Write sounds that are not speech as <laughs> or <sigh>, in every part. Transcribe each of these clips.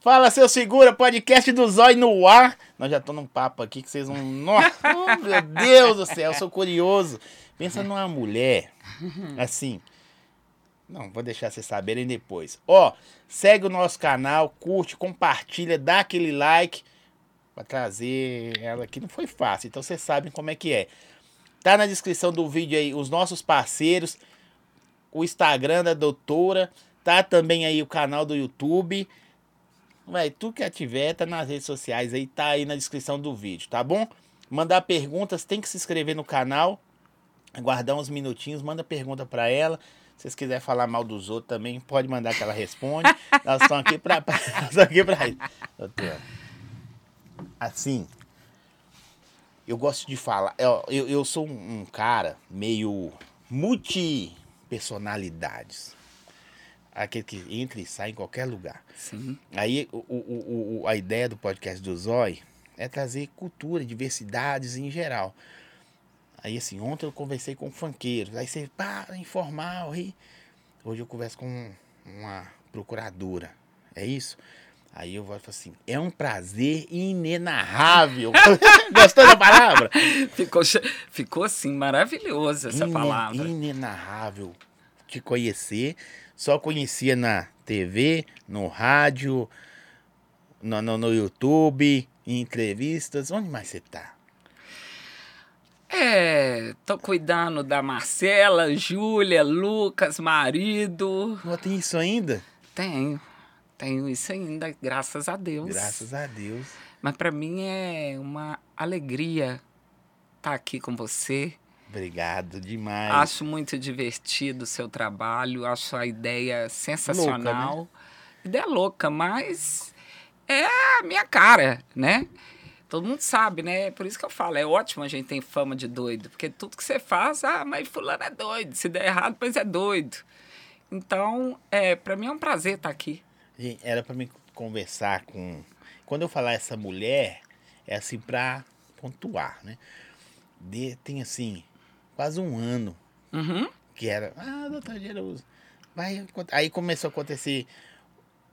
Fala, seu segura, podcast do Zói no ar. Nós já estamos num papo aqui que vocês não. Nossa, <laughs> oh, meu Deus do céu, eu sou curioso. Pensa numa mulher, assim. Não, vou deixar vocês saberem depois. Ó, segue o nosso canal, curte, compartilha, dá aquele like. Pra trazer ela aqui não foi fácil, então vocês sabem como é que é. Tá na descrição do vídeo aí os nossos parceiros, o Instagram da doutora, tá também aí o canal do YouTube. Vai, tu que tiver, tá nas redes sociais aí, tá aí na descrição do vídeo, tá bom? Mandar perguntas, tem que se inscrever no canal. Aguardar uns minutinhos, manda pergunta para ela. Se vocês quiserem falar mal dos outros também, pode mandar que ela responde. <laughs> Nós estamos aqui para <laughs> aqui para isso. Doutora, assim, eu gosto de falar. Eu, eu, eu sou um, um cara meio multi-personalidades aquele que entra e sai em qualquer lugar. Sim. Aí o, o, o, a ideia do podcast do Zói é trazer cultura, diversidades em geral. Aí assim, ontem eu conversei com funkeiros, aí você, pá, informal, aí. Hoje eu converso com uma procuradora, é isso? Aí eu vou assim, é um prazer inenarrável. <laughs> Gostou da palavra? Ficou, ficou assim, maravilhoso essa Ine, palavra. Inenarrável te conhecer só conhecia na TV, no rádio, no, no, no YouTube, em entrevistas. Onde mais você tá? É, tô cuidando da Marcela, Júlia, Lucas, marido. Não tem isso ainda? Tenho. Tenho isso ainda, graças a Deus. Graças a Deus. Mas para mim é uma alegria estar tá aqui com você. Obrigado demais. Acho muito divertido o seu trabalho, acho a ideia sensacional. Louca, né? Ideia louca, mas é a minha cara, né? Todo mundo sabe, né? Por isso que eu falo, é ótimo a gente ter fama de doido, porque tudo que você faz, ah, mas fulano é doido, se der errado, pois é doido. Então, é, para mim é um prazer estar aqui. Era para mim conversar com. Quando eu falar essa mulher, é assim para pontuar, né? De, tem assim, quase um ano. Uhum. Que era, ah, doutor Jerusa. Vai, aí começou a acontecer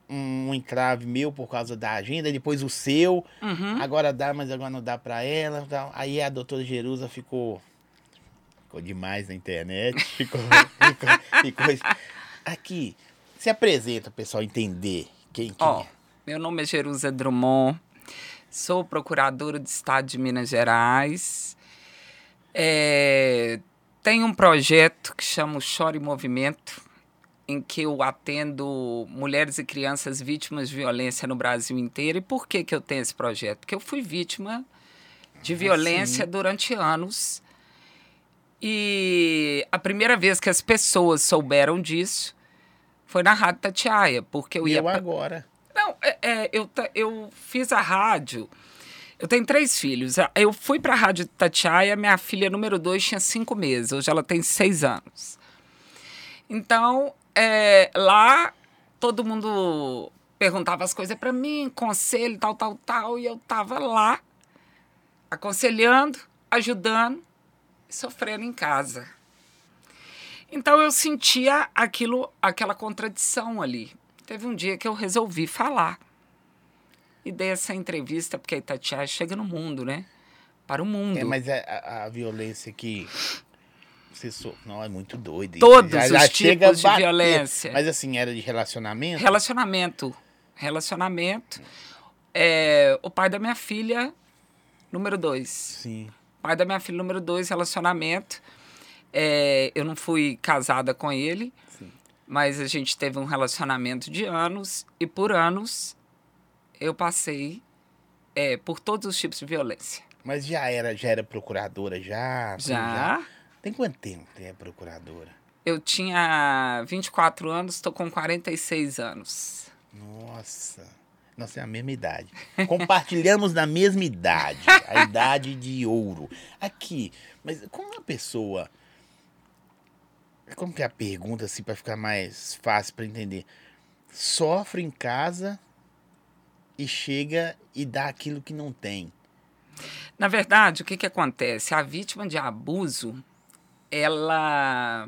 um, entrave meu por causa da agenda, depois o seu. Uhum. Agora dá, mas agora não dá para ela. Aí a doutora Jerusa ficou. Ficou demais na internet. <laughs> Ficou. ficou, ficou, aqui, se apresenta, pessoal, entender quem, quem oh, é. Meu nome é Jerusa Drummond. Sou procuradora do Estado de Minas Gerais. É, tem um projeto que chama Chore Movimento, em que eu atendo mulheres e crianças vítimas de violência no Brasil inteiro. E por que, que eu tenho esse projeto? Porque eu fui vítima de ah, violência sim. durante anos. E a primeira vez que as pessoas souberam disso foi na Rádio Tatiaia, porque eu e ia. Eu agora. Não, é, é, eu, eu fiz a rádio eu tenho três filhos. Eu fui para a Rádio Tatiaia, minha filha número dois tinha cinco meses, hoje ela tem seis anos. Então, é, lá todo mundo perguntava as coisas para mim, conselho, tal, tal, tal, e eu tava lá aconselhando, ajudando sofrendo em casa. Então eu sentia aquilo, aquela contradição ali. Teve um dia que eu resolvi falar e dei essa entrevista, porque a Itatiaia chega no mundo, né? Para o mundo. É, mas é a, a violência que você so... Não, é muito doido. Todos já, já os tipos de violência. Mas assim, era de relacionamento? Relacionamento. Relacionamento. É, o pai da minha filha, número dois. Sim. Pai da minha filha, número dois, relacionamento. É, eu não fui casada com ele, Sim. mas a gente teve um relacionamento de anos e por anos eu passei é, por todos os tipos de violência. Mas já era, já era procuradora, já? Já. já? Tem quanto tempo que é procuradora? Eu tinha 24 anos, estou com 46 anos. Nossa. Nossa, é a mesma idade. Compartilhamos na mesma idade. A idade de ouro. Aqui, mas como uma pessoa. Como que é a pergunta, assim, para ficar mais fácil para entender? Sofre em casa e chega e dá aquilo que não tem. Na verdade, o que, que acontece? A vítima de abuso, ela.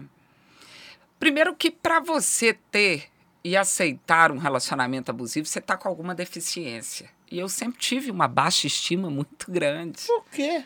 Primeiro que para você ter e aceitar um relacionamento abusivo, você está com alguma deficiência. E eu sempre tive uma baixa estima muito grande. Por quê?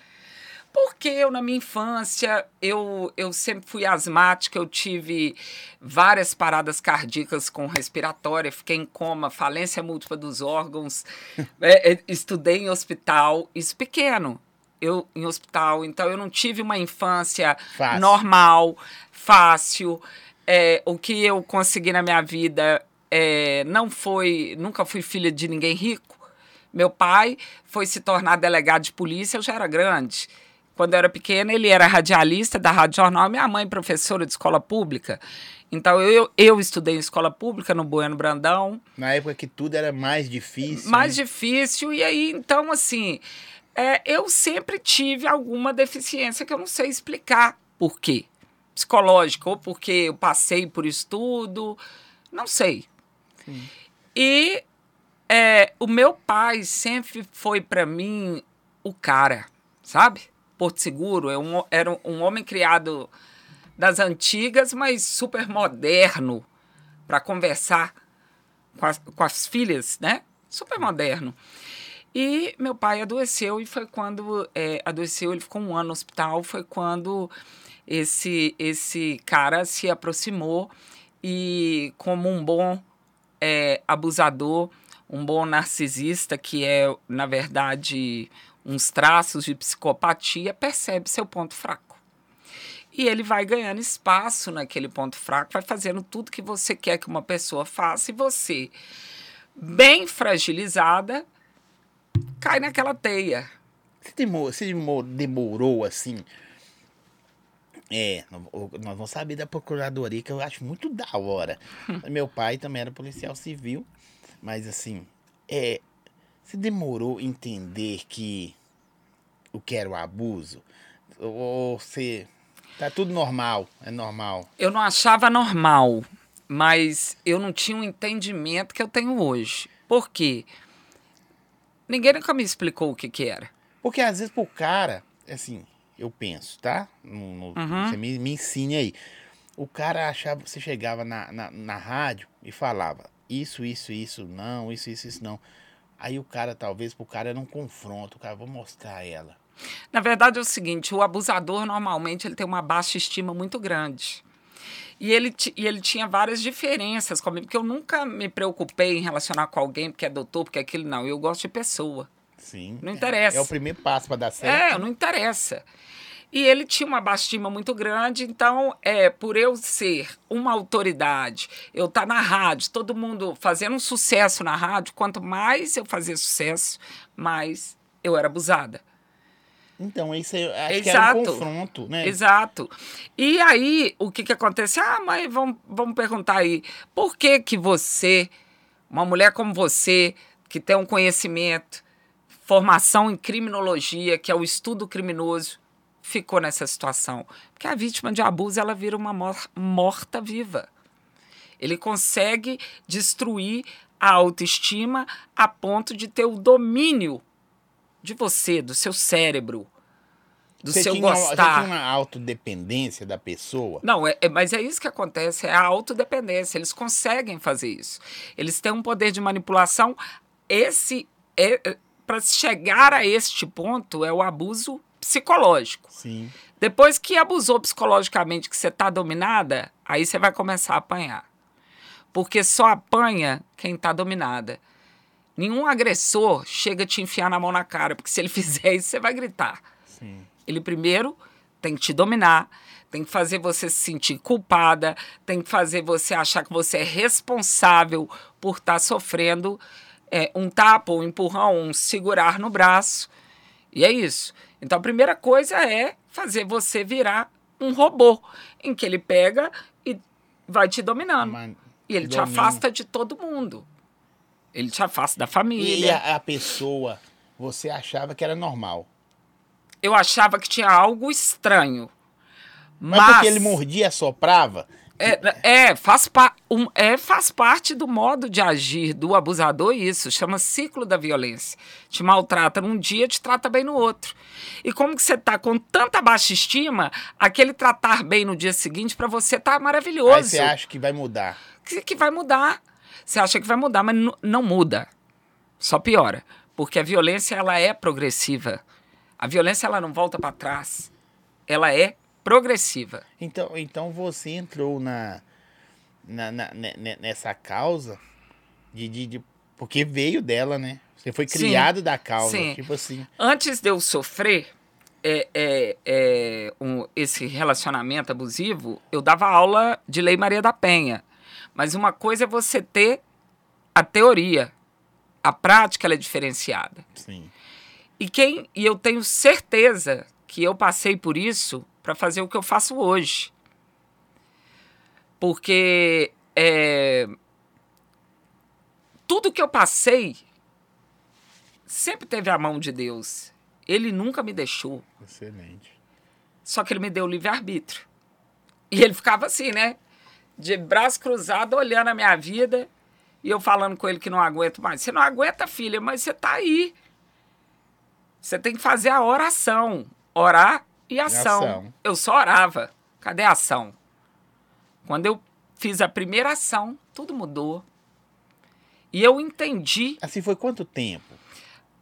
Porque eu, na minha infância, eu, eu sempre fui asmática, eu tive várias paradas cardíacas com respiratória, fiquei em coma, falência múltipla dos órgãos, <laughs> é, é, estudei em hospital, isso pequeno, eu em hospital, então eu não tive uma infância Fácil. normal, fácil. É, o que eu consegui na minha vida é, não foi, nunca fui filha de ninguém rico. Meu pai foi se tornar delegado de polícia, eu já era grande. Quando eu era pequena, ele era radialista da Rádio Jornal, minha mãe professora de escola pública. Então eu, eu estudei em escola pública no Bueno Brandão. Na época que tudo era mais difícil. Mais né? difícil, e aí, então, assim, é, eu sempre tive alguma deficiência que eu não sei explicar por quê. Psicológica, ou porque eu passei por estudo, não sei. Sim. E é, o meu pai sempre foi para mim o cara, sabe? Porto Seguro é um, era um, homem criado das antigas, mas super moderno para conversar com as, com as filhas, né? Super moderno. E meu pai adoeceu e foi quando é, adoeceu, ele ficou um ano no hospital, foi quando esse esse cara se aproximou e como um bom é, abusador, um bom narcisista que é na verdade uns traços de psicopatia, percebe seu ponto fraco. E ele vai ganhando espaço naquele ponto fraco, vai fazendo tudo que você quer que uma pessoa faça e você, bem fragilizada, cai naquela teia. Você demorou, você demorou, assim. É, nós vamos saber da procuradoria, que eu acho muito da hora. Meu pai também era policial civil, mas assim, é, você demorou a entender que o que era o abuso? Ou você. Tá tudo normal, é normal. Eu não achava normal, mas eu não tinha um entendimento que eu tenho hoje. Por quê? Ninguém nunca me explicou o que, que era. Porque às vezes pro cara, assim, eu penso, tá? No, no, Uhum. Você me, me ensine aí. O cara achava, você chegava na, na, na rádio e falava isso, isso, isso, não, isso, isso, isso, não. Aí o cara, talvez, pro cara era um confronto. O cara, vou mostrar ela. Na verdade é o seguinte, o abusador normalmente ele tem uma baixa estima muito grande. E ele, e ele tinha várias diferenças comigo, porque eu nunca me preocupei em relacionar com alguém porque é doutor, porque é aquilo, não. Eu gosto de pessoa. Sim. Não interessa. É o primeiro passo pra dar certo. É, não interessa. E ele tinha uma baixa estima muito grande, então, é, por eu ser uma autoridade, eu estar na rádio, todo mundo fazendo um sucesso na rádio, quanto mais eu fazia sucesso, mais eu era abusada. Então, isso aí, acho que era um Exato. confronto, né? Exato. E aí, o que que acontece? Ah, mas vamos, vamos perguntar aí, por que que você, uma mulher como você, que tem um conhecimento, formação em criminologia, que é o estudo criminoso, ficou nessa situação? Porque a vítima de abuso, ela vira uma mor- morta-viva. Ele consegue destruir a autoestima a ponto de ter o domínio de você, do seu cérebro, do Você seu tinha, você gostar. tinha uma autodependência da pessoa. Não, é, é- mas é isso que acontece, é a autodependência. Eles conseguem fazer isso. Eles têm um poder de manipulação. Esse é, para chegar a este ponto é o abuso psicológico. Sim. Depois que abusou psicologicamente, que você está dominada, aí você vai começar a apanhar. Porque só apanha quem está dominada. Nenhum agressor chega a te enfiar na mão na cara, porque se ele <laughs> fizer isso, você vai gritar. Sim. Ele primeiro tem que te dominar, tem que fazer você se sentir culpada, tem que fazer você achar que você é responsável por estar sofrendo é, um tapa, um empurrão, um segurar no braço. E é isso. Então a primeira coisa é fazer você virar um robô, em que ele pega e vai te dominando. Mas- E ele te domina. afasta de todo mundo. Ele te afasta da E família. a, a pessoa, você achava que era normal. Eu achava que tinha algo estranho. Mas, Mas, porque ele mordia, soprava. É, é, faz pa, um, é, faz parte do modo de agir do abusador isso, chama ciclo da violência. Te maltrata num dia, te trata bem no outro. E como que você tá com tanta baixa estima, aquele tratar bem no dia seguinte para você tá Aí maravilhoso. você acha que vai mudar. que, que vai mudar. Você acha que vai mudar, mas não muda. Só piora. Porque a violência, ela é progressiva. A violência, ela não volta para trás. Ela é progressiva. Então, então você entrou na, na, na- ne- ne- nessa causa de, de, de- Porque veio dela, né? Você foi Sim. criado da causa. Sim. Tipo assim. Antes de eu sofrer é, é, é, um- esse relacionamento abusivo, eu dava aula de Lei Maria da Penha. Mas uma coisa é você ter a teoria. A prática é diferenciada. Sim. E quem e eu tenho certeza que eu passei por isso para fazer o que eu faço hoje. Porque é, tudo que eu passei sempre teve a mão de Deus. Ele nunca me deixou. Excelente. Só que ele me deu livre-arbítrio. E ele ficava assim, né? De braço cruzado, olhando a minha vida. E eu falando com ele que não aguento mais. Você não aguenta, filha, mas você tá aí. Você tem que fazer a oração. Orar e ação. ação. Eu só orava. Cadê a ação? Quando eu fiz a primeira ação, tudo mudou. E eu entendi Assim foi quanto tempo?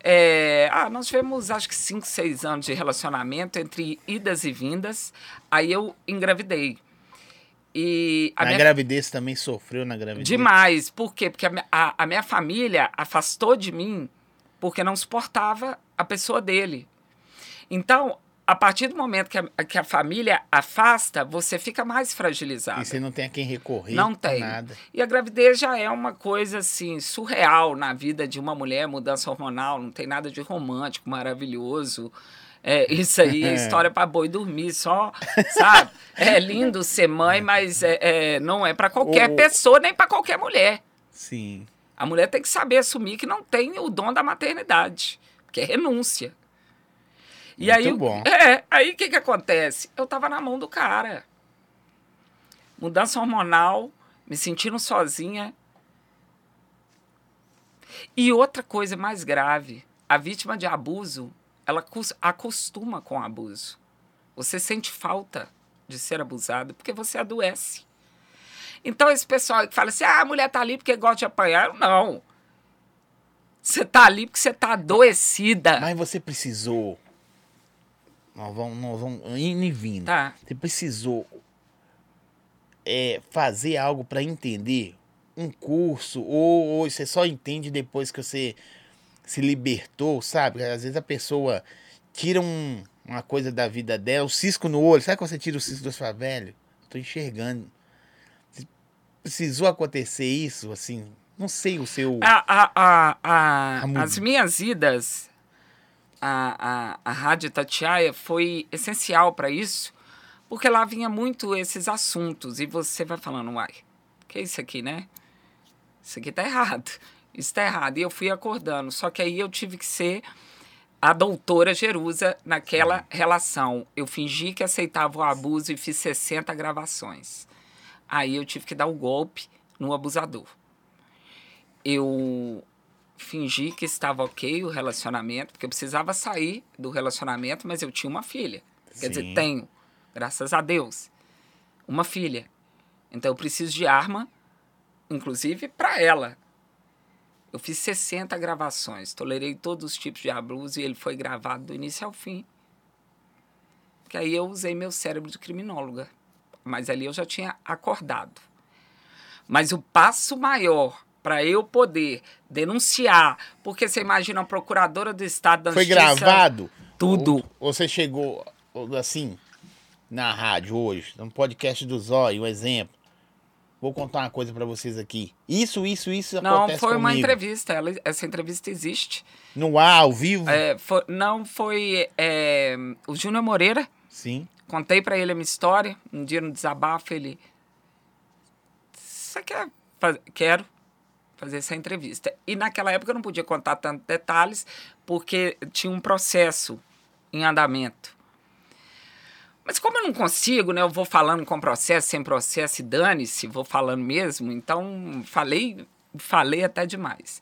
é, ah, nós tivemos acho que 5, 6 anos de relacionamento entre idas e vindas. Aí eu engravidei. E a na minha, gravidez também sofreu na gravidez? demais. Por quê? Porque a, a- a minha família afastou de mim porque não suportava a pessoa dele. Então, a partir do momento que a, que a família afasta, você fica mais fragilizado. E você não tem a quem recorrer? Não tem. Nada. E a gravidez já é uma coisa assim surreal na vida de uma mulher, mudança hormonal, não tem nada de romântico, maravilhoso. É, isso aí <laughs> é história para boi dormir, só, sabe? <laughs> É lindo ser mãe, mas é, é, não é para qualquer O- pessoa, nem para qualquer mulher. Sim. A mulher tem que saber assumir que não tem o dom da maternidade, que é renúncia. E Muito aí, bom. é, aí o que que acontece? Eu tava na mão do cara. Mudança hormonal, me sentindo sozinha. E outra coisa mais grave, a vítima de abuso, ela cos- acostuma com o abuso. Você sente falta de ser abusado porque você adoece. Então, esse pessoal que fala assim, ah, a mulher tá ali porque gosta de apanhar. Não. Você tá ali porque você tá adoecida. Mas você precisou. Nós vamos, nós vamos indo e vindo. Tá. Você precisou é, fazer algo para entender um curso, ou, ou você só entende depois que você se libertou, sabe? Às vezes a pessoa tira um- uma coisa da vida dela, um cisco no olho. Sabe quando você tira o cisco da sua velho? Tô enxergando. Precisou acontecer isso, assim? Não sei o seu. A- a- a- a- as minhas idas à, à, à Rádio Tatiaia foi essencial para isso, porque lá vinha muito esses assuntos e você vai falando, uai, que é isso aqui, né? Isso aqui tá errado. Isso tá errado. E eu fui acordando. Só que aí eu tive que ser a doutora Jerusa naquela relação. Eu fingi que aceitava o abuso e fiz 60 gravações. Aí eu tive que dar o golpe no abusador. Eu fingi que estava ok o relacionamento, porque eu precisava sair do relacionamento, mas eu tinha uma filha. Quer Sim. dizer, tenho, graças a Deus, uma filha. Então eu preciso de arma, inclusive para ela. Eu fiz 60 gravações, tolerei todos os tipos de abuso e ele foi gravado do início ao fim. Que aí eu usei meu cérebro de criminóloga. Mas ali eu já tinha acordado. Mas o passo maior para eu poder denunciar, porque você imagina a procuradora do Estado da Foi Justiça... gravado? Tudo. Ou, você chegou, assim, na rádio hoje, no podcast do Zóio, um exemplo. Vou contar uma coisa pra vocês aqui. Isso, isso, isso Não, acontece foi uma comigo. entrevista. ela- essa entrevista existe. No ar, ao vivo? É, foi- não foi é, o Júnior Moreira. Sim. Contei pra ele a minha história. Um dia no desabafo ele. Você quer fazer? Quero fazer essa entrevista. E naquela época eu não podia contar tantos detalhes, porque tinha um processo em andamento. Mas como eu não consigo, né? Eu vou falando com processo, sem processo, e dane-se, vou falando mesmo. Então, falei, falei até demais.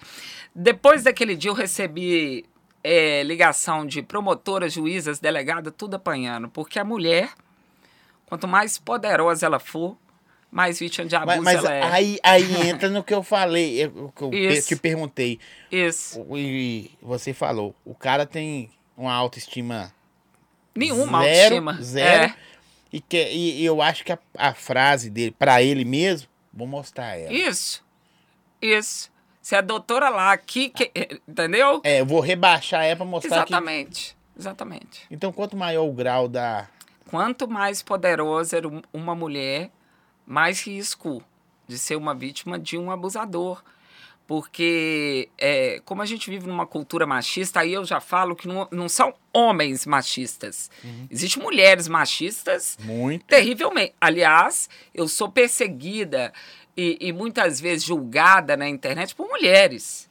Depois daquele dia, eu recebi é, ligação de promotoras, juízas, delegada, tudo apanhando. Porque a mulher, quanto mais poderosa ela for, mais vítima de abuso Mas, mas ela é. aí, aí entra no que eu falei, o que eu Isso. te perguntei. Isso. E você falou, o cara tem uma autoestima Nenhuma zero, autoestima. Zero. É. E, que, e eu acho que a, a frase dele, pra ele mesmo, vou mostrar ela. Isso. Isso. Se a doutora lá aqui, que- entendeu? É, eu vou rebaixar ela pra mostrar que. Exatamente. Exatamente. Então, quanto maior o grau da. Quanto mais poderosa um- uma mulher, mais risco de ser uma vítima de um abusador. Porque, é, como a gente vive numa cultura machista, aí eu já falo que não, não são homens machistas. Existem mulheres machistas Muito. terrivelmente. Aliás, eu sou perseguida e, e muitas vezes julgada na internet por mulheres.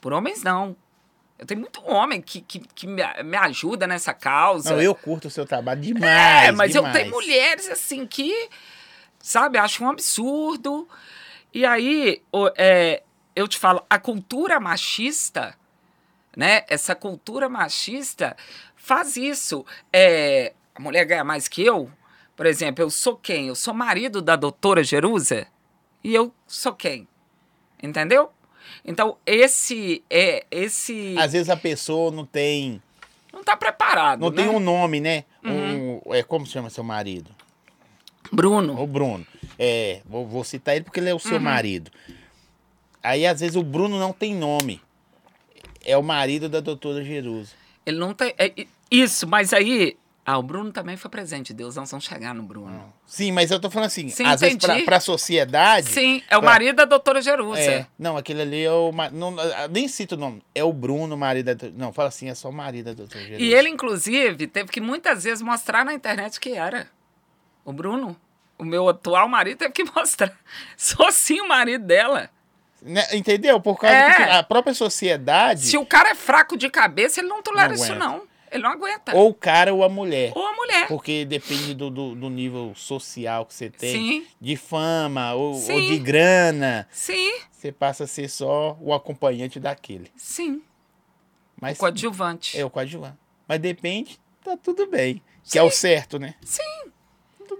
Por homens, não. Eu tenho muito homem que, que, que me, ajuda nessa causa. Não, eu curto o seu trabalho demais. É, mas eu demais. tenho mulheres assim que, sabe, acham um absurdo. E aí, é, eu te falo, a cultura machista, né? Essa cultura machista faz isso. É, a mulher ganha mais que eu. Por exemplo, eu sou quem? Eu sou marido da doutora Jerusa e eu sou quem? Entendeu? Então, esse é esse Às vezes a pessoa não tem. não tá preparado, Não né? tem um nome, né? Uhum. Um, é, como se chama seu marido? Bruno. O Bruno. É, vou, vou citar ele porque ele é o Uhum. seu marido. Aí, às vezes, o Bruno não tem nome. É o marido da doutora Jerusa. Ele não tem. é, isso, mas aí. Ah, o Bruno também foi presente. Deus, nós vamos chegar no Bruno. Sim, mas eu tô falando assim, Sim, às vezes pra, entendi. pra sociedade. Sim, é o pra- marido da doutora Jerusa. É, não, aquele ali é o. Não, nem cito o nome. É o Bruno, marido da. Não, fala assim, é só o marido da doutora Jerusa. E ele, inclusive, teve que muitas vezes mostrar na internet que era. O Bruno, o meu atual marido, teve que mostrar. <laughs> Sou sim o marido dela. Né, Entendeu? Por causa É. que a própria sociedade. Se o cara é fraco de cabeça, ele não tolera Não isso, não. Ele não aguenta. Ou o cara ou a mulher. Ou a mulher. Porque depende do, do, do nível social que você tem. Sim, De fama ou, ou Sim. de grana. sim, Você passa a ser só o acompanhante daquele. sim. Mas o coadjuvante. é o coadjuvante. Mas depende, tá tudo bem. Que é o certo, né? Sim.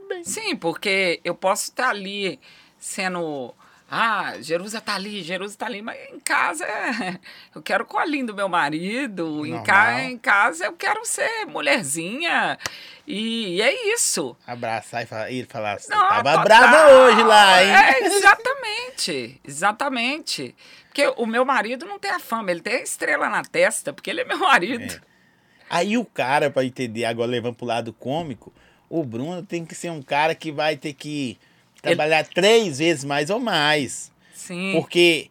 Bem. Sim, porque eu posso estar ali sendo. Ah, Jerusa tá ali, Jerusa tá ali, mas em casa é- <laughs> eu quero o colinho do meu marido, em, ca, em casa eu quero ser mulherzinha. E, é isso. Abraçar e, falar, e falar assim, Não, tava total. brava hoje lá, hein? É, <laughs> exatamente. Exatamente. Porque o meu marido não tem a fama, ele tem a estrela na testa, porque ele é meu marido. Aí o cara, pra entender, agora levando pro lado cômico, o Bruno tem que ser um cara que vai ter que trabalhar três vezes mais ou mais. Sim. Porque,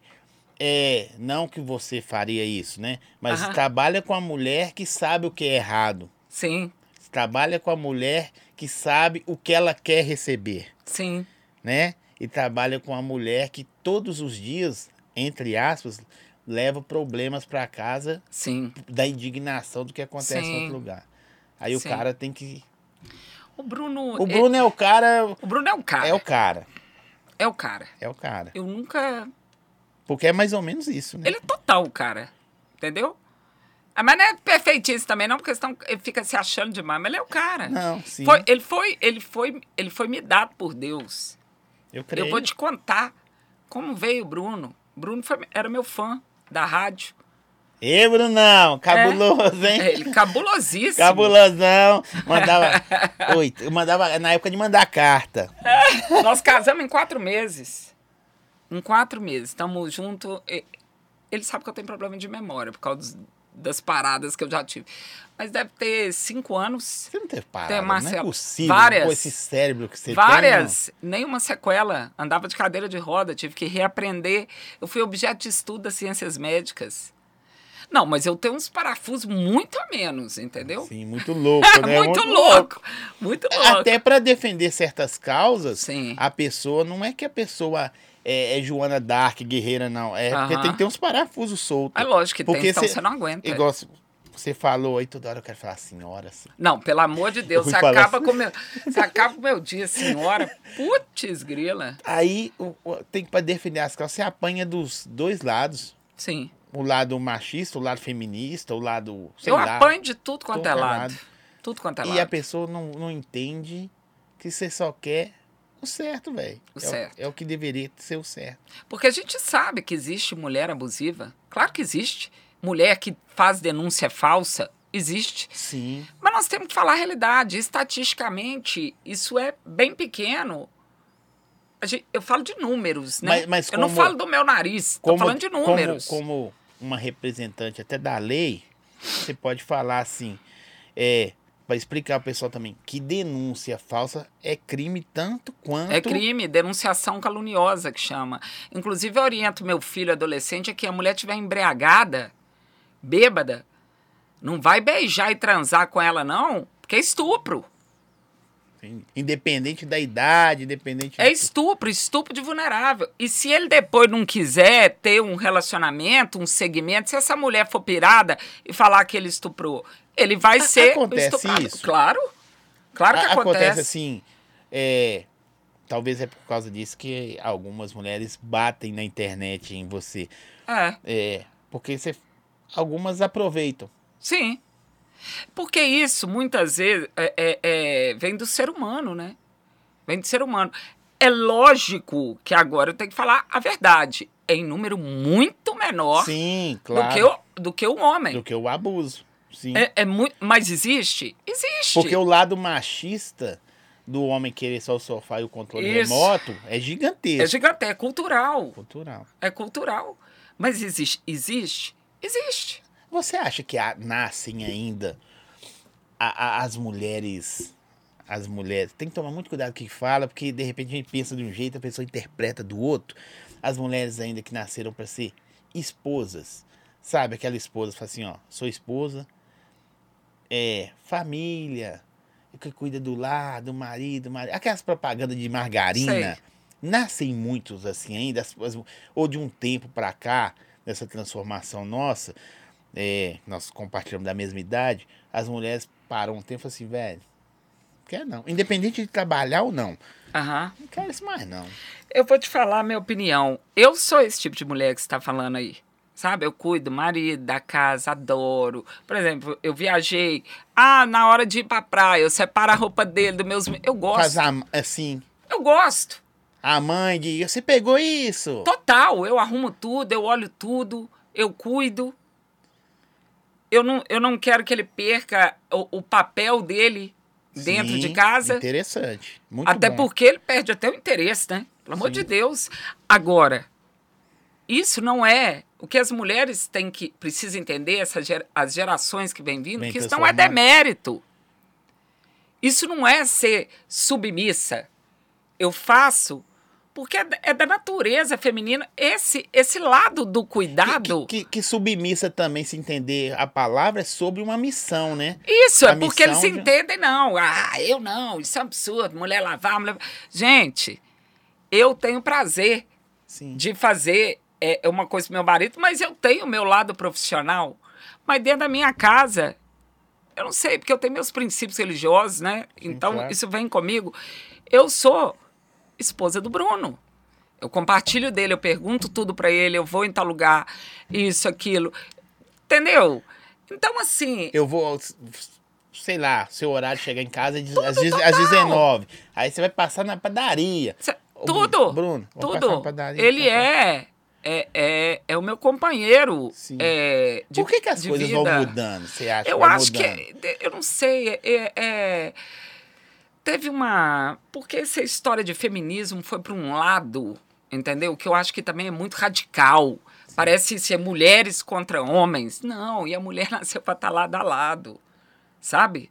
é, não que você faria isso, né? Mas Aham. trabalha com a mulher que sabe o que é errado. Sim, Trabalha com a mulher que sabe o que ela quer receber, sim. né? E trabalha com a mulher que todos os dias, entre aspas, leva problemas pra casa Sim. da indignação do que acontece Sim. em outro lugar. Aí Sim. o cara tem que. O Bruno. O Bruno é o cara. O Bruno é um cara. É o cara. É o cara. É o cara. Eu nunca. Porque é mais ou menos isso, né? Ele é total o cara. Entendeu? Ah, Mas não é perfeitíssimo também, não, porque senão ele fica se achando demais. Mas ele é o cara. Não, sim. Foi- ele, foi, ele, foi, ele foi me dado por Deus. eu creio. Eu vou te contar como veio o Bruno. Bruno foi- era meu fã da rádio. Ê, Brunão, cabuloso, hein? É, ele cabulosíssimo. Cabulosão. <laughs> Mandava. Oi, eu mandava na época de mandar carta. Nós casamos em quatro meses. Em quatro meses. Estamos juntos. Ele sabe que eu tenho problema de memória por causa dos- das paradas que eu já tive. Mas deve ter cinco anos. Você não teve parada, Tem, não é possível. Várias. Com esse cérebro que você Várias. Nenhuma sequela. Andava de cadeira de roda. Tive que reaprender. Eu fui objeto de estudo das ciências médicas. Não, mas eu tenho uns parafusos muito a menos, entendeu? Sim, muito louco, <laughs> né? muito, louco. Muito louco. Até para defender certas causas, Sim. a pessoa não é que a pessoa é, é Joana Dark, guerreira, não. É porque tem que ter uns parafusos soltos. É lógico que Porque tem, então cê- você não aguenta. Igual você falou aí, toda hora eu quero falar senhora. Assim. Não, pelo amor de <laughs> Deus, Eu você acaba, assim. com meu, você acaba com o meu dia, senhora. Putz, grila. Aí o- o- tem que para defender as causas, você apanha dos dois lados. Sim. O lado machista, o lado feminista, o lado. eu lá. apanho de tudo quanto é lado. lado. Tudo quanto é E a lado. pessoa não, não entende que você só quer o certo, velho. O é, certo. é o que deveria ser o certo. Porque a gente sabe que existe mulher abusiva. Claro que existe. Mulher que faz denúncia falsa, existe. Sim. Mas nós temos que falar a realidade. Estatisticamente, isso é bem pequeno. Eu falo de números, né? Mas- mas eu não como- falo do meu nariz, Como, falando de como- números. Como, uma representante até da lei, você pode falar assim, é, para explicar ao pessoal também, que denúncia falsa é crime tanto quanto... É crime, denunciação caluniosa que chama. Inclusive, eu oriento meu filho adolescente a que a mulher estiver embriagada, bêbada, não vai beijar e transar com ela, não, porque é estupro. Independente da idade, independente... É estupro, estupro de vulnerável. E se ele depois não quiser ter um relacionamento, um segmento, se essa mulher for pirada e falar que ele estuprou, ele vai A- ser acontece estuprado. isso? Claro. Claro que A- acontece. assim, é, talvez é por causa disso que algumas mulheres batem na internet em você. É. É, porque você, algumas aproveitam. Sim. Porque isso, muitas vezes, é, é- é- vem do ser humano, né? Vem do ser humano. É lógico que agora eu tenho que falar a verdade. É em número muito menor Sim, do, claro. que o, do que o homem. do que o abuso. Sim. É, é muito, mas existe? Existe. Porque o lado machista do homem querer só o sofá e o controle Isso. remoto é gigantesco. É gigante, é cultural. Cultural. É cultural. Mas existe? Existe? Existe. Você acha que nascem ainda a- a- as mulheres. As mulheres. Tem que tomar muito cuidado com o que fala, porque de repente a gente pensa de um jeito, a pessoa interpreta do outro. As mulheres ainda que nasceram para ser esposas. Sabe, aquela esposa fala assim, ó, sou esposa, é família, que cuida do lar, do marido, marido. aquelas propagandas de margarina. Sei. Nascem muitos assim ainda, as- as- ou de um tempo para cá, nessa transformação nossa, é, nós compartilhamos da mesma idade, as mulheres param um tempo assim, velho, quer não. Independente de trabalhar ou não. Aham. Não quero isso mais, não. Eu vou te falar a minha opinião. Eu sou esse tipo de mulher que você está falando aí. Sabe? Eu cuido do marido, da casa, adoro. Por exemplo, eu viajei. Ah, na hora de ir pra praia, eu separo a roupa dele, dos meus. Eu gosto. Faz a, assim, Eu gosto. a mãe de, você pegou isso? Total. Eu arrumo tudo, eu olho tudo, eu cuido. Eu não, eu não quero que ele perca o, o papel dele dentro Sim, de casa. Interessante. Muito Até bom. porque ele perde até o interesse, né? Pelo amor Sim. de Deus. Agora, isso não é o que as mulheres têm que precisam entender, essa ger- as gerações que vêm vindo, Vem que isso não é demérito. Isso não é ser submissa. Eu faço porque é da- é da natureza feminina esse esse lado do cuidado. Que, que, que submissa também, se entender a palavra, é sobre uma missão, né? Isso, A é porque eles de- entendem, não. Ah, eu não, isso é um absurdo. Mulher lavar, mulher. Gente, eu tenho prazer Sim. de fazer é, é uma coisa pro meu marido, mas eu tenho o meu lado profissional. Mas dentro da minha casa, eu não sei, porque eu tenho meus princípios religiosos, né? então, claro. isso vem comigo. Eu sou esposa do Bruno. Eu compartilho dele, eu pergunto tudo pra ele, eu vou em tal lugar, isso, aquilo. Entendeu? Então, assim, Eu vou, sei lá, seu horário de chegar em casa é às, dez- às 19. Aí você vai passar na padaria. cê- tudo. Bruno, tudo. padaria, Ele passar. é, é, é, é o meu companheiro. Sim. é, de, Por que, que as coisas vida. vão mudando? Você acha Eu acho mudando? que. Eu não sei. é- é- teve uma. Porque essa história de feminismo foi para um lado, entendeu? Que eu acho que também é muito radical. Parece ser mulheres contra homens. Não, e a mulher <laughs> nasceu para estar lado a lado. Sabe?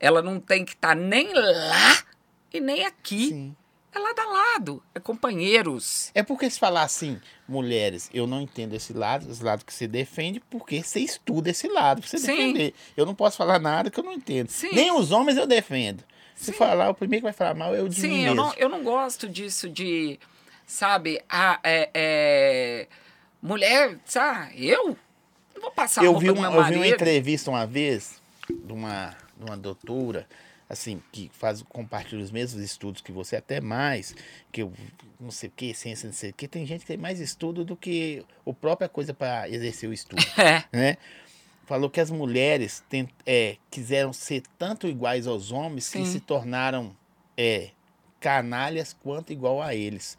Ela não tem que estar nem lá e nem aqui. Sim. É lado a lado. É companheiros. É porque se falar assim, mulheres, eu não entendo esse lado, esse lado que você defende, porque você estuda esse lado, pra você Sim. defender. Eu não posso falar nada que eu não entendo. Sim. Nem os homens eu defendo. Se Sim. falar, o primeiro que vai falar mal é o de mim Sim, eu mesmo. não, eu não gosto disso de, sabe, a, é, é, mulher, sabe, eu não vou passar eu vi, uma, eu vi uma entrevista uma vez de uma, de uma doutora, assim, que faz, compartilha os mesmos estudos que você, até mais, que eu não sei o que, ciência, não sei o que. Tem gente que tem mais estudo do que a própria coisa para exercer o estudo, <laughs> É, né? Falou que as mulheres tent- é, quiseram ser tanto iguais aos homens que Sim. se tornaram é, canalhas quanto igual a eles.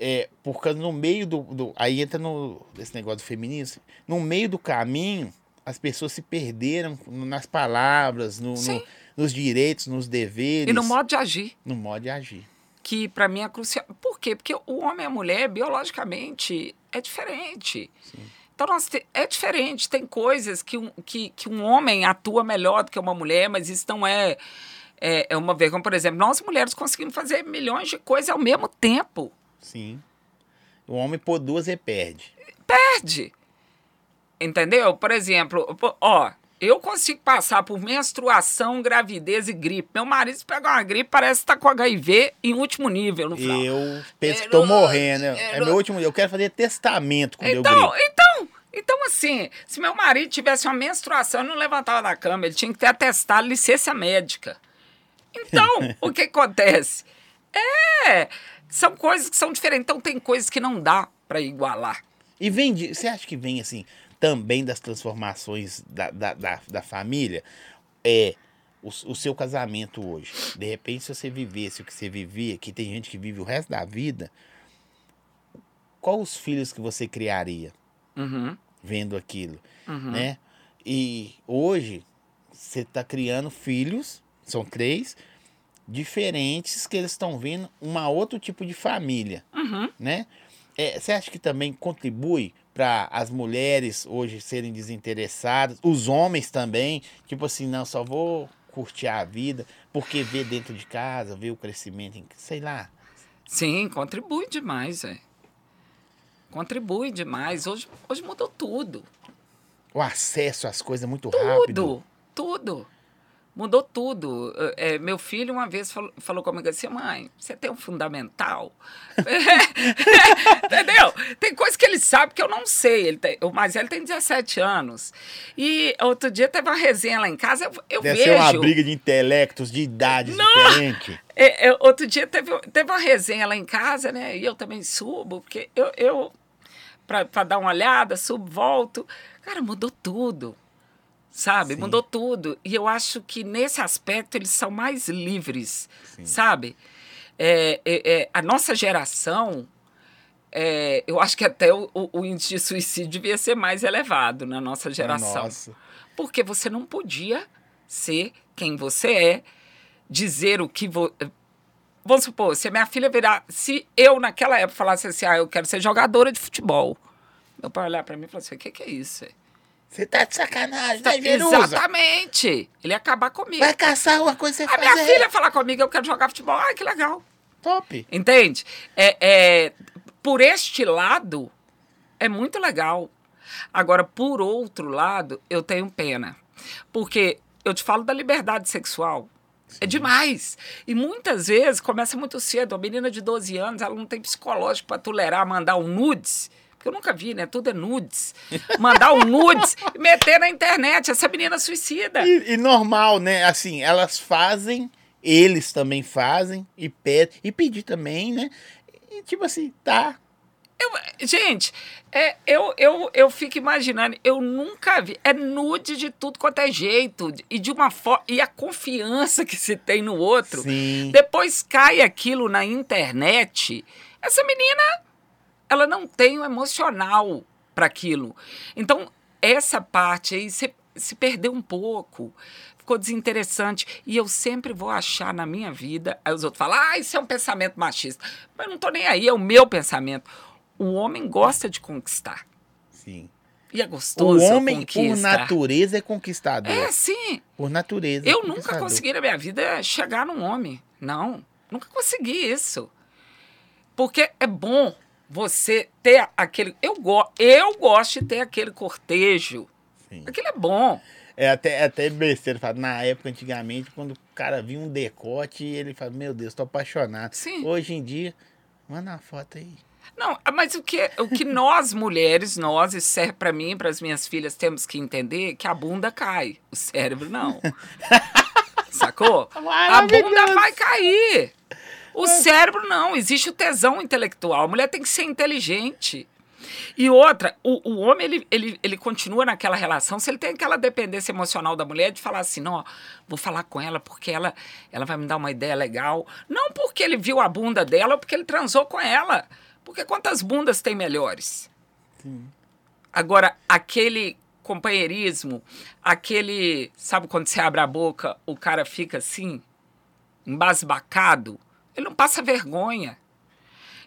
É, porque no meio do, do. Aí entra no, esse negócio do feminismo. No meio do caminho, as pessoas se perderam nas palavras, no, no, nos direitos, nos deveres. E no modo de agir. No modo de agir. Que para mim é crucial. Por quê? Porque o homem e a mulher, biologicamente, é diferente. Sim. Então, nós te... é diferente. Tem coisas que um, que, que um homem atua melhor do que uma mulher, mas isso não é, é, é uma vergonha. Por exemplo, nós mulheres conseguimos fazer milhões de coisas ao mesmo tempo. Sim. O homem por duas e perde. Perde. Entendeu? Por exemplo, ó, eu consigo passar por menstruação, gravidez e gripe. Meu marido pega uma gripe, parece que tá com HIV em último nível no final. Eu penso que tô morrendo. É meu último. Eu quero fazer testamento quando então, eu gripe. Então, então, assim, se meu marido tivesse uma menstruação, ele não levantava da cama, ele tinha que ter atestado licença médica. Então, <laughs> o que acontece? É, são coisas que são diferentes. Então, tem coisas que não dá para igualar. E vem de, você acha que vem assim também das transformações da, da, da, da família? É o, o, seu casamento hoje. De repente, se você vivesse o que você vivia, que tem gente que vive o resto da vida, qual os filhos que você criaria? Uhum vendo aquilo, uhum. né? E hoje você está criando filhos, são três, diferentes que eles estão vendo uma outro tipo de família, uhum. né? É, você acha que também contribui para as mulheres hoje serem desinteressadas, os homens também, tipo assim, não, só vou curtir a vida, porque vê dentro de casa, vê o crescimento, sei lá. Sim, contribui demais, é contribui demais. Hoje, hoje mudou tudo. O acesso às coisas é muito tudo, rápido. Tudo, tudo. Mudou tudo. É, meu filho uma vez falou, falou comigo assim, mãe, você tem um fundamental? <laughs> Entendeu? Tem coisa que ele sabe que eu não sei. Ele tem, o mais ele tem 17 anos. E outro dia teve uma resenha lá em casa, eu, eu Deve vejo... ser uma briga de intelectos, de idades diferentes. É, é, outro dia teve, teve uma resenha lá em casa, né? E eu também subo, porque eu... eu para dar uma olhada, subo, volto. Cara, mudou tudo sabe? Sim. Mudou tudo. E eu acho que nesse aspecto eles são mais livres, Sim. sabe? É, é, é, a nossa geração, é, eu acho que até o, o, índice de suicídio devia ser mais elevado na nossa geração. Nossa. Porque você não podia ser quem você é, dizer o que. Vo... Vamos supor, se a minha filha virar. Se eu, naquela época, falasse assim, ah, eu quero ser jogadora de futebol. Meu pai olhar para mim e falar assim: o que, que é isso? Você tá de sacanagem, tá, Exatamente. Ele ia acabar comigo. Vai caçar uma coisa que você A minha filha ia falar comigo, eu quero jogar futebol. Ai, que legal. Top. Entende? É, é, por este lado, é muito legal. Agora, por outro lado, eu tenho pena. Porque eu te falo da liberdade sexual. É Sim. É demais. E muitas vezes começa muito cedo. A menina de 12 anos, ela não tem psicológico para tolerar mandar um nudes porque eu nunca vi, né? Tudo é nudes. Mandar um nudes e meter na internet. Essa menina suicida. E, e, normal, né? Assim, elas fazem, eles também fazem, e pedem, e pedir também, né? E tipo assim, tá. Eu, gente, é, eu, eu, eu fico imaginando, eu nunca vi. É nude de tudo quanto é jeito. E de uma forma. E a confiança que se tem no outro. Sim. Depois cai aquilo na internet. Essa menina ela não tem o emocional para aquilo. Então, essa parte aí se, se perdeu um pouco, ficou desinteressante. E eu sempre vou achar na minha vida. Aí os outros falam, ah, isso é um pensamento machista. Mas eu não estou nem aí, é o meu pensamento. O homem gosta de conquistar. Sim. E é gostoso. O homem, por natureza, é conquistador. É, sim. Por natureza. Eu é nunca consegui na minha vida chegar num homem. Não. Nunca consegui isso. Porque é bom você ter aquele. Eu, go, eu gosto de ter aquele cortejo. Sim. Aquilo é bom. É até, é até besteira. Na época, antigamente, quando o cara via um decote, ele fala: Meu Deus, tô apaixonado. Sim. Hoje em dia, manda uma foto aí. Não, mas o que, o que nós mulheres, nós, isso serve para mim, para as minhas filhas, temos que entender que a bunda cai, o cérebro não. <laughs> Sacou? A bunda vai cair. O é. cérebro não, existe o tesão intelectual. A mulher tem que ser inteligente. E outra, o, o homem, ele, ele, ele continua naquela relação, se ele tem aquela dependência emocional da mulher de falar assim, não, ó, vou falar com ela porque ela, ela vai me dar uma ideia legal. Não porque ele viu a bunda dela ou porque ele transou com ela. Porque quantas bundas tem melhores? Sim. Agora, aquele companheirismo, aquele. Sabe quando você abre a boca, o cara fica assim, embasbacado? Ele não passa vergonha.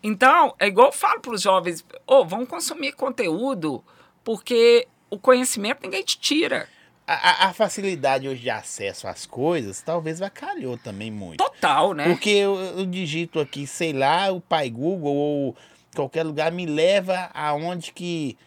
Então, é igual eu falo para os jovens: oh, vão consumir conteúdo, porque o conhecimento ninguém te tira. A, a, facilidade hoje de acesso às coisas talvez vacalhou também muito. Total, né? Porque eu, eu digito aqui, sei lá, o pai Google ou qualquer lugar me leva aonde que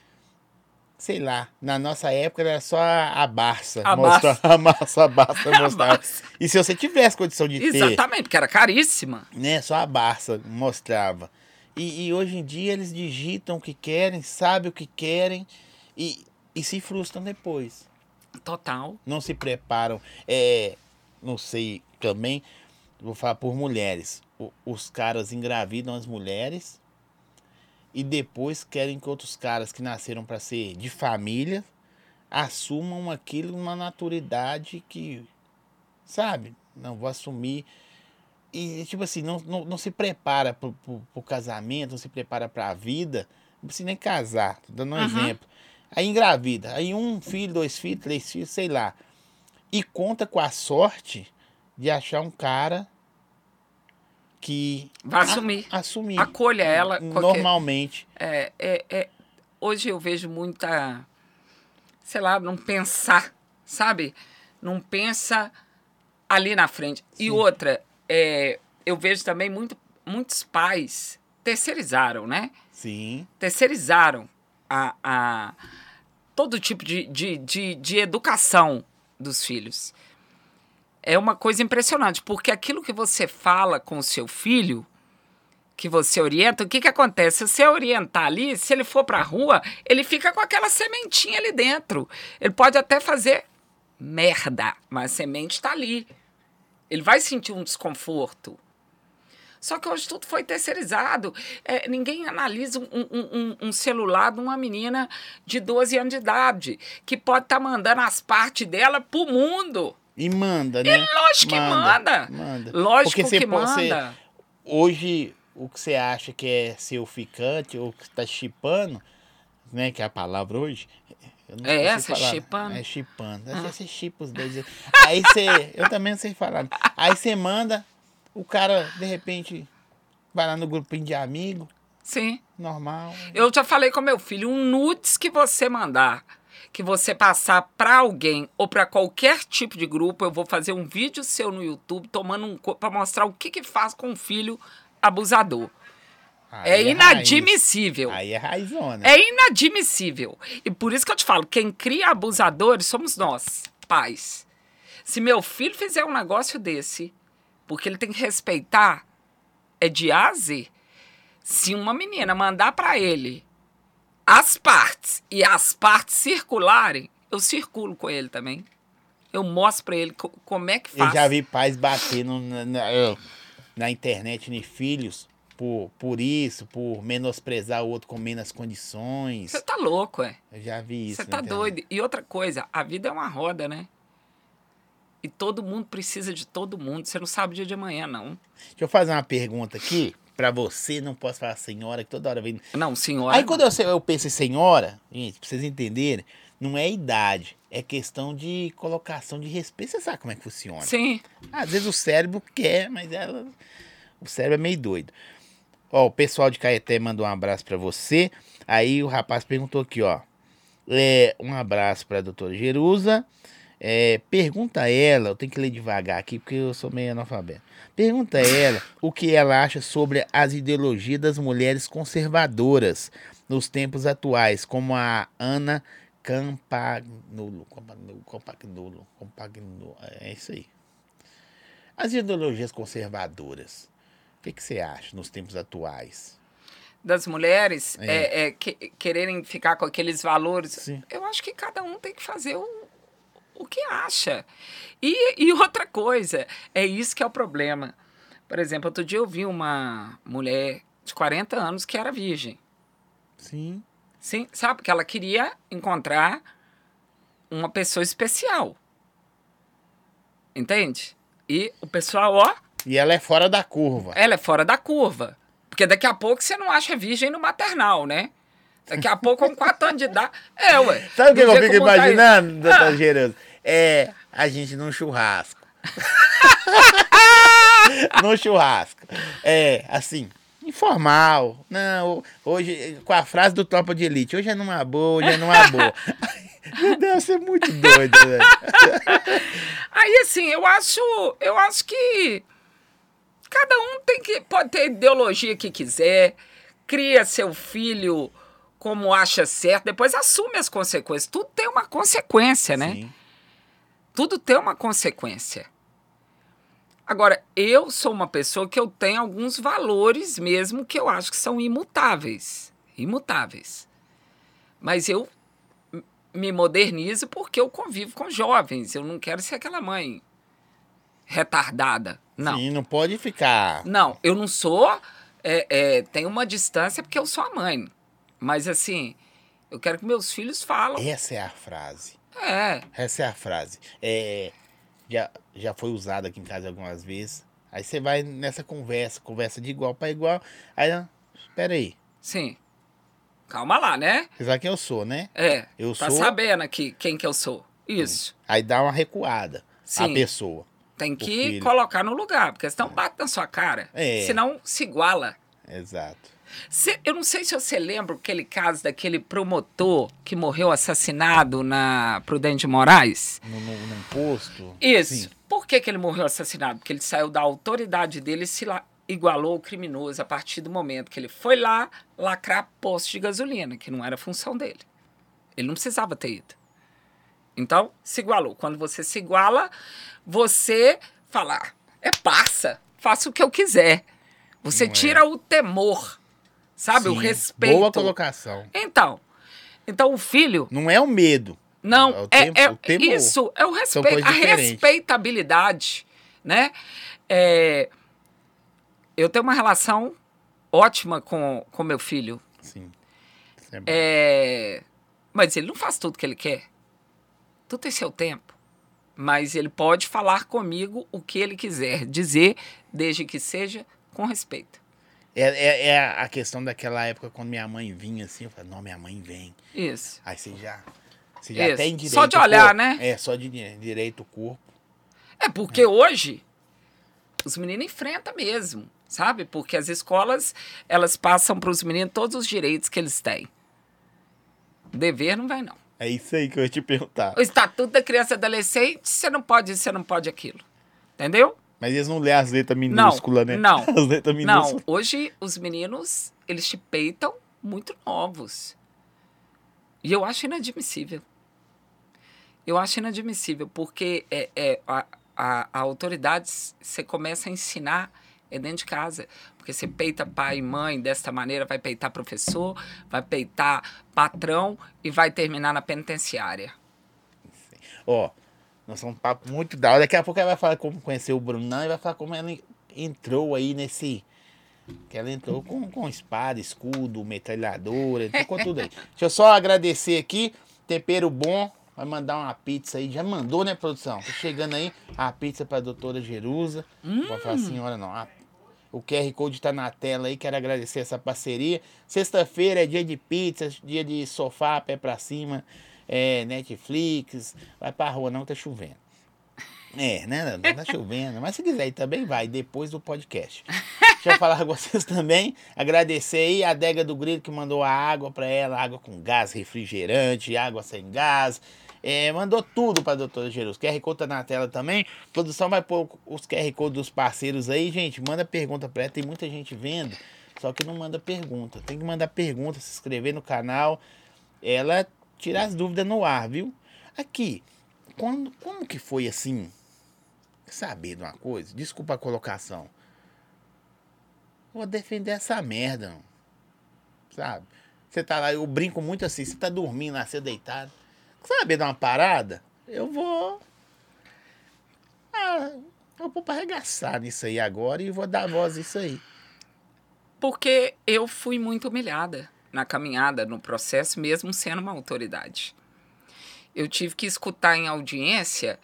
sei lá, na nossa época era só a Barça. A mostrar, Barça. <laughs> A massa, <laughs> a Barça mostrava. E se você tivesse condição de Exatamente, ter... Exatamente, porque era caríssima. Né, só a Barça mostrava. E, e, hoje em dia eles digitam o que querem, sabem o que querem e, e se frustram depois. Total. Não se preparam. É, não sei também, vou falar por mulheres. O, os caras engravidam as mulheres e depois querem que outros caras que nasceram para ser de família assumam aquilo numa naturidade que, sabe, não vou assumir. E, tipo assim, não, não, não se prepara para o casamento, não se prepara para a vida, não precisa nem casar, tô dando um uhum. exemplo. Aí engravida, aí um filho, dois filhos, três filhos, sei lá. E conta com a sorte de achar um cara que vai assumir, a, assumir, acolha ela normalmente. Qualquer, é, é, é, hoje eu vejo muita, sei lá, não pensar, sabe? Não pensa ali na frente. Sim. E outra, é, eu vejo também muito, muitos pais terceirizaram, né? Sim. Terceirizaram a, a todo tipo de, de, de, de educação dos filhos é uma coisa impressionante, porque aquilo que você fala com o seu filho, que você orienta, o que, que acontece? Se você orientar ali, se ele for para a rua, ele fica com aquela sementinha ali dentro. Ele pode até fazer merda, mas a semente está ali. Ele vai sentir um desconforto. Só que hoje tudo foi terceirizado. É, ninguém analisa um, um, um, celular de uma menina de 12 anos de idade, que pode estar tá mandando as partes dela para o mundo. E manda, né? E lógico que manda. Manda. Lógico Porque que manda. Você, hoje, o que você acha que é ser ficante ou que está chipando, né? Que é a palavra hoje. é essa, chipando? É chipando. Ah. Você chipa os dois. Aí você. eu também não sei falar. Aí você manda, o cara, de repente, vai lá no grupinho de amigo. Sim. Normal. Eu já falei com meu filho, um nudes que você mandar que você passar para alguém ou para qualquer tipo de grupo, eu vou fazer um vídeo seu no YouTube tomando um para mostrar o que que faz com o filho abusador. Aí é, é inadmissível. Raiz. Aí é raizona. É inadmissível. E por isso que eu te falo, quem cria abusadores somos nós, pais. Se meu filho fizer um negócio desse, porque ele tem que respeitar, é de A a Z. Se uma menina mandar para ele as partes e as partes circularem, eu circulo com ele também. Eu mostro para ele como é que faz. Eu já vi pais batendo na, na, na internet em filhos por, por isso, por menosprezar o outro com menos condições. Você tá louco, é? Eu já vi isso. Você tá doido. E outra coisa, a vida é uma roda, né? E todo mundo precisa de todo mundo. Você não sabe o dia de amanhã, não. Deixa eu fazer uma pergunta aqui para você, não posso falar senhora, que toda hora vem. Não, senhora. Aí quando eu, eu penso em senhora, gente, pra vocês entenderem, não é idade, é questão de colocação de respeito. Você sabe como é que funciona. Sim. Às vezes o cérebro quer, mas ela, o cérebro é meio doido. Ó, o pessoal de Caeté mandou um abraço para você. Aí o rapaz perguntou aqui, ó. É, um abraço para a doutora Jerusa. É, pergunta a ela, eu tenho que ler devagar aqui porque eu sou meio analfabeto. Pergunta a ela o que ela acha sobre as ideologias das mulheres conservadoras nos tempos atuais, como a Ana Campagnulo. Campagnulo, Campagnulo, Campagnulo é isso aí. As ideologias conservadoras, o que, que você acha nos tempos atuais? Das mulheres é. É, é, que, quererem ficar com aqueles valores. Sim. Eu acho que cada um tem que fazer o, o que acha. E, e outra coisa, é isso que é o problema. Por exemplo, outro dia eu vi uma mulher de 40 anos que era virgem. Sim. Sim, sabe? Porque ela queria encontrar uma pessoa especial. Entende? E o pessoal, ó, E ela é fora da curva. ela é fora da curva. Porque daqui a pouco você não acha virgem no maternal, né? Daqui a pouco, com quatro anos de idade. É, ué. Sabe o que eu fico tá imaginando, doutor Ah. É a gente num churrasco. <laughs> num churrasco. É, assim, informal. Não, hoje, com a frase do Tropa de Elite, hoje é numa boa, hoje é numa boa. <laughs> Deve ser muito doido, velho. <laughs> Aí, assim, eu acho, eu acho que cada um tem que pode ter ideologia que quiser, cria seu filho como acha certo, depois assume as consequências. Tudo tem uma consequência, né? Sim. Tudo tem uma consequência. Agora, eu sou uma pessoa que eu tenho alguns valores mesmo que eu acho que são imutáveis. Imutáveis. Mas eu me modernizo porque eu convivo com jovens. Eu não quero ser aquela mãe retardada. Não. Sim, não pode ficar. Não, eu não sou. É, é, tem uma distância porque eu sou a mãe. Mas assim, eu quero que meus filhos falam. Essa é a frase. É. Essa é a frase. É, já, já foi usada aqui em casa algumas vezes. Aí você vai nessa conversa, conversa de igual para igual. Aí, espera aí. Sim. Calma lá, né? Você sabe quem eu sou, né? É. Eu tá sou- sabendo aqui quem que eu sou. Isso. Aí dá uma recuada a Sim. pessoa. Tem que colocar no lugar, porque senão bate na sua cara. É. Senão se iguala. Exato. Cê- eu não sei se você lembra aquele caso daquele promotor que morreu assassinado na Prudente de Moraes. Num posto. Isso. Sim. Por que, que ele morreu assassinado? Porque ele saiu da autoridade dele e se la- igualou ao criminoso a partir do momento que ele foi lá lacrar posto de gasolina, que não era função dele. Ele não precisava ter ido. Então, se igualou. Quando você se iguala, você fala, "Ah, é parça, faça o que eu quiser. Você Não é. tira o temor, sabe? o Sim, respeito. Boa colocação. Então, então o filho Não é o medo. É não, o é, tempo- é- o tempo isso, é o respeito, a diferentes. respeitabilidade, né? É, eu tenho uma relação ótima com com meu filho, Sim. É é, mas ele não faz tudo que ele quer. Tudo tem seu tempo. Mas ele pode falar comigo o que ele quiser dizer, desde que seja com respeito. É, é, é a questão daquela época quando minha mãe vinha assim, eu falei, não, minha mãe vem. Isso. Aí você já. Você já Isso. tem direito. Só de olhar, corpo. né? É, só de di- direito o corpo. É porque hoje os meninos enfrentam mesmo, sabe? Porque as escolas elas passam para os meninos todos os direitos que eles têm. Dever não vai não. É isso aí que eu ia te perguntar. O estatuto da criança e adolescente, você não pode isso, você não pode aquilo. Entendeu? Mas eles não lêem as letras minúsculas, né? não. <laughs> As letras Não, minúsculas. hoje os meninos, eles te peitam muito novos. E eu acho inadmissível. Eu acho inadmissível, porque é, é, a, a, a autoridade, você começa a ensinar é dentro de casa. Porque você peita pai e mãe desta maneira, vai peitar professor, vai peitar patrão e vai terminar na penitenciária. Ó, nós somos um papo muito da hora. Daqui a pouco ela vai falar como conheceu o Brunão e vai falar como ela entrou aí nesse. Que ela entrou com, com espada, escudo, metralhadora, entrou com tudo aí. <laughs> Deixa eu só agradecer aqui. Tempero bom. Vai mandar uma pizza aí. Já mandou, né, produção? Tá chegando aí a pizza pra doutora Jerusa. Não Vou falar senhora, não. A- o QR Code tá na tela aí. Quero agradecer essa parceria. Sexta-feira é dia de pizza, dia de sofá, pé pra cima. É, Netflix. Vai pra rua, não, tá chovendo. É, né? Não tá chovendo. Mas se quiser ir também, vai, depois do podcast. Deixa eu falar <laughs> com vocês também. Agradecer aí a adega do Grilo que mandou a água pra ela, água com gás, refrigerante, água sem gás. É, mandou tudo pra doutora Jerusa. QR Code tá na tela também. produção vai pôr os QR Code dos parceiros aí, gente. Manda pergunta pra ela. Tem muita gente vendo, só que não manda pergunta. Tem que mandar pergunta, se inscrever no canal. Ela tira as dúvidas no ar, viu? Aqui, quando, como que foi assim? Saber de uma coisa? Desculpa a colocação. Vou defender essa merda, mano. sabe? Você tá lá, eu brinco muito assim, você tá dormindo lá, você deitado. Sabe dar uma parada? Eu vou. Ah, eu vou arregaçar nisso aí agora e vou dar voz a isso aí. Porque eu fui muito humilhada. Na caminhada, no processo, mesmo sendo uma autoridade. Eu tive que escutar em audiência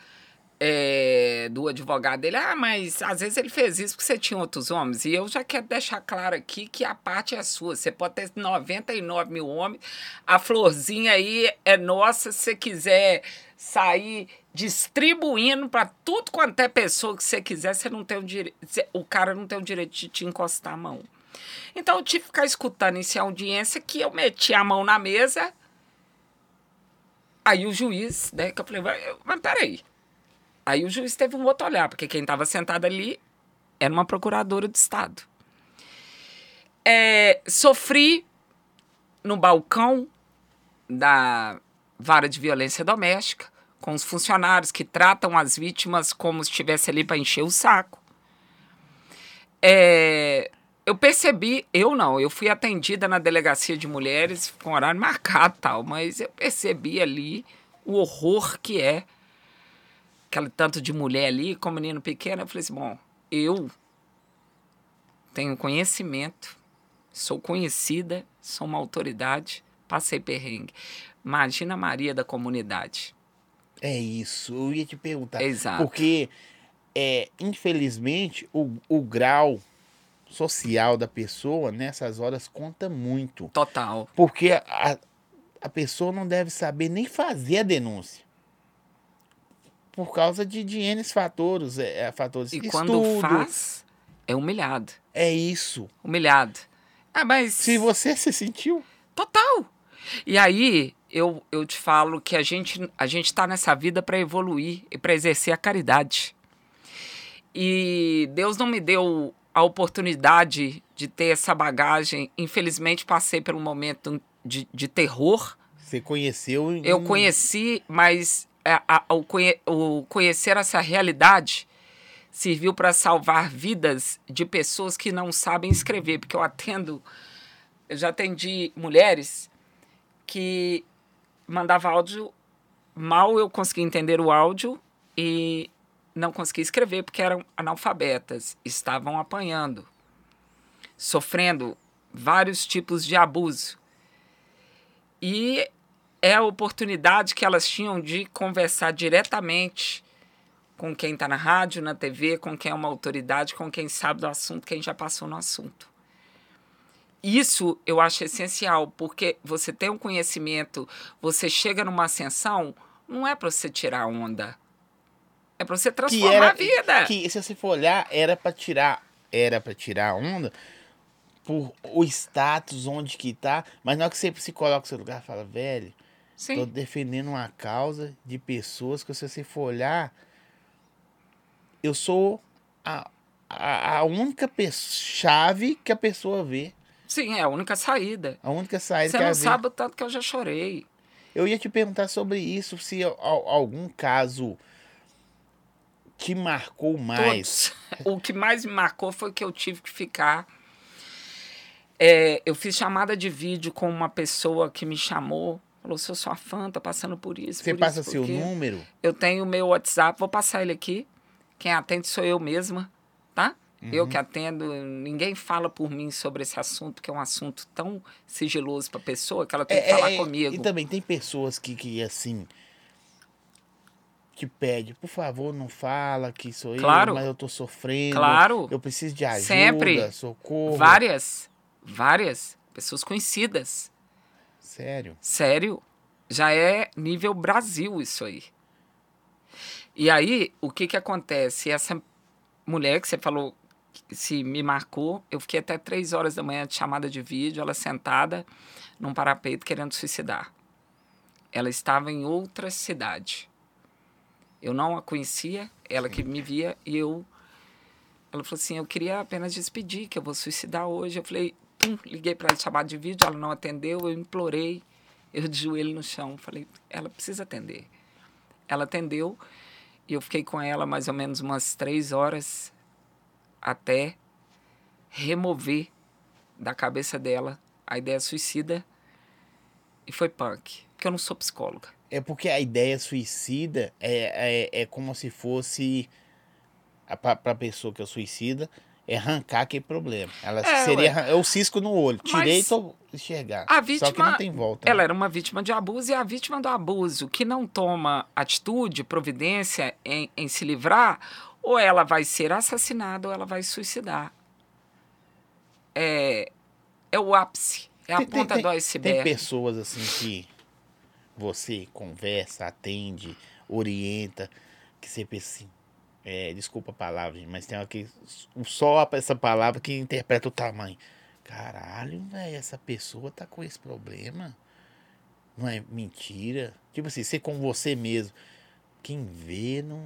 é, do advogado dele, ah, mas às vezes ele fez isso porque você tinha outros homens. E eu já quero deixar claro aqui que a parte é sua. Você pode ter 99 mil homens, a florzinha aí é nossa. Se você quiser sair distribuindo para tudo quanto é pessoa que você quiser, você não tem o direito. O cara não tem o direito de te encostar a mão. Então eu tive que ficar escutando em audiência que eu meti a mão na mesa. Aí o juiz, né, que eu falei, mas peraí. Aí o juiz teve um outro olhar, porque quem estava sentado ali era uma procuradora de Estado. É, sofri no balcão da vara de violência doméstica, com os funcionários que tratam as vítimas como se estivesse ali para encher o saco. É, eu percebi, eu não, eu fui atendida na delegacia de mulheres com horário <laughs> marcado tal, mas eu percebi ali o horror que é aquele tanto de mulher ali, com menino pequeno. Eu falei assim: bom, eu tenho conhecimento, sou conhecida, sou uma autoridade, passei perrengue. Imagina a Maria da comunidade. É isso, eu ia te perguntar. Exato. Porque, é, infelizmente, o, o grau social da pessoa nessas horas conta muito. Total. Porque a, a pessoa não deve saber nem fazer a denúncia. Por causa de, de N fatores. É, é fatores. E Estudo, quando faz, é humilhado. É isso. Humilhado. Ah, mas. Se você se sentiu. Total. E aí, eu, eu te falo que a gente a gente está nessa vida para evoluir e para exercer a caridade. E Deus não me deu a oportunidade de ter essa bagagem. Infelizmente, passei por um momento de, de terror. Você conheceu? Em... Eu conheci, mas a, a, o, conhe, o conhecer essa realidade serviu para salvar vidas de pessoas que não sabem escrever, porque eu atendo, eu já atendi mulheres que mandava áudio, mal eu conseguia entender o áudio e não conseguia escrever porque eram analfabetas, estavam apanhando, sofrendo vários tipos de abuso. E é a oportunidade que elas tinham de conversar diretamente com quem está na rádio, na TV, com quem é uma autoridade, com quem sabe do assunto, quem já passou no assunto. Isso eu acho essencial, porque você tem um conhecimento, você chega numa ascensão, não é para você tirar onda. É para você transformar era, a vida. Que se você for olhar, era para tirar, era para tirar onda por o status onde que tá, mas na hora que você se coloca no seu lugar, fala, velho, Sim. tô defendendo uma causa de pessoas que se você for olhar, eu sou a, a, a única chave que a pessoa vê. Sim, é a única saída. A única saída Você que não sabe o tanto que eu já chorei. Eu ia te perguntar sobre isso, se algum caso te marcou mais. Todos. O que mais me marcou foi que eu tive que ficar. É, eu fiz chamada de vídeo com uma pessoa que me chamou. Falou, sou sua fã, tá passando por isso. Você por passa isso, seu número? Eu tenho o meu WhatsApp, vou passar ele aqui. Quem atende sou eu mesma, tá? Uhum. Eu que atendo, ninguém fala por mim sobre esse assunto, que é um assunto tão sigiloso para a pessoa que ela tem é, que falar é, comigo. E também tem pessoas que, que assim, que pede, por favor, não fala que sou claro. eu, mas eu tô sofrendo. Claro. Eu preciso de ajuda, Sempre. socorro. Várias, várias pessoas conhecidas. Sério? Sério. Já é nível Brasil isso aí. E aí, o que que acontece? Essa mulher que você falou se me marcou. Eu fiquei até três horas da manhã de chamada de vídeo, ela sentada num parapeito querendo suicidar. Ela estava em outra cidade. Eu não a conhecia, ela que me via, e eu. Ela falou assim: Eu queria apenas despedir, que eu vou suicidar hoje. Eu falei: pum, liguei para ela chamada de vídeo, ela não atendeu, eu implorei, eu de joelho no chão. Falei: Ela precisa atender. Ela atendeu, e eu fiquei com ela mais ou menos umas três horas até remover da cabeça dela a ideia suicida e foi punk. Porque eu não sou psicóloga. É porque a ideia suicida é, é, é como se fosse para a pessoa que é suicida, é arrancar aquele problema. Ela É, seria é o cisco no olho. Tirei e tô enxergar. A Só que vítima, não tem volta. ela né? era uma vítima de abuso e a vítima do abuso que não toma atitude, providência em, em se livrar, ou ela vai ser assassinada ou ela vai suicidar. É, é o ápice, é a Tem- tem- ponta tem- do Tem iceberg. pessoas assim que você conversa, atende, orienta, que você pensa assim. é, desculpa a palavra, mas tem aqui só essa palavra que interpreta o tamanho. Caralho, velho, essa pessoa tá com esse problema. Não é mentira. Tipo assim, ser com você mesmo. Quem vê, não.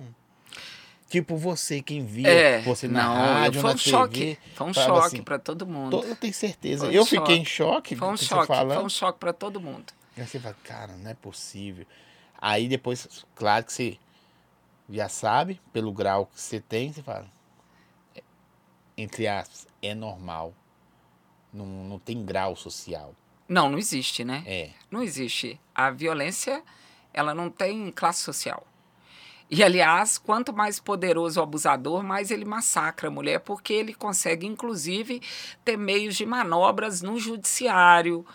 Tipo você, quem via É, você na não, rádio, foi na um TV, choque, foi um choque assim, para todo mundo. Eu tenho certeza. Um eu fiquei choque. em choque Foi um choque, falando. foi um choque para todo mundo. Aí você fala, cara, não é possível. Aí depois, claro que você já sabe, pelo grau que você tem, você fala, é, entre aspas, é normal. Não, não tem grau social. Não, não existe, né? É. Não existe. A violência, ela não tem classe social. E, aliás, quanto mais poderoso o abusador, mais ele massacra a mulher, porque ele consegue, inclusive, ter meios de manobras no judiciário,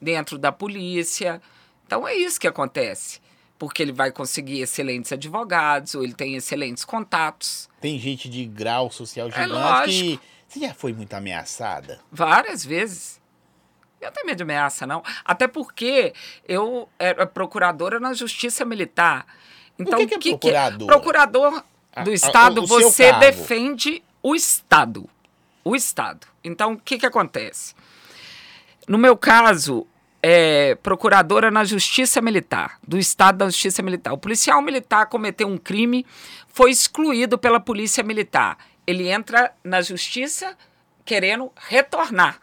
dentro da polícia. Então, é isso que acontece. Porque ele vai conseguir excelentes advogados, ou ele tem excelentes contatos. Tem gente de grau social É gigante que. lógico. Você já foi muito ameaçada? Várias vezes. Eu não tenho medo de ameaça, não. Até porque eu era procuradora na Justiça Militar. Então, que que é procuradora? Procurador A- do a- Estado, o- o seu você defende o Estado. O Estado. Então, o que, que acontece? No meu caso, é procuradora na Justiça Militar, do Estado da Justiça Militar. O policial militar cometeu um crime, foi excluído pela Polícia Militar. Ele entra na Justiça querendo retornar.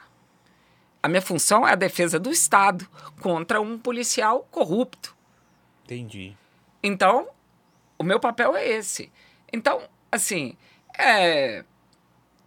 A minha função é a defesa do Estado contra um policial corrupto. Entendi. Então, o meu papel é esse. Então, assim, é,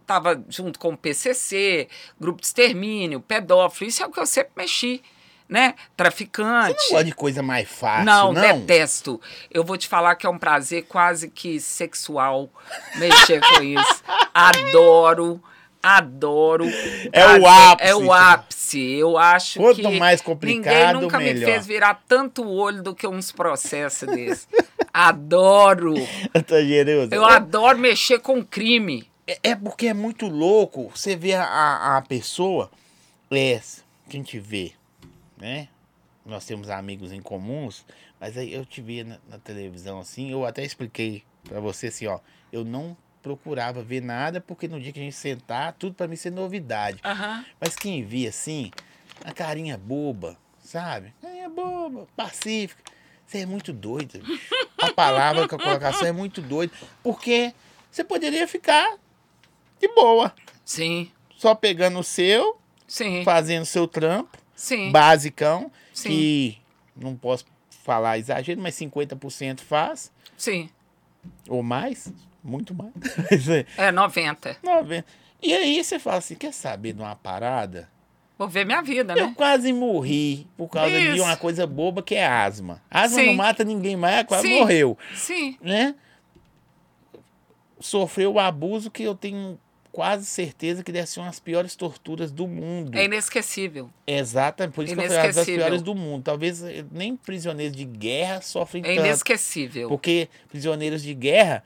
tava junto com o PCC, grupo de extermínio, pedófilo, isso é o que eu sempre mexi, né? Traficante. Você não gosta de coisa mais fácil, Não, não? detesto. Eu vou te falar que é um prazer quase que sexual mexer com isso. Adoro, adoro. É o ápice. É o ápice. Eu acho Quanto que mais complicado, ninguém nunca me melhor. fez virar tanto olho do que uns processos desses. Adoro. <laughs> Eu tô. Eu adoro mexer com crime. É, é porque é muito louco. Você vê a, a, pessoa, é, que a gente vê, né? Nós temos amigos em comuns, mas aí eu te via na, na televisão assim, eu até expliquei pra você assim, ó, eu não procurava ver nada, porque no dia que a gente sentar, tudo pra mim ser novidade. Aham. Mas quem via assim, a carinha boba, sabe? Carinha boba, pacífica. Você é muito doido. A palavra que a colocação é muito doida. Porque você poderia ficar de boa. Sim, Só pegando o seu, sim, fazendo seu trampo, sim. basicão, Sim. que não posso falar exagero, mas 50% faz, Sim. ou mais, muito mais. <laughs> É, É 90. 90. E aí você fala assim, quer saber de uma parada? Vou ver minha vida, Eu né? quase morri por causa de Isso. uma coisa boba que é asma. Asma Sim. não mata ninguém mais, quase Sim. morreu, Sim. né? Sofreu o abuso que eu tenho quase certeza que deve ser uma das piores torturas do mundo. É inesquecível. Exatamente, por isso que eu falei, uma das piores do mundo. Talvez eh, nem prisioneiros de guerra sofrem É tanto. inesquecível. Porque prisioneiros de guerra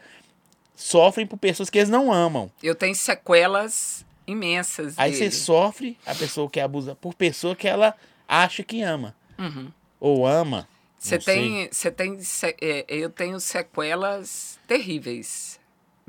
sofrem por pessoas que eles não amam. Eu tenho sequelas imensas. Aí dele. você sofre, a pessoa que abusa, por pessoa que ela acha que ama. Uhum. Ou ama. Você tem, você tem, é, eu tenho sequelas terríveis,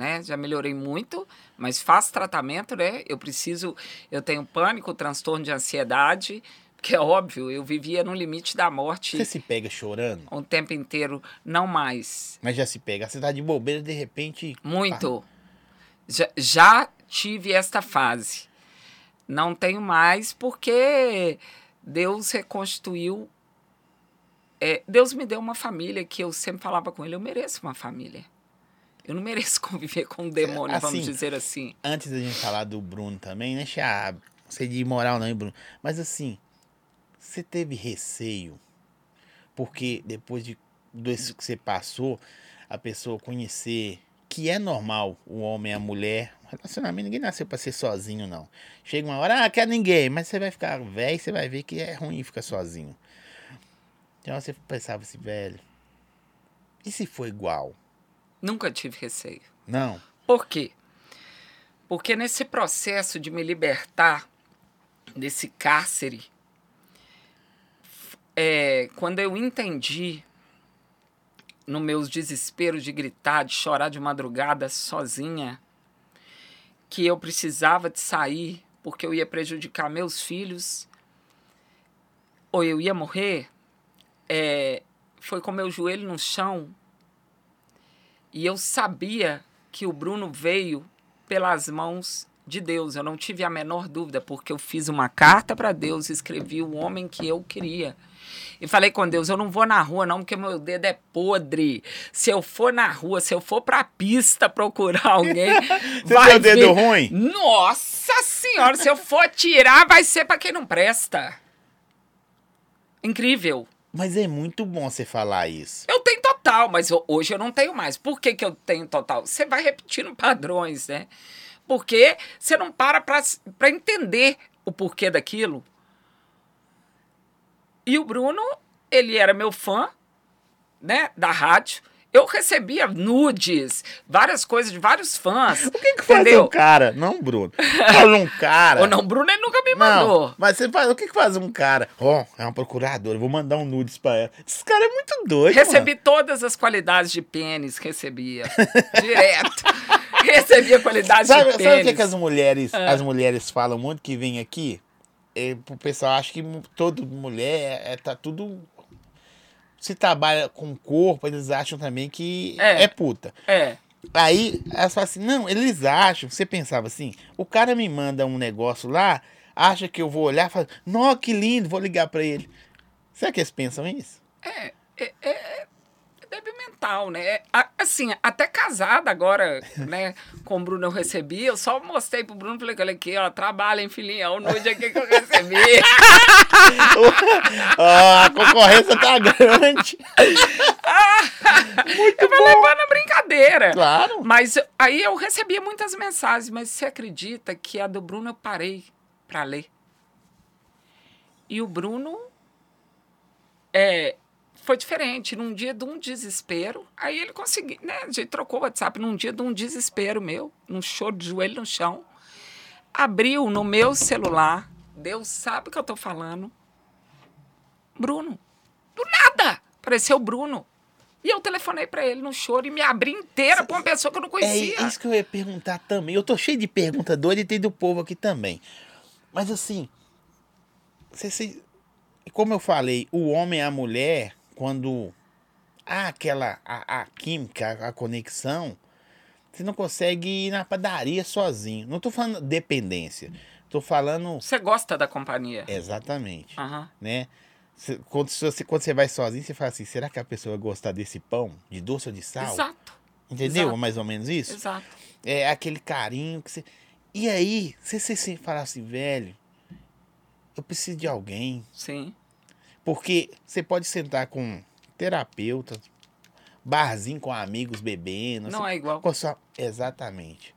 né? Já melhorei muito, mas faço tratamento, né? Eu preciso, eu tenho pânico, transtorno de ansiedade, que é óbvio, eu vivia no limite da morte Você se pega chorando, o tempo inteiro, não mais, mas já se pega. Você tá de bobeira de repente. muito. Já, já tive esta fase. Não tenho mais porque Deus reconstituiu. é, Deus me deu uma família que eu sempre falava com ele, eu mereço uma família. Eu não mereço <laughs> conviver com um demônio, Assim, vamos dizer assim. Antes da gente falar do Bruno também, né, Chá? Sei de moral não, hein, Bruno? Mas assim, você teve receio? Porque depois de disso que você passou, a pessoa conhecer que é normal o homem e a mulher Relacionamento, ninguém nasceu pra ser sozinho, não. Chega uma hora, ah, quer ninguém, mas você vai ficar velho, você vai ver que é ruim ficar sozinho. Então você pensava assim, velho, e se for igual? Nunca tive receio. Não. Por quê? Porque nesse processo de me libertar desse cárcere, é, quando eu entendi, no meus desesperos de gritar, de chorar de madrugada sozinha, que eu precisava de sair porque eu ia prejudicar meus filhos ou eu ia morrer, é, foi com meu joelho no chão e eu sabia que o Bruno veio pelas mãos de Deus. Eu não tive a menor dúvida, porque eu fiz uma carta para Deus, escrevi o homem que eu queria. E falei com Deus, eu não vou na rua não, porque meu dedo é podre. Se eu for na rua, se eu for pra pista procurar alguém, <laughs> Você vai tem o dedo ruim? Nossa senhora, se eu for tirar, vai ser pra quem não presta. Incrível. Mas é muito bom você falar isso. Eu total, mas hoje eu não tenho mais. Por que, que eu tenho total? Você vai repetindo <laughs> padrões, né? Porque você não para para entender o porquê daquilo. E o Bruno, ele era meu fã, né, da rádio. Eu recebia nudes, várias coisas de vários fãs. O que que faz um cara? Não, Bruno. Fala um cara. <laughs> Ou não, Bruno, ele nunca me Não, mandou. mas você faz, o que que faz um cara? Ó, é uma procuradora, vou mandar um nudes pra ela. Esse cara é muito doido, Recebi todas as qualidades de pênis, recebia. <laughs> Direto. recebia qualidades Sabe, de sabe pênis. o que, que as mulheres, Ah. as mulheres falam muito que vem aqui? É, o pessoal acha que toda mulher é, tá tudo. Se trabalha com corpo, eles acham também que É. é, puta. É. Aí elas falam assim: não, eles acham. Você pensava assim: o cara me manda um negócio lá, acha que eu vou olhar e fala: Nossa, que lindo, vou ligar pra ele. Será que eles pensam isso? É, é, é débil mental, né? A- Assim, até casada agora, né? Com o Bruno eu recebi, eu só mostrei pro Bruno, falei, olha aqui, ó, trabalha, hein, filhinha, o nude aqui que eu recebi. Ó, <laughs> a concorrência tá grande. <laughs> eu vou levando a brincadeira. Claro. Mas aí eu recebia muitas mensagens, mas você acredita que a do Bruno eu parei pra ler? E o Bruno é, foi diferente. Num dia de um desespero, aí ele conseguiu, né? A gente trocou o WhatsApp num dia de um desespero meu, num choro de joelho no chão. Abriu no meu celular, Deus sabe o que eu tô falando. Bruno. Do nada! Apareceu o Bruno. E eu telefonei pra ele no choro e me abri inteira pra uma pessoa que eu não É conhecia. isso que eu ia perguntar também. Eu tô cheio de pergunta doida e tem do povo aqui também. Mas assim, você, se- como eu falei, o homem e a mulher, quando há aquela a, a química, a conexão, você não consegue ir na padaria sozinho. Não tô falando dependência. Tô falando Você gosta da companhia? exatamente, Aham. né? Cê- Quando você, quando você vai sozinho, você fala assim: será que a pessoa vai gostar desse pão de doce ou de sal? Exato, Entendeu? exato. Mais ou menos isso? exato. É aquele carinho que você. E aí, você, você, você fala assim, velho, eu preciso de alguém. Sim. Porque você pode sentar com terapeuta, barzinho com amigos bebendo. Não é igual. sua- Exatamente.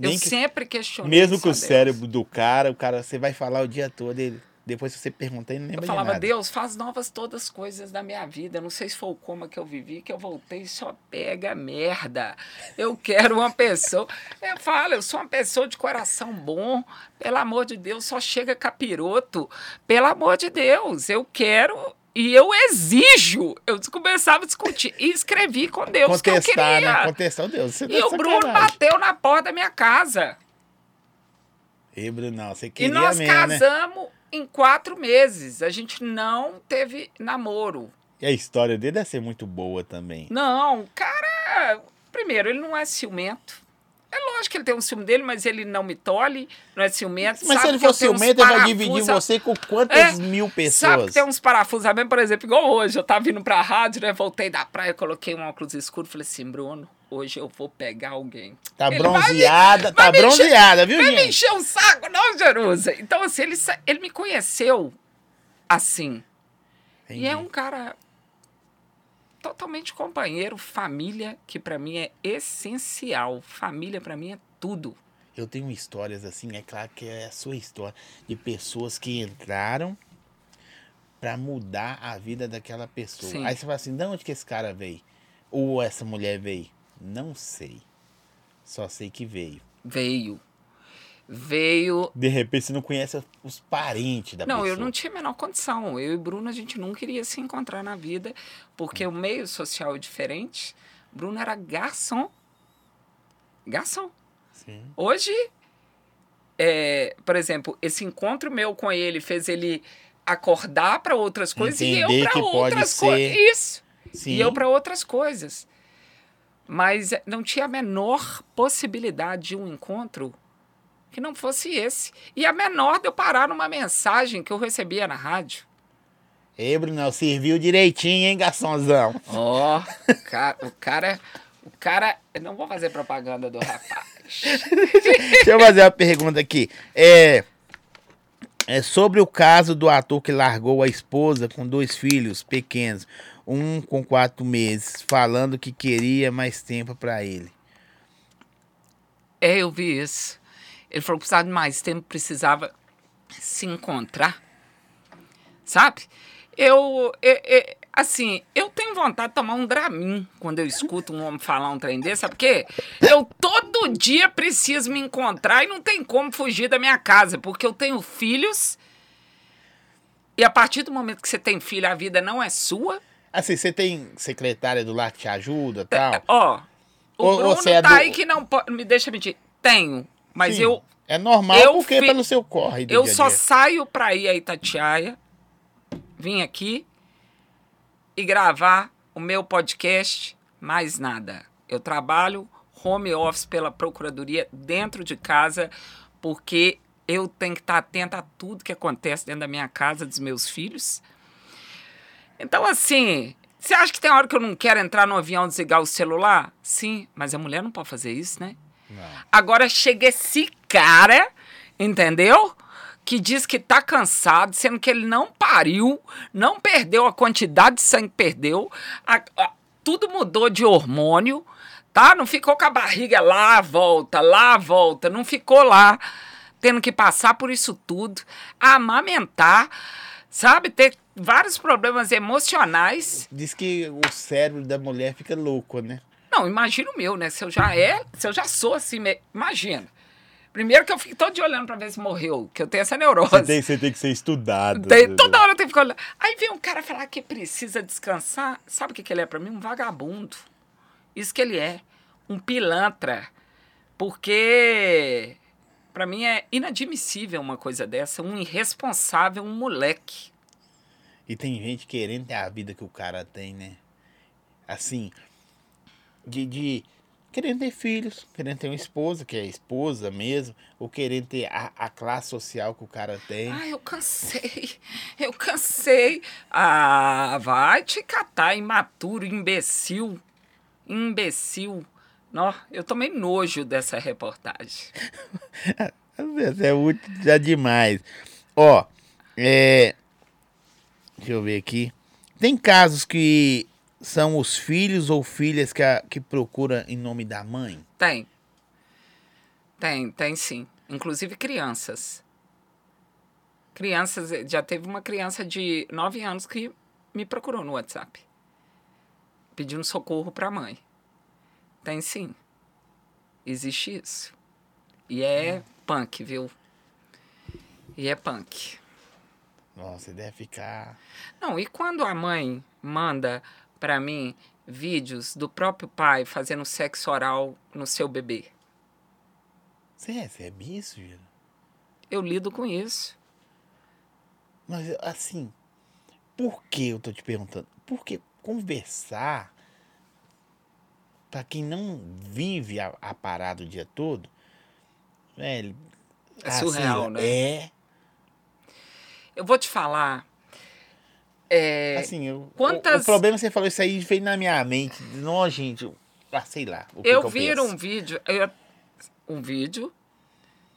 Eu Nem que- sempre questionei. mesmo com o cérebro do cara, o cara, você vai falar o dia todo, ele, depois você perguntar, ele não lembra Eu de falava, nada. Deus, faz novas todas as coisas da minha vida. Não sei se foi o coma que eu vivi, que eu voltei e só pega merda. Eu quero uma pessoa. <laughs> Eu falo, eu sou uma pessoa de coração bom. Pelo amor de Deus, só chega capiroto. Pelo amor de Deus, eu quero. E eu exijo. Eu começava a discutir. E escrevi com Deus que eu Contestar, queria. né? Contestar Deus. Você tá E o de Bruno sacanagem. bateu na porta da minha casa. Ei, Brunão, você E queria nós mesmo, né? Em quatro meses. A gente não teve namoro. E a história dele deve ser muito boa também. Não, cara. Primeiro, ele não é ciumento. É lógico que ele tem um ciúme dele, mas ele não me tolhe, não é ciumento. Mas se sabe ele for ciumento, ele vai dividir você com quantas É, mil Sabe pessoas? que tem uns parafusos mesmo, por exemplo, igual hoje, eu tava vindo pra rádio, né? Voltei da praia, coloquei um óculos escuro, falei assim, Bruno, hoje eu vou pegar alguém. Tá Ele me- bronzeada, vai tá me encher- bronzeada, viu, Vai me gente? encher um saco, não, Jerusa? Então, assim, ele, ele me conheceu assim. E é Entendi. um cara totalmente companheiro, família, que pra mim é essencial. Família pra mim é tudo. Eu tenho histórias assim, é claro que é a sua história, de pessoas que entraram pra mudar a vida daquela pessoa. Sim. Aí você fala assim, de onde que esse cara veio? Ou essa mulher veio? Não sei. Só sei que veio. Veio. Veio. De repente você não conhece os parentes da Não, pessoa. eu não tinha a menor condição. Eu e Bruno, a gente não queria se encontrar na vida, porque o meio social é diferente. Bruno era garçom. Garçom. Sim. Hoje, é, por exemplo, esse encontro meu com ele fez ele acordar para outras coisas e eu Entender para outras coisas. Isso. Sim. E eu para outras coisas. Mas eh, não tinha a menor possibilidade de um encontro que não fosse esse. E a menor de eu parar numa mensagem que eu recebia na rádio. Ei, Brunão, serviu direitinho, hein, garçomzão? Ó, cara, o cara. O cara. Eu não vou fazer propaganda do rapaz. <laughs> Deixa eu fazer uma pergunta aqui. É, é sobre o caso do ator que largou a esposa com dois filhos pequenos, um com quatro meses, falando que queria mais tempo pra ele. É, eu vi isso. Ele falou que precisava de mais tempo, precisava se encontrar. Sabe? Eu- assim, eu tenho vontade de tomar um Dramin quando eu escuto um homem falar um trem desse, sabe por quê? Eu todo dia preciso me encontrar e não tem como fugir da minha casa, porque eu tenho filhos. E a partir do momento que você tem filho, a vida não é sua. Assim, você tem secretária do lar que te ajuda e tal? Ó, o Ou Bruno você é tá do- aí que não pode. Me deixa mentir. Tenho, mas Sim. eu É normal eu porque fi- pelo seu corre Eu dia só dia. saio pra ir a Itatiaia, vim aqui e gravar o meu podcast, mais nada. Eu trabalho home office pela Procuradoria dentro de casa, porque eu tenho que estar atenta a tudo que acontece dentro da minha casa, dos meus filhos. Então, assim, você acha que tem hora que eu não quero entrar no avião e desligar o celular? Sim, mas a mulher não pode fazer isso, né? Não. Agora chega esse cara, entendeu? Que diz que tá cansado, sendo que ele não pariu, não perdeu a quantidade de sangue que perdeu, a- a- tudo mudou de hormônio, tá? Não ficou com a barriga lá, volta, lá, volta, não ficou lá, tendo que passar por isso tudo, amamentar, sabe? Ter vários problemas emocionais. Diz que o cérebro da mulher fica louco, né? Não, imagina o meu, né? Se eu já é, se eu já sou assim, imagina. Primeiro que eu fico todo dia olhando pra ver se morreu, que eu tenho essa neurose. Você tem, você tem que ser estudado. Tem- toda hora eu tenho que ficar olhando. Aí vem um cara falar que precisa descansar. Sabe o que, que ele é pra mim? Um vagabundo. Isso que ele é. Um pilantra. Porque pra mim é inadmissível uma coisa dessa. Um irresponsável, um moleque. E tem gente querendo ter a vida que o cara tem, né? Assim, de, de querendo ter filhos, querendo ter uma esposa, que é esposa mesmo, ou querendo ter a, a classe social que o cara tem. Ah, eu cansei. <laughs> Eu cansei. Ah, vai te catar, imaturo, imbecil. Imbecil. Nó, eu tomei nojo dessa reportagem. <laughs> Às vezes é útil já demais. Ó, é. Deixa eu ver aqui. Tem casos que são os filhos ou filhas que, a, que procura em nome da mãe? Tem. Tem, tem sim. Inclusive crianças. Crianças, já teve uma criança de 9 anos que me procurou no WhatsApp. Pedindo socorro para a mãe. Tem sim. Existe isso. E é punk, viu? E é punk. Nossa, deve ficar. Não, e quando a mãe manda para mim vídeos do próprio pai fazendo sexo oral no seu bebê? Você recebe isso, Giro? Eu lido com isso. Mas, assim, por que eu tô te perguntando? Porque conversar, pra quem não vive a, a parada o dia todo, velho. É surreal, né? É. Eu vou te falar. É, Assim, eu, quantas- o, o problema é que você falou isso aí veio na minha mente. Não, gente, eu- ah, sei lá. eu eu vi um vídeo, eu- um vídeo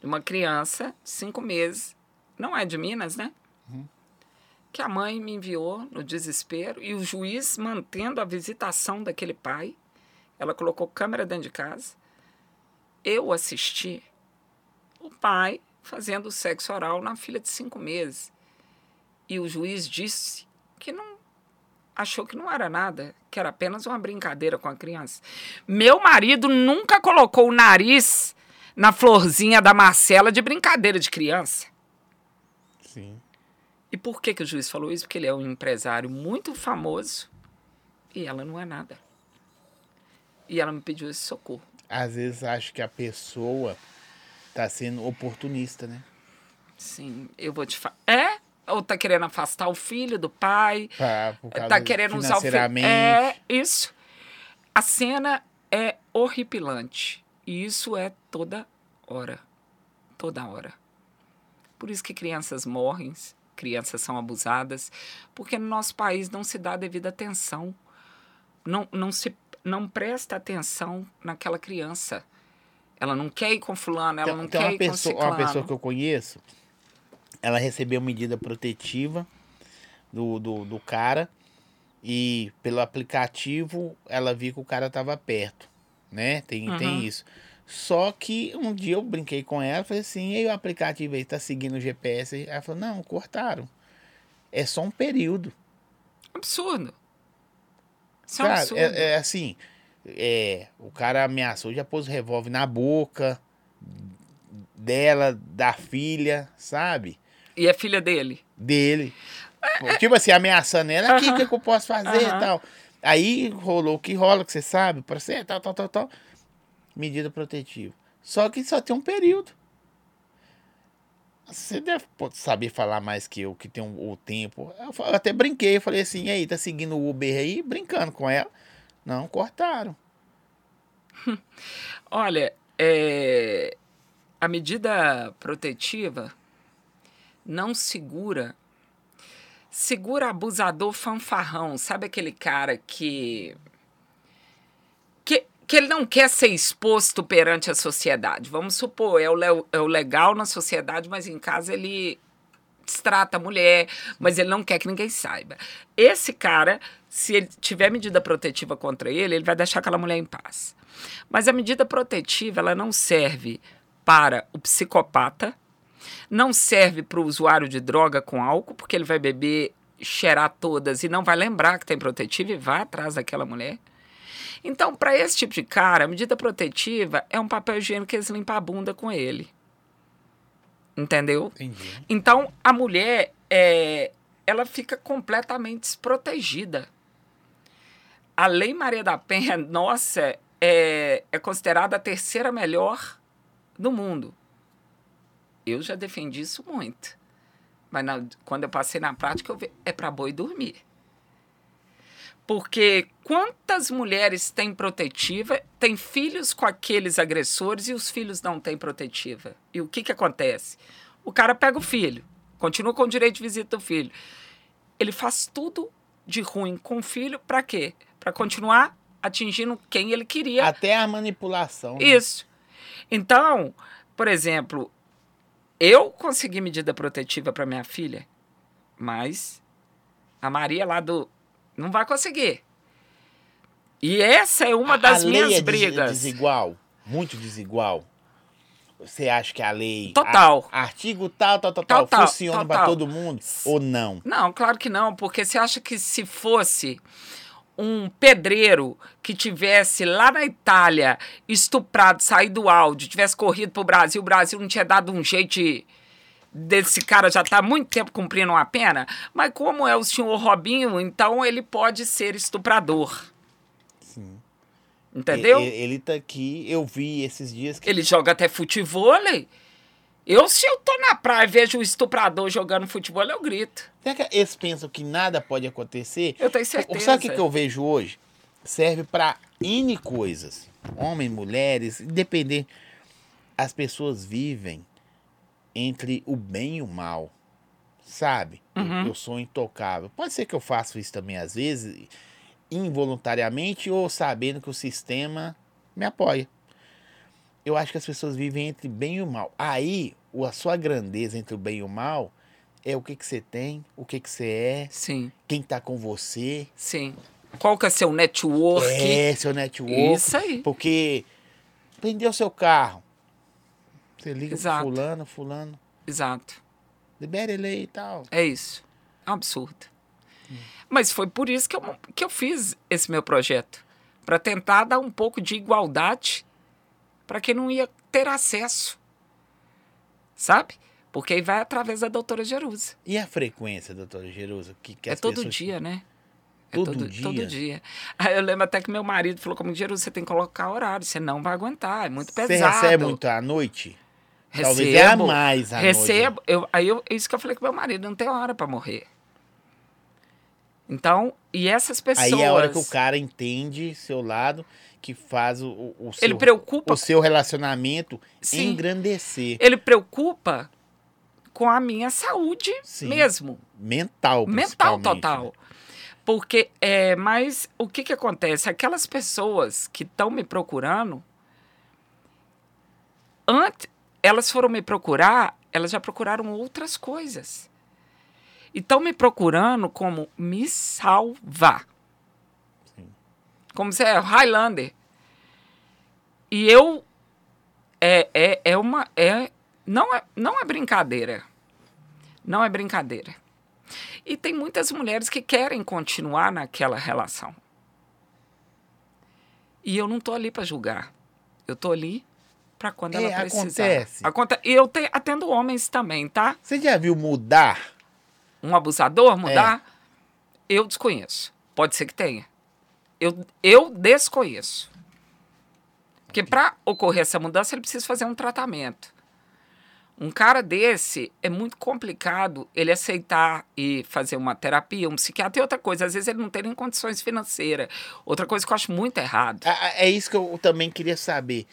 de uma criança de cinco meses, não é de Minas, né? Uhum. Que a mãe me enviou no desespero e o juiz mantendo a visitação daquele pai. Ela colocou câmera dentro de casa eu assisti o pai fazendo sexo oral na filha de cinco meses. E o juiz disse que não achou que não era nada, que era apenas uma brincadeira com a criança. Meu marido nunca colocou o nariz na florzinha da Marcela de brincadeira de criança. Sim. E por que, que o juiz falou isso? Porque ele é um empresário muito famoso e ela não é nada. E ela me pediu esse socorro. Às vezes acho que a pessoa tá sendo oportunista, né? Sim, eu vou te falar. É? Ou tá querendo afastar o filho do pai? Pra, tá querendo usar o filho. É, isso. A cena é horripilante. E isso é toda hora. Toda hora. Por isso que crianças morrem, crianças são abusadas, porque no nosso país não se dá devida atenção. Não, não se não presta atenção naquela criança. Ela não quer ir com fulano, ela Tem- não tem quer uma ir pessoa, com uma ciclano. pessoa que eu conheço, ela recebeu medida protetiva do, do, do cara e pelo aplicativo ela viu que o cara tava perto, né? Tem, Uhum. tem isso. Só que um dia eu brinquei com ela, falei assim, e aí o aplicativo aí tá seguindo o GPS? Ela falou, não, cortaram. É só um período. Absurdo. Isso é Cara, absurdo. é, é assim, é, o cara ameaçou, já pôs o revólver na boca dela, da filha, sabe? E é filha dele. Dele. Tipo assim, ameaçando ela, aqui, o Aham. que, que eu posso fazer e Aham. tal. Aí rolou o que rola, que você sabe, pra você, tal, tal, tal, tal. Medida protetiva. Só que só tem um período. Você deve saber falar mais que eu, que tem um- o tempo. Eu eu até brinquei, eu falei assim, e aí, tá seguindo o Uber aí, brincando com ela. Não, cortaram. <laughs> Olha, é, a medida protetiva não segura. Segura abusador fanfarrão. Sabe aquele cara que. que, ele não quer ser exposto perante a sociedade? Vamos supor, é o, le- é o legal na sociedade, mas em casa ele destrata a mulher, mas ele não quer que ninguém saiba. Esse cara, se ele tiver medida protetiva contra ele, ele vai deixar aquela mulher em paz. Mas a medida protetiva, ela não serve para o psicopata, não serve para o usuário de droga com álcool, porque ele vai beber, cheirar todas e não vai lembrar que tem protetiva e vai atrás daquela mulher. Então, para esse tipo de cara, a medida protetiva é um papel higiênico que eles limpam a bunda com ele. Entendeu? Entendi. Então, a mulher, é, ela fica completamente desprotegida. A Lei Maria da Penha, <laughs> nossa, é, é considerada a terceira melhor do mundo. Eu já defendi isso muito. Mas na- quando eu passei na prática, eu vi, é para boi dormir. Porque quantas mulheres têm protetiva, têm filhos com aqueles agressores e os filhos não têm protetiva? E o que, que acontece? O cara pega o filho, continua com o direito de visita do filho. Ele faz tudo de ruim com o filho para quê? Para continuar atingindo quem ele queria Até a manipulação. né? isso. Então, por exemplo, eu consegui medida protetiva para minha filha, mas a Maria lá do não vai conseguir. E essa é uma A- das a lei minhas é brigas. desigual, muito desigual. Você acha que a lei. Total. a- artigo tal, tal, tal, tal, Total, funciona para todo mundo? Ou não? Não, claro que não, porque você acha que se fosse um pedreiro que tivesse lá na Itália estuprado, saído do áudio, tivesse corrido pro Brasil, o Brasil não tinha dado um jeito de desse cara já está há muito tempo cumprindo uma pena, mas como é o senhor Robinho, então ele pode ser estuprador. Sim. Entendeu? Ele, ele tá aqui, eu vi esses dias que. Ele joga até futevôlei. Eu, se eu tô na praia e vejo um estuprador jogando futebol, eu grito. Será que eles pensam que nada pode acontecer? Eu tenho certeza. Sabe o que, que eu vejo hoje? Serve para N coisas. Homens, mulheres, independente. As pessoas vivem entre o bem e o mal. Sabe? Eu- Uhum. Eu, sou intocável. Pode ser que eu faça isso também às vezes, involuntariamente ou sabendo que o sistema me apoia. Eu acho que as pessoas vivem entre bem e o mal. Aí, a sua grandeza entre o bem e o mal é o que, que você tem, o que, que você é, Sim, quem tá com você. sim. Qual que é seu network? É, seu network. Isso aí. Porque prendeu seu carro. Você liga Exato. pro fulano, fulano, Exato. libera ele aí e tal. É isso. É um absurdo. Mas foi por isso que eu, que eu fiz esse meu projeto. Para tentar dar um pouco de igualdade para quem não ia ter acesso. Sabe? Porque aí vai através da doutora Jerusa. E a frequência, doutora Jerusa? Que, que É todo pessoas- dia, né? É Todo dia? Todo dia. Aí eu lembro até que meu marido falou comigo, Jerusa, você tem que colocar horário, você não vai aguentar, é muito Você pesado. recebe muito à noite? Recebo, Talvez é a mais à recebo. Eu, aí eu, isso que eu falei com meu marido, não tem hora para morrer. Então, e essas pessoas... Aí é a hora que o cara entende seu lado, que faz o, o, seu, Ele preocupa o seu relacionamento Sim. engrandecer. ele preocupa com a minha saúde Sim. mesmo. Mental, Mental principalmente, total. né? Porque, é, mas o que, que acontece? Aquelas pessoas que estão me procurando, antes, elas foram me procurar, elas já procuraram outras coisas. E estão me procurando como me salvar. Como se é Highlander. E eu. É, é, é uma. É, não, é, não é brincadeira. Não é brincadeira. E tem muitas mulheres que querem continuar naquela relação. E eu não tô ali para julgar. Eu tô ali para quando É, ela precisar. acontece. Aconte e eu te- atendo homens também, tá? Você já viu mudar? Um abusador mudar? Eu desconheço. Pode ser que tenha. Eu, eu desconheço. Porque para ocorrer essa mudança, ele precisa fazer um tratamento. Um cara desse é muito complicado ele aceitar e fazer uma terapia, um psiquiatra e outra coisa. Às vezes ele não tem nem condições financeiras. Outra coisa que eu acho muito errado. Ah, É isso que eu também queria saber.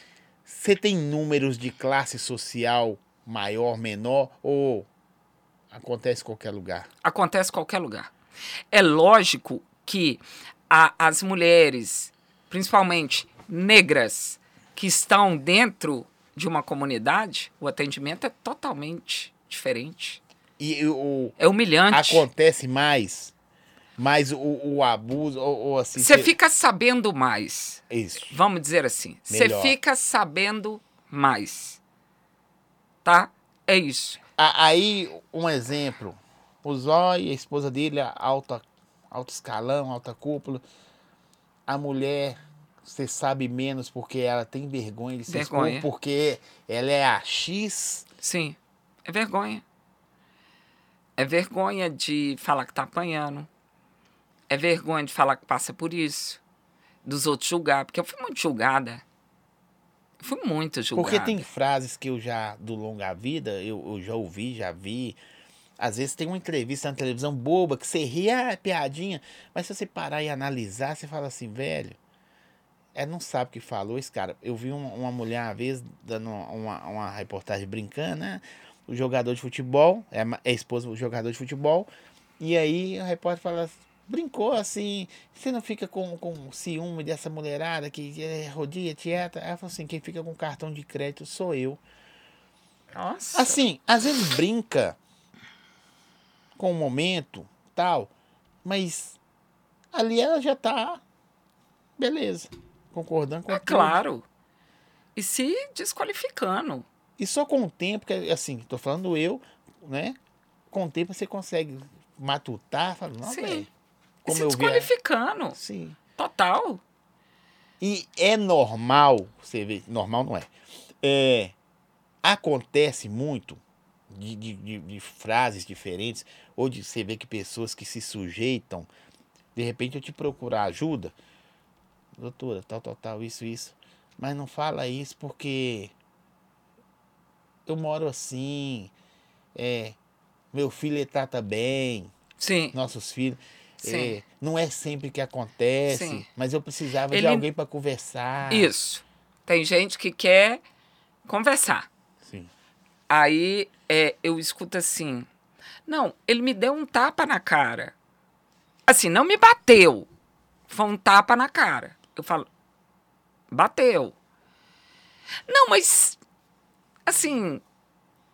Você tem números de classe social maior, menor ou acontece em qualquer lugar? acontece em qualquer lugar. É lógico que a- as mulheres, principalmente negras, que estão dentro de uma comunidade, o atendimento é totalmente diferente. E o É humilhante. acontece mais, mais o, o abuso ou, ou assim. Você cê- fica sabendo mais. isso. Vamos dizer assim. Você fica sabendo mais. Tá? É isso. Aí, um exemplo. O Zói, a esposa dele, a alta, alto escalão, alta cúpula. A mulher, você sabe menos porque ela tem vergonha de se Vergonha. expor, porque ela é a X. Sim. É vergonha. É vergonha de falar que tá apanhando. É vergonha de falar que passa por isso. Dos outros julgar. Porque eu fui muito julgada. Eu fui muito julgada. Porque tem frases que eu já, do longa vida, eu, eu já ouvi, já vi. Às vezes tem uma entrevista na televisão boba que você ri, ah, é piadinha. Mas se você parar e analisar, você fala assim, velho, é não sabe o que falou esse cara. Eu vi uma, uma mulher uma vez dando uma, uma reportagem brincando, né? O jogador de futebol, é, ma- é esposa do jogador de futebol. E aí o repórter fala, brincou assim, você não fica com, com ciúme dessa mulherada que é rodia, tieta? Ela falou assim, quem fica com cartão de crédito sou eu. Nossa. Assim, às vezes brinca com o momento, tal, mas ali ela já tá beleza, concordando com é tudo. claro. E se desqualificando. E só com o tempo, que assim, tô falando eu, né? Com o tempo você consegue matutar, falar, não, Sim. E Como se eu desqualificando. Sim. Total. E é normal, você vê, normal não é. É, acontece muito de, de, de- de frases diferentes, ou de você ver que pessoas que se sujeitam, de repente eu te procurar ajuda, doutora, tal, tal, tal, isso, isso, mas não fala isso porque eu moro assim, é, meu filho trata bem, Sim. nossos filhos. É, não é sempre que acontece, Sim. mas eu precisava de Ele- alguém para conversar. Isso. Tem gente que quer conversar. Aí é, eu escuto assim: não, ele me deu um tapa na cara. Assim, não me bateu. Foi um tapa na cara. Eu falo, bateu. Não, mas. Assim,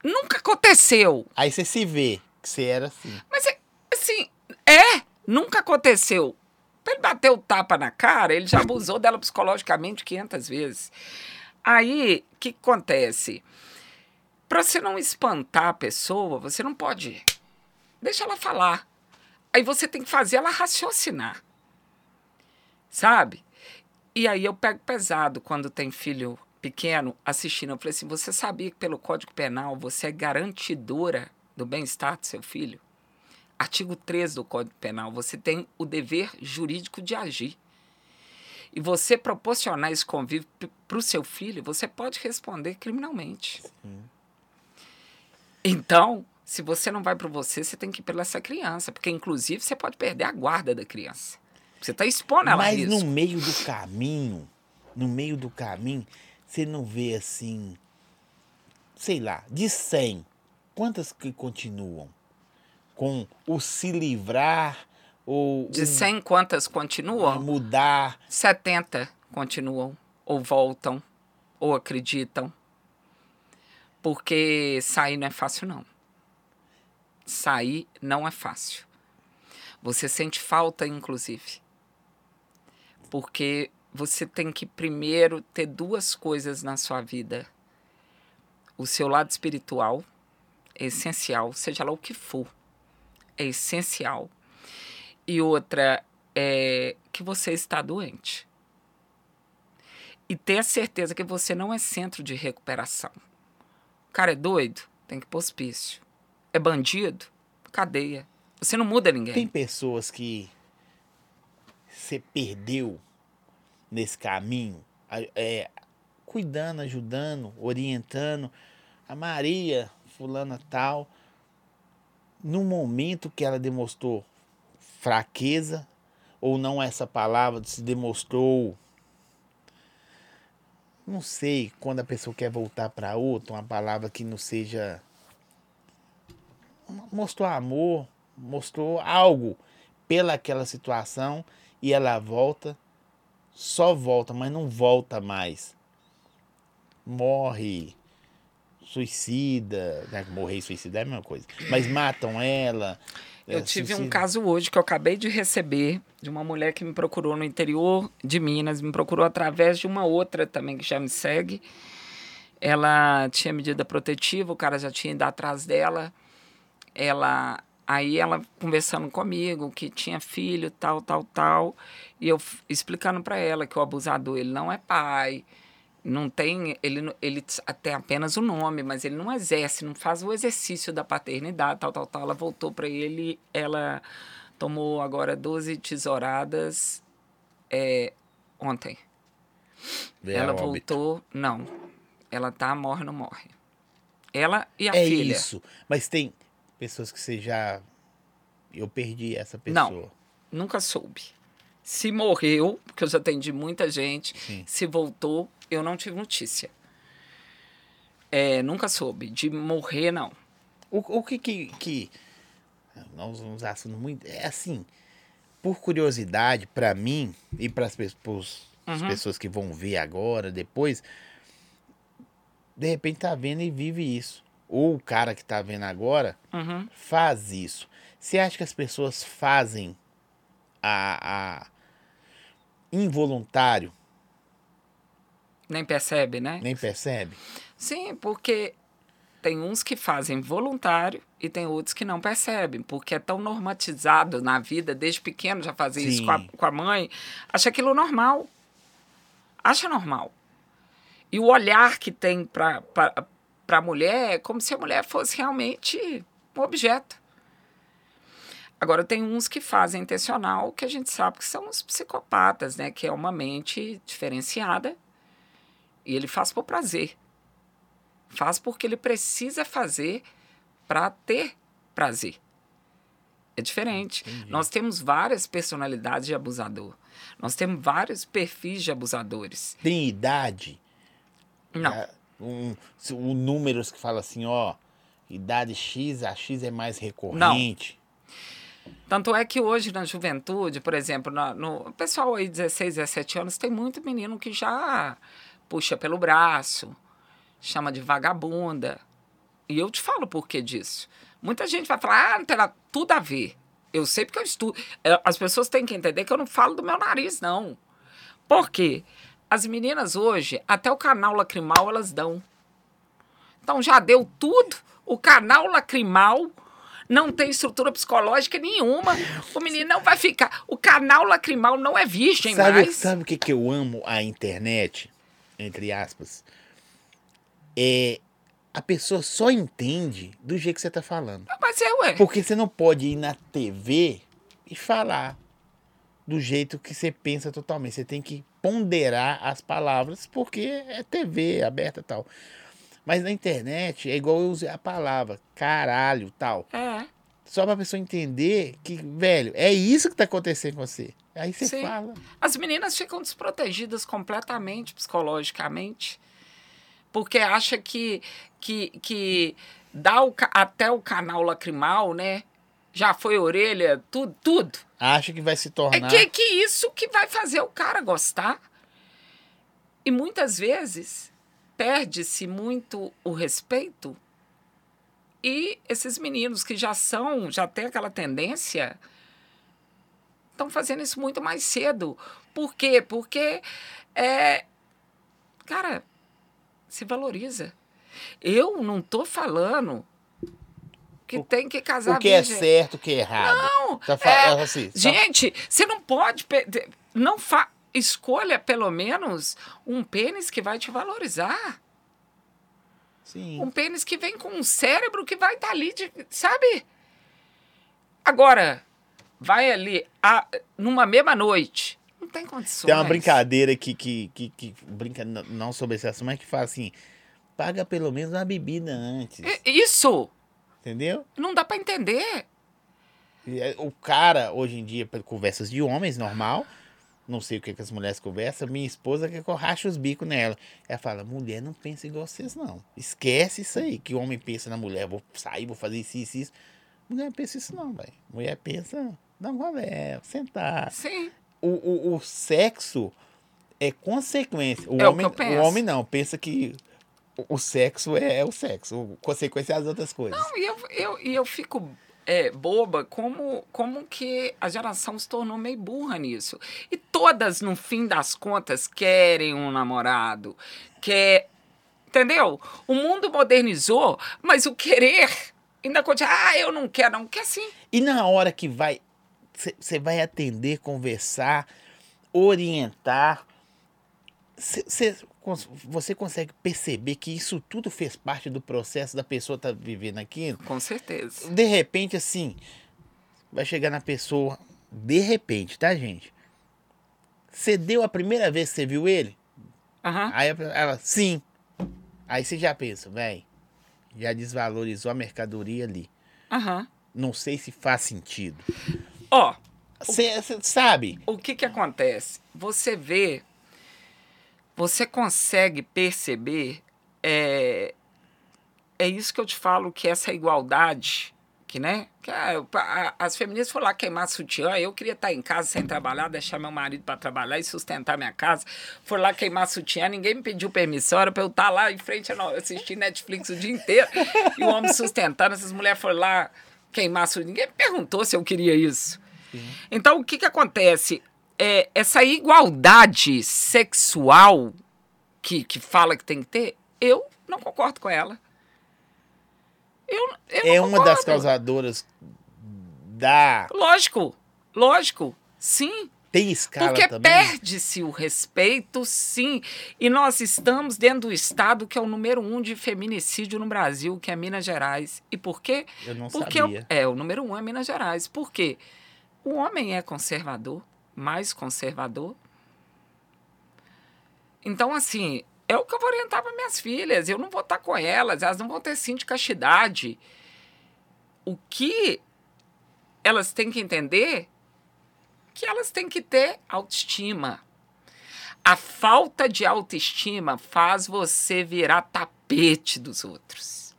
nunca aconteceu. Aí você se vê que você era assim. Mas, é, assim, é, nunca aconteceu. Pra ele bater o tapa na cara, ele já abusou dela psicologicamente 500 vezes. Aí, o que acontece? Para você não espantar a pessoa, você não pode. Deixa ela falar. Aí você tem que fazer ela raciocinar. Sabe? E aí eu pego pesado quando tem filho pequeno assistindo. Eu falei assim: você sabia que pelo Código Penal você é garantidora do bem-estar do seu filho? Artigo 13 do Código Penal, você tem o dever jurídico de agir. E você proporcionar esse convívio para o seu filho, você pode responder criminalmente. Sim. Então, se você não vai para você, você tem que ir pela essa criança, porque inclusive você pode perder a guarda da criança. Você está expondo ela Mas no meio do caminho, no meio do caminho, você não vê assim, sei lá, de 100, quantas que continuam com o se livrar ou de 100 quantas continuam? Mudar. 70 continuam ou voltam ou acreditam. Porque sair não é fácil não. Sair não é fácil. Você sente falta inclusive. Porque você tem que primeiro ter duas coisas na sua vida. O seu lado espiritual é essencial, seja lá o que for. É essencial. E outra é que você está doente. E ter a certeza que você não é centro de recuperação. Cara é doido? Tem que ir pro hospício. É bandido? Cadeia. Você não muda ninguém. Tem pessoas que você perdeu nesse caminho, é, cuidando, ajudando, orientando. A Maria, fulana tal, no momento que ela demonstrou fraqueza, ou não essa palavra se demonstrou não sei quando a pessoa quer voltar para outra, uma palavra que não seja mostrou amor, mostrou algo pela aquela situação e ela volta só volta, mas não volta mais. Morre, suicida, né? morrer e suicida é a mesma coisa. Mas matam ela. Eu é, tive suicida. um caso hoje que eu acabei de receber de uma mulher que me procurou no interior de Minas, me procurou através de uma outra também que já me segue. Ela tinha medida protetiva, o cara já tinha ido atrás dela. Ela Aí ela conversando comigo que tinha filho, tal, tal, tal, e eu explicando para ela que o abusador ele não é pai, não tem, ele ele tem apenas o nome, mas ele não exerce, não faz o exercício da paternidade, tal, tal, tal. Ela voltou para ele, ela tomou agora 12 tesouradas é, ontem. Vê ela voltou, não. Ela tá morre não morre. Ela e a é filha. É isso. Mas tem pessoas que você já. Eu perdi essa pessoa. Não, nunca soube. Se morreu, porque eu já atendi muita gente, Sim. se voltou, eu não tive notícia. É, nunca soube. De morrer, não. O, o que que. que nós vamos assunto muito. É assim, por curiosidade, para mim e para as uhum. pessoas que vão ver agora, depois, de repente tá vendo e vive isso ou o cara que está vendo agora uhum. faz isso. Você acha que as pessoas fazem a, a involuntário? Nem percebe, né? Nem percebe? Sim, porque tem uns que fazem voluntário e tem outros que não percebem, porque é tão normatizado na vida, desde pequeno já fazer Sim. isso com a, com a mãe, acha aquilo normal. Acha normal. E o olhar que tem para a mulher como se a mulher fosse realmente um objeto. Agora, tem uns que fazem intencional, que a gente sabe que são os psicopatas, né? Que é uma mente diferenciada e ele faz por prazer. Faz porque ele precisa fazer para ter prazer. É diferente. Entendi. Nós temos várias personalidades de abusador. Nós temos vários perfis de abusadores. Tem idade? Não. É um, um números que fala assim, ó, idade X, a X é mais recorrente. Não. Tanto é que hoje na juventude, por exemplo, no, no pessoal aí 16, 17 anos, tem muito menino que já puxa pelo braço, chama de vagabunda. E eu te falo por que disso. Muita gente vai falar, ah, não tem tudo a ver. Eu sei porque eu estudo. É, as pessoas têm que entender que eu não falo do meu nariz, não. Por quê? As meninas hoje, até o canal lacrimal elas dão. Então já deu tudo. O canal lacrimal não tem estrutura psicológica nenhuma. O menino não vai ficar. O canal lacrimal não é virgem Sabe, mais. sabe o que, que eu amo a internet? Entre aspas. É. A pessoa só entende do jeito que você tá falando. Mas é, ué. Porque você não pode ir na TV e falar do jeito que você pensa totalmente. Você tem que ponderar as palavras, porque é TV aberta e tal. Mas na internet é igual eu usei a palavra caralho tal. É. Só pra pessoa entender que, velho, é isso que tá acontecendo com você. Aí você Sim. fala. As meninas ficam desprotegidas completamente psicologicamente, porque acha que que, que dá o, até o canal lacrimal, né? Já foi orelha, tudo, tudo. Acha que vai se É tornar. que, que isso que vai fazer o cara gostar. E muitas vezes perde-se muito o respeito. E esses meninos que já são, já têm aquela tendência, estão fazendo isso muito mais cedo. Por quê? Porque, é, cara, se valoriza. Eu não tô falando que O- tem que casar o que é virgem. certo, o que é errado. Não, Tá fa- é, é assim, só- Gente, você não pode. Não fa... Escolha pelo menos um pênis que vai te valorizar. Sim. Um pênis que vem com um cérebro que vai estar ali, de- sabe? Agora, vai ali a- numa mesma noite. Não tem condições. Tem uma brincadeira que, que, que, que brinca não sobre esse assunto, mas que fala assim: paga pelo menos uma bebida antes. Isso Entendeu? não dá pra entender. É, O cara, hoje em dia, conversas de homens, normal. Não sei o que, que as mulheres conversam. Minha esposa quer que eu rache os bicos nela. Ela fala: mulher não pensa igual vocês, não. Esquece isso aí, que o homem pensa na mulher. Vou sair, vou fazer isso, isso, isso. Mulher não pensa isso, não, velho. Mulher pensa, dá uma conversa, sentar. Sim. o, o, o sexo é consequência. O É o homem, penso. o homem não, pensa que o, o sexo é, o sexo. O, consequência é as outras coisas. Não, e eu, eu, eu fico é, boba como, como que a geração se tornou meio burra nisso. E todas, no fim das contas, querem um namorado. Quer, entendeu? O mundo modernizou, mas o querer ainda continua. Ah, eu não quero, não quer sim. E na hora que vai, você vai atender, conversar, orientar, cê- cê você consegue perceber que isso tudo fez parte do processo da pessoa estar vivendo aquilo? Com certeza. De repente, assim, vai chegar na pessoa, de repente, tá, gente? Você deu a primeira vez que você viu ele? Aham. Aí ela, sim. Aí você já pensa, véi, já desvalorizou a mercadoria ali. Aham. Não sei se faz sentido. Ó, Você sabe? o que que acontece? Você vê, você consegue perceber, é, é isso que eu te falo, que essa igualdade, que, né? Que as feministas foram lá queimar sutiã, eu queria estar em casa sem trabalhar, deixar meu marido para trabalhar e sustentar minha casa. Foram lá queimar sutiã, ninguém me pediu permissão, era para eu estar lá em frente, a no- assistir Netflix o dia inteiro, e o homem sustentando, essas mulheres foram lá queimar sutiã, ninguém me perguntou se eu queria isso. Então, o que, que acontece? É, essa igualdade sexual que, que fala que tem que ter, eu não concordo com ela. Eu, eu É uma das causadoras da. Lógico, lógico, sim. Tem escala Porque também. perde-se o respeito, sim. E nós estamos dentro do estado que é o número um de feminicídio no Brasil, que é Minas Gerais. E por quê? Eu não Porque sabia. é, o número um é Minas Gerais. Por quê? O homem é conservador, mais conservador. Então, assim, é o que eu vou orientar para minhas filhas. Eu não vou estar com elas, elas não vão ter sim de castidade. O que elas têm que entender que elas têm que ter autoestima. A falta de autoestima faz você virar tapete dos outros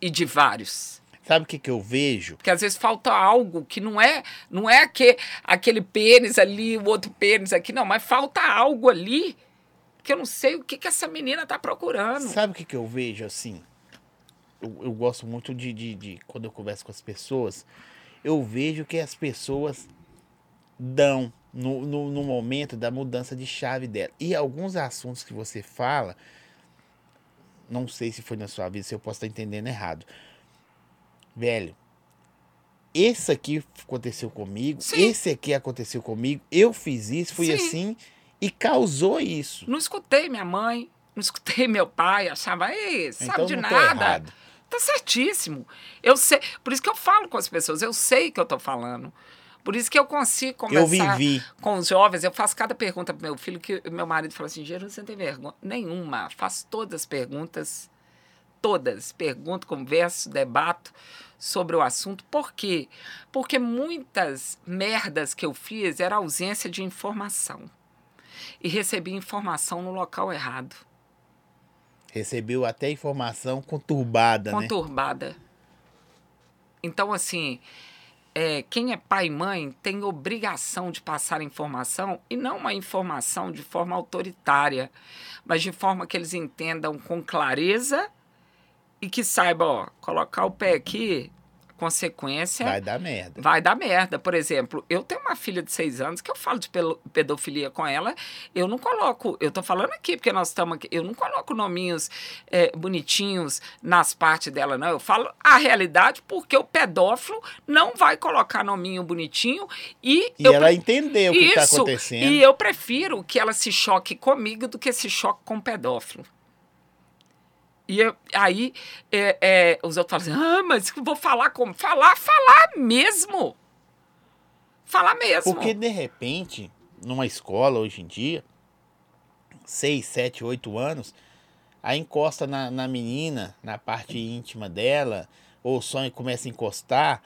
e de vários. Sabe o que, que eu vejo? Porque às vezes falta algo que não é, não é que, aquele pênis ali, o outro pênis aqui, não, mas falta algo ali que eu não sei o que, que essa menina tá procurando. Sabe o que, que eu vejo assim? Eu, eu gosto muito de, de, de- Quando eu converso com as pessoas, eu vejo que as pessoas dão no, no, no momento da mudança de chave dela. E alguns assuntos que você fala, não sei se foi na sua vida, se eu posso estar entendendo errado. Velho, esse aqui aconteceu comigo, Sim. esse aqui aconteceu comigo, eu fiz isso, fui Sim. assim e causou isso. Não escutei minha mãe, não escutei meu pai, achava, ei, sabe então de nada. Tá certíssimo. Eu sei, por isso que eu falo com as pessoas, eu sei que eu tô falando. Por isso que eu consigo conversar com os jovens. Eu faço cada pergunta pro meu filho que meu marido fala assim: Geru, você não tem vergonha nenhuma. Faço todas as perguntas, todas. Pergunto, converso, debato sobre o assunto. Por quê? Porque muitas merdas que eu fiz era ausência de informação. E recebi informação no local errado, Recebeu até informação conturbada, né? conturbada. Então, assim, é, quem é pai e mãe tem obrigação de passar informação e não uma informação de forma autoritária, mas de forma que eles entendam com clareza e que saibam, ó, colocar o pé aqui, consequência Vai dar merda. vai dar merda. Por exemplo, eu tenho uma filha de seis anos que eu falo de pedofilia com ela, eu não coloco, eu tô falando aqui porque nós estamos aqui, eu não coloco nominhos é, bonitinhos nas partes dela, não. Eu falo a realidade porque o pedófilo não vai colocar nominho bonitinho e, E ela pre- entendeu o que está acontecendo. E eu prefiro que ela se choque comigo do que se choque com o pedófilo. E eu- aí é, é, os outros falam assim: ah, mas vou falar como? Falar, falar mesmo. Falar mesmo. Porque, de repente, numa escola hoje em dia, 6, 7, 8 anos, aí encosta na, na menina, na parte íntima dela, ou o sonho começa a encostar.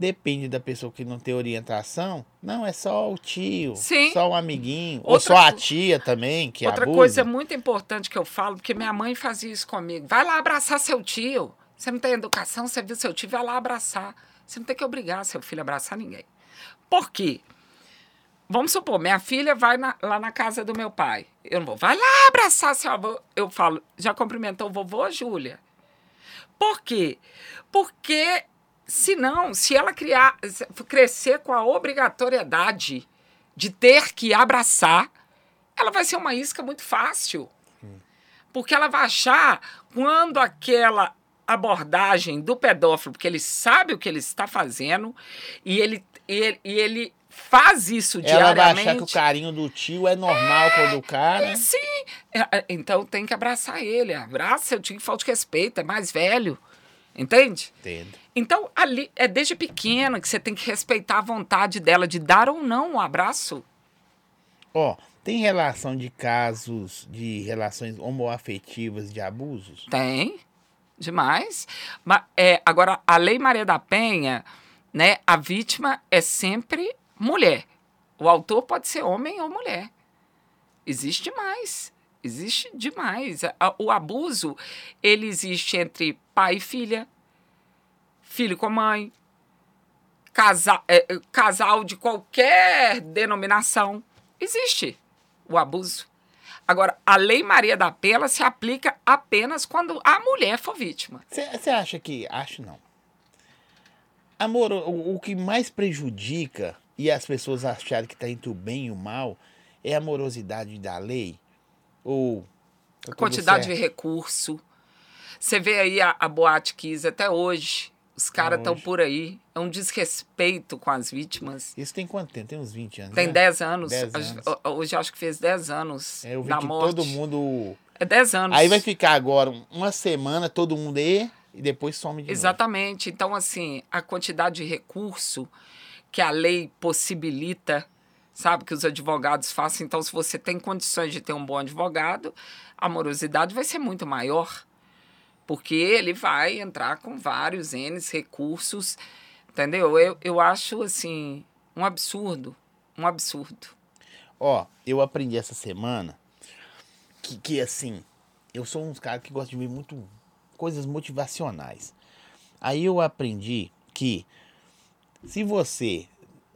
Depende da pessoa que não tem orientação. Não, é só o tio, Sim. só o amiguinho, ou Outra só a tia também, que Outra abusa. coisa muito importante que eu falo, porque minha mãe fazia isso comigo. Vai lá abraçar seu tio. Você não tem educação, você viu seu tio, vai lá abraçar. Você não tem que obrigar seu filho a abraçar ninguém. Por quê? Vamos supor, minha filha vai na- lá na casa do meu pai. Eu não vou, vai lá abraçar seu avô. Eu falo, já cumprimentou o vovô, Júlia? Por quê? Porque, senão, se ela criar, se- crescer com a obrigatoriedade de ter que abraçar, ela vai ser uma isca muito fácil. Porque ela vai achar, quando aquela abordagem do pedófilo, porque ele sabe o que ele está fazendo, e ele, ele, ele faz isso Ela vai diariamente. achar que o carinho do tio é normal quando o cara. Sim. É, é, Então tem que abraçar ele. Abraça seu tio que falta de respeito, é mais velho. Entende? Entendo. Então, ali é desde pequena que você tem que respeitar a vontade dela de dar ou não um abraço. Ó, tem relação de casos de relações homoafetivas de abusos? Tem, demais. Mas, é, agora, a Lei Maria da Penha, né, a vítima é sempre mulher. O autor pode ser homem ou mulher. Existe demais. Existe demais. A- O abuso, ele existe entre pai e filha, filho com mãe, casa, é, é, casal de qualquer denominação. Existe o abuso. Agora, a Lei Maria da Penha ela se aplica apenas quando a mulher for vítima. Você acha que. Acho não. Amor, o, o que mais prejudica e as pessoas acharem que está entre o bem e o mal é a morosidade da lei? Ou. tá Quantidade de certo? recurso. Você vê aí a, a Boate Kiss até hoje. Os caras estão por aí. É um desrespeito com as vítimas. Isso tem quanto tempo? Tem uns 20 anos. Tem né? 10 anos. 10 Hoje- anos. Hoje acho que fez 10 anos É, eu vi da que morte. todo mundo. É 10 anos. Aí vai ficar agora uma semana todo mundo aí e depois some de novo. Exatamente. Então, assim, a quantidade de recurso que a lei possibilita, sabe, que os advogados façam. Então, se você tem condições de ter um bom advogado, a morosidade vai ser muito maior. Porque ele vai entrar com vários N recursos, entendeu? Eu, eu acho, assim, um absurdo. Um absurdo. Ó, eu aprendi essa semana que, que assim, eu sou uns caras que gostam de ver muito coisas motivacionais. Aí eu aprendi que se você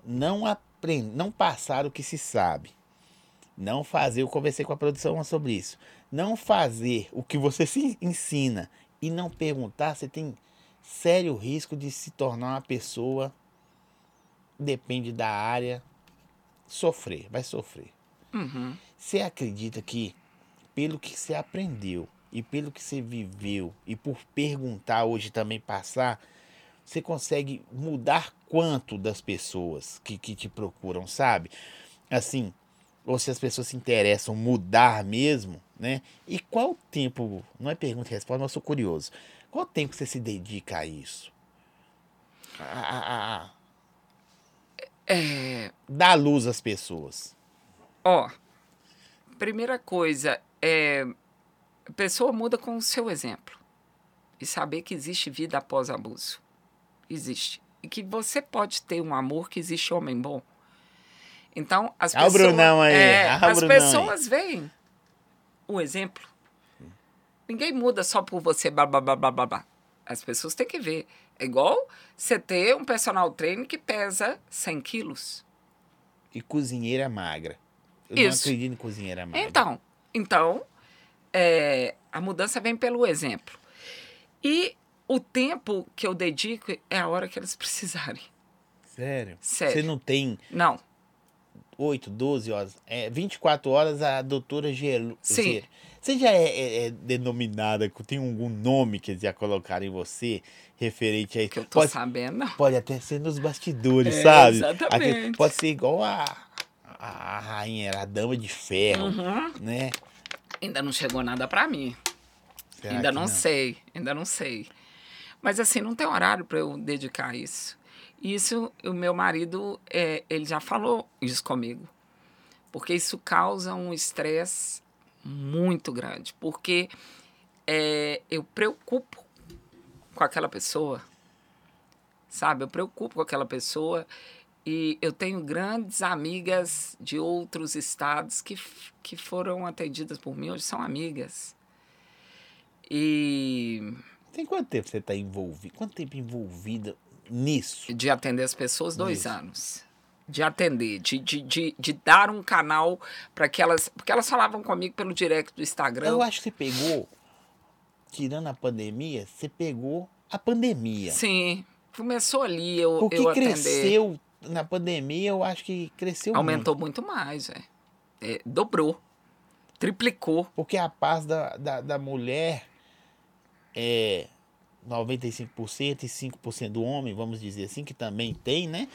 não aprende, não passar o que se sabe, não fazer, eu conversei com a produção sobre isso, não fazer o que você se ensina e não perguntar, você tem sério risco de se tornar uma pessoa depende da área sofrer, vai sofrer. Uhum. Você acredita que, pelo que você aprendeu e pelo que você viveu e por perguntar hoje também passar, você consegue mudar quanto das pessoas que, que te procuram, sabe? Assim, ou se as pessoas se interessam mudar mesmo, né? E qual tempo, não é pergunta e resposta, mas eu sou curioso. Qual tempo você se dedica a isso? A, a, a, É, dar luz às pessoas. ó, primeira coisa, é, a pessoa muda com o seu exemplo. E saber que existe vida após abuso. Existe. E que você pode ter um amor que existe homem bom. Então, as Ah, o pessoas. Brunão aí, é, ah, as Brunão aí. pessoas veem o exemplo. Ninguém muda só por você, blá, blá, blá, blá, blá, blá. As pessoas têm que ver. É igual você ter um personal trainer que pesa 100 quilos. E cozinheira magra. Eu Isso. não acredito em cozinheira magra. Então, então é, a mudança vem pelo exemplo. E o tempo que eu dedico é a hora que eles <laughs> precisarem. Sério? Sério. Você não tem Não, 8, 12 horas. É 24 horas a doutora Gelo. Sim. Você já é, é- é denominada, tem algum nome que eles já colocaram em você referente a isso? que eu tô Pode, sabendo, não. pode até ser nos bastidores, É, sabe? exatamente. Aquele- pode ser igual a, a, a rainha, a dama de ferro, Uhum. né? Ainda não chegou nada pra mim. Será ainda que não, sei, ainda não sei. Mas assim, não tem horário para eu dedicar a isso. Isso, o meu marido, é, ele já falou isso comigo. Porque isso causa um estresse muito grande. Porque é, eu preocupo com aquela pessoa. Sabe? Eu preocupo com aquela pessoa. E eu tenho grandes amigas de outros estados que, que foram atendidas por mim, hoje são amigas. E Tem quanto tempo você está envolvido? Quanto tempo envolvida nisso? de atender as pessoas, dois Isso. anos. De atender, de, de, de, de dar um canal para que elas. Porque elas falavam comigo pelo direct do Instagram. Eu acho que você pegou, tirando a pandemia, você pegou a pandemia. Sim, começou ali eu, Porque eu atender. cresceu na pandemia, eu acho que cresceu Aumentou muito mais, é. É, dobrou, triplicou. Porque a paz da, da, da mulher é 95% e 5% do homem, vamos dizer assim, que também tem, né?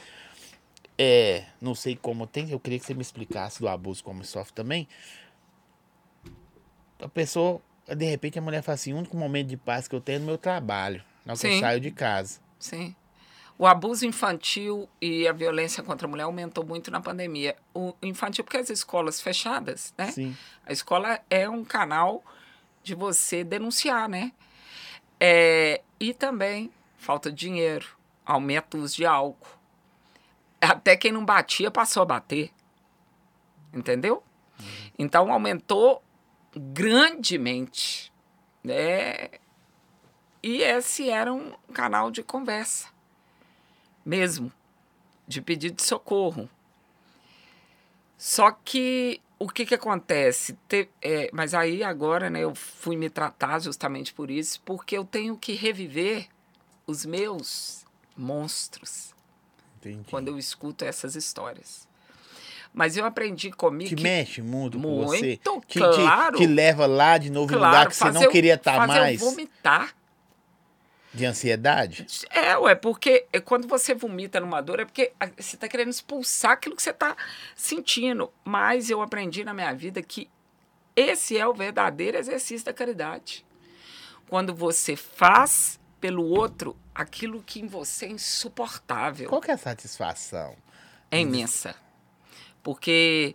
É, não sei como tem, eu queria que você me explicasse do abuso como sofre também. A pessoa, de repente, a mulher fala assim: o único momento de paz que eu tenho é no meu trabalho, na hora que eu saio de casa. Sim. O abuso infantil e a violência contra a mulher aumentou muito na pandemia. O infantil, porque as escolas fechadas, né? Sim. A escola é um canal de você denunciar, né? É, e também falta de dinheiro, aumento de álcool. Até quem não batia passou a bater. Entendeu? Então aumentou grandemente. Né? E esse era um canal de conversa mesmo, de pedido de socorro. Só que o que, que acontece? Te- é, mas aí agora né, eu fui me tratar justamente por isso, porque eu tenho que reviver os meus monstros Entendi. quando eu escuto essas histórias. Mas eu aprendi comigo Te que, mexe muito, com você. Muito, claro. te, te leva lá de novo em um lugar claro, que você não queria estar fazer mais. eu vomitar. De ansiedade? É, ué, porque é, quando você vomita numa dor é porque a- você está querendo expulsar aquilo que você está sentindo. Mas eu aprendi na minha vida que esse é o verdadeiro exercício da caridade. Quando você faz pelo outro aquilo que em você é insuportável. Qual que é a satisfação? É imensa. Porque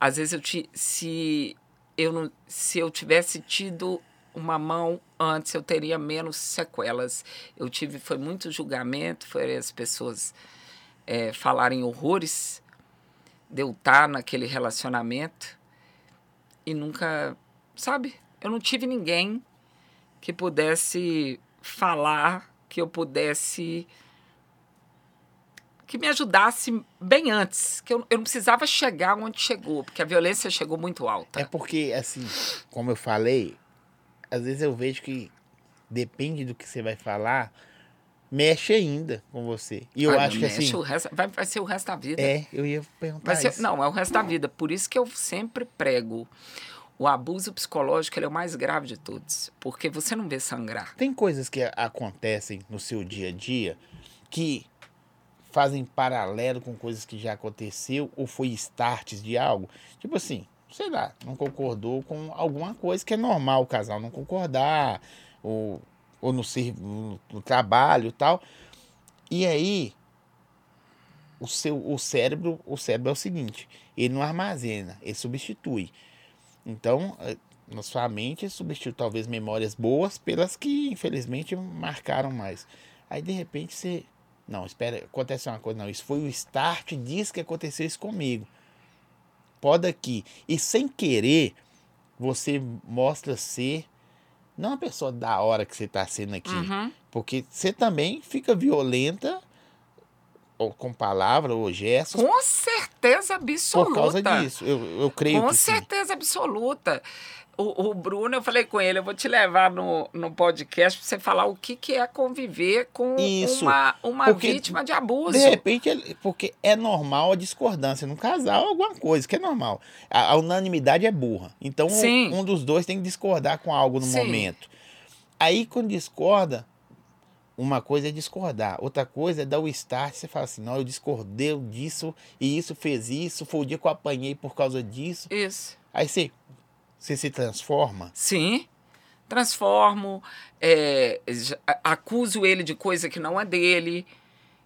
às vezes eu te, se eu não, se eu tivesse tido uma mão antes, eu teria menos sequelas. Eu tive foi muito julgamento, foi as pessoas é, falarem horrores de eu estar naquele relacionamento e nunca, sabe? Eu não tive ninguém que pudesse falar, que eu pudesse que me ajudasse bem antes, que eu, eu não precisava chegar onde chegou, porque a violência chegou muito alta. É porque, assim, como eu falei, às vezes eu vejo que depende do que você vai falar, mexe ainda com você. E eu Ai, acho que assim. resto- vai, vai ser o resto da vida. É, eu ia perguntar ser- isso. não, é o resto da vida. Por isso que eu sempre prego. O abuso psicológico é o mais grave de todos. Porque você não vê sangrar. Tem coisas que acontecem no seu dia a dia que fazem paralelo com coisas que já aconteceu ou foi starts de algo. Tipo assim, sei lá, não concordou com alguma coisa que é normal o casal não concordar, ou, ou no, no, no trabalho e tal. E aí, o seu o cérebro, o cérebro é o seguinte, ele não armazena, ele substitui. Então, eh, na sua mente, substitui talvez memórias boas pelas que, infelizmente, marcaram mais. Aí, de repente, você. Não, espera, acontece uma coisa, não. Isso foi o start disso que aconteceu isso comigo. Pode aqui. E sem querer, você mostra ser. Não a pessoa da hora que você está sendo aqui. Uhum. Porque você também fica violenta, ou com palavra, ou gestos, Com certeza absoluta. por causa disso. Eu, eu creio Com que sim. certeza absoluta. O, o Bruno, eu falei com ele, eu vou te levar no, no podcast para você falar o que, que é conviver com Isso, uma, uma vítima de abuso. De repente, porque é normal a discordância num casal, alguma coisa que é normal. A, a unanimidade é burra. Então, um, um dos dois tem que discordar com algo no Sim. momento. Aí, quando discorda, uma coisa é discordar, outra coisa é dar o start. Você fala assim: não, eu discordei disso e isso fez isso. Foi o dia que eu apanhei por causa disso. Isso. Aí você, você se transforma. Sim. Transformo, é, acuso ele de coisa que não é dele.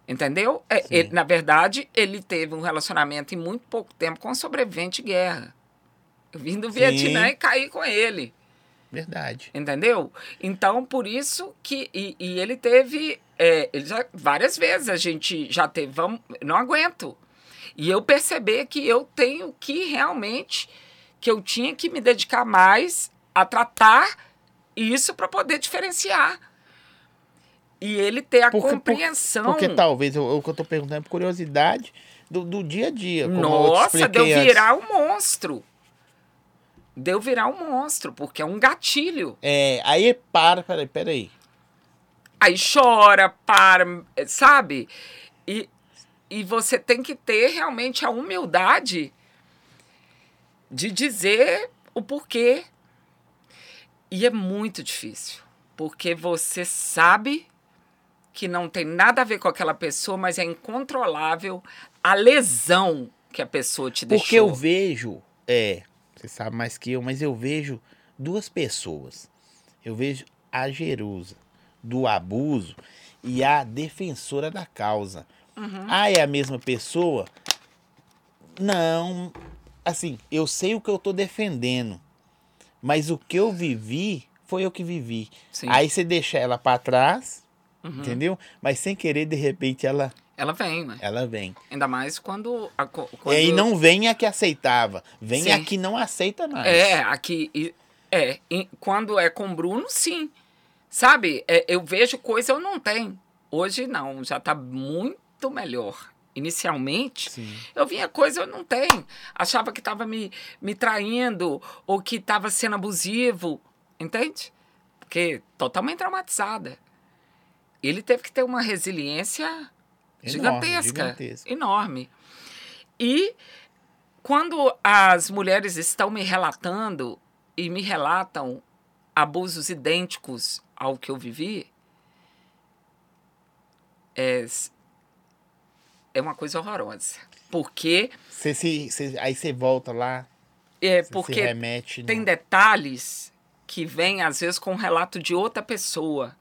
Entendeu? É, ele- na verdade, ele teve um relacionamento em muito pouco tempo com um sobrevivente de guerra. Eu vim do Sim. Vietnã e caí com ele. Verdade. Entendeu? Então, por isso que. E, e ele teve. é, ele já, várias vezes a gente já teve. Vamos, não aguento. E eu perceber que eu tenho que realmente. Que eu tinha que me dedicar mais a tratar isso para poder diferenciar. E ele ter a Porque- compreensão. Porque talvez, eu- o que eu tô perguntando é por curiosidade do, do dia a dia. Nossa, deu antes. virar um monstro. Deu virar um monstro, porque é um gatilho. É, aí para, peraí, peraí. aí chora, para, sabe? E, e você tem que ter realmente a humildade de dizer o porquê. E é muito difícil, porque você sabe que não tem nada a ver com aquela pessoa, mas é incontrolável a lesão que a pessoa te deixou. Porque eu vejo, é, você sabe mais que eu, mas eu vejo duas pessoas. Eu vejo a Jerusa do abuso e a defensora da causa. Ah, é a mesma pessoa? Não. Assim, eu sei o que eu tô defendendo, mas o que eu vivi foi eu que vivi. Sim. Aí você deixa ela pra trás, Uhum. entendeu? Mas sem querer, de repente, ela, Ela vem, né? ela vem. Ainda mais quando. A, E quando aí não vem a que aceitava, vem Sim. a que não aceita mais. É, aqui. e- É, e quando é com o Bruno, sim. Sabe? É, eu vejo coisa eu não tenho. Hoje não, já tá muito melhor. Inicialmente, Sim. eu vinha coisa eu não tenho. Achava que estava me, me traindo ou que estava sendo abusivo. Entende? Porque totalmente traumatizada. Ele teve que ter uma resiliência Enorme, gigantesca. gigantesca. Enorme. E quando as mulheres estão me relatando e me relatam abusos idênticos ao que eu vivi, é, é uma coisa horrorosa. Porque, Você se, você- aí você volta lá, é, porque remete. tem no- detalhes que vêm, às vezes, com o relato de outra pessoa.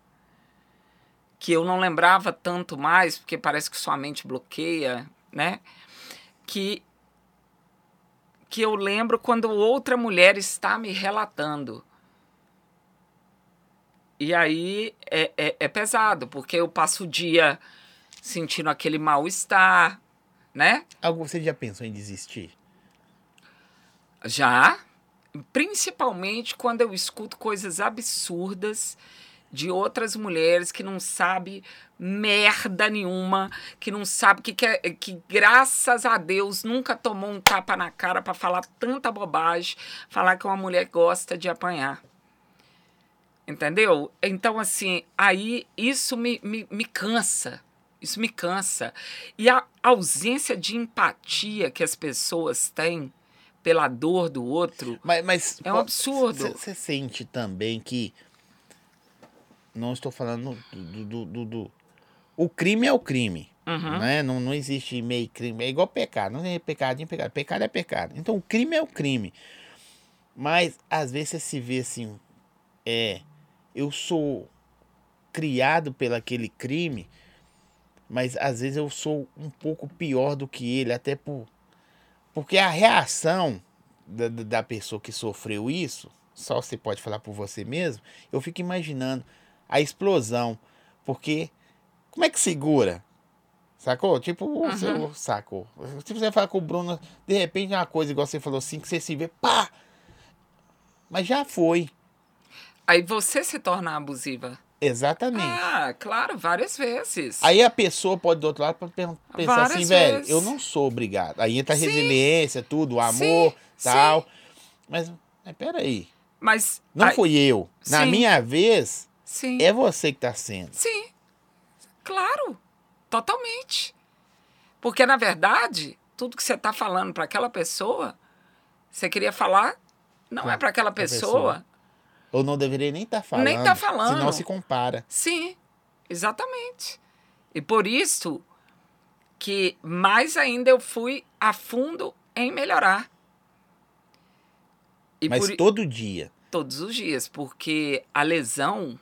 Que eu não lembrava tanto mais, porque parece que sua mente bloqueia, né? Que, que eu lembro quando outra mulher está me relatando. E aí é, é, é pesado, porque eu passo o dia sentindo aquele mal-estar, né? Algo você já pensou em desistir? Já, principalmente quando eu escuto coisas absurdas de outras mulheres que não sabe merda nenhuma, que não sabe que, que, é- que graças a Deus nunca tomou um tapa na cara para falar tanta bobagem, falar que uma mulher gosta de apanhar. Entendeu? Então, assim, aí isso me, me, me cansa. Isso me cansa. E a ausência de empatia que as pessoas têm pela dor do outro Mas, mas é um absurdo. Você sente também que. Não estou falando do. do, do- do- o crime é o crime. Uhum. Né? Não, não existe meio crime. É igual pecado. Não é pecadinho, pecado. Pecado é pecado. Então o crime é o crime. Mas às vezes você se vê assim. É. Eu sou criado pelo aquele crime. Mas às vezes eu sou um pouco pior do que ele. Até por. Porque a reação da, da pessoa que sofreu isso, só você pode falar por você mesmo, eu fico imaginando a explosão. Porque como é que segura? Sacou? Tipo, você sacou. Tipo, você fala com o Bruno, de repente é uma coisa, igual você falou assim, que você se vê, pá! Mas já foi. Aí você se torna abusiva. Exatamente. Ah, claro, várias vezes. Aí a pessoa pode do outro lado pensar Várias assim, velho, eu não sou obrigado. Aí entra a Sim. resiliência, tudo, o amor, Sim, tal. Mas, mas peraí, Mas. não aí- fui eu. Na Sim. minha vez, Sim. é você que tá sendo. Sim, claro, totalmente. Porque, na verdade, tudo que você está falando para aquela pessoa, você queria falar, não Pra- é para aquela pessoa. pessoa. Ou não deveria nem estar falando. Nem tá falando. Senão se compara. Sim, exatamente. E por isso que mais ainda eu fui a fundo em melhorar. E Mas por- todo dia. todos os dias, porque a lesão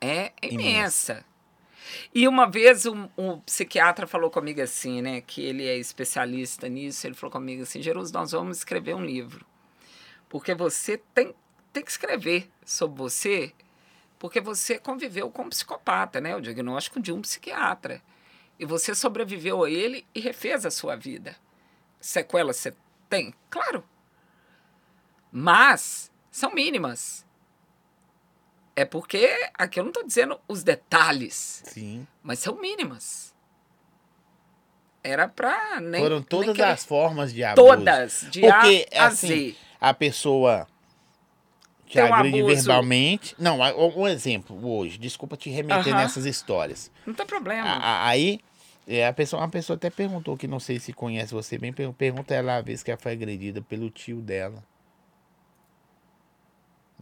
é imensa. E uma vez um, um psiquiatra falou comigo assim, né, que ele é especialista nisso, ele falou comigo assim, Jeruso, nós vamos escrever um livro. Porque você tem, tem que escrever sobre você, porque você conviveu com um psicopata, né, o diagnóstico de um psiquiatra. E você sobreviveu a ele e refez a sua vida. Sequelas você tem? Claro. Mas são mínimas. É porque aqui eu não estou dizendo os detalhes, Sim. mas são mínimas. Era para nem. Foram nem todas querer- as formas de abuso. Todas, de Porque, A a assim, Z. A pessoa te um agride abuso. verbalmente. Não, um um exemplo hoje. Desculpa te remeter Aham. nessas histórias. Não tem problema. A- Aí, é, a pessoa, uma pessoa até perguntou, que não sei se conhece você bem, per- pergunta ela a vez que ela foi agredida pelo tio dela.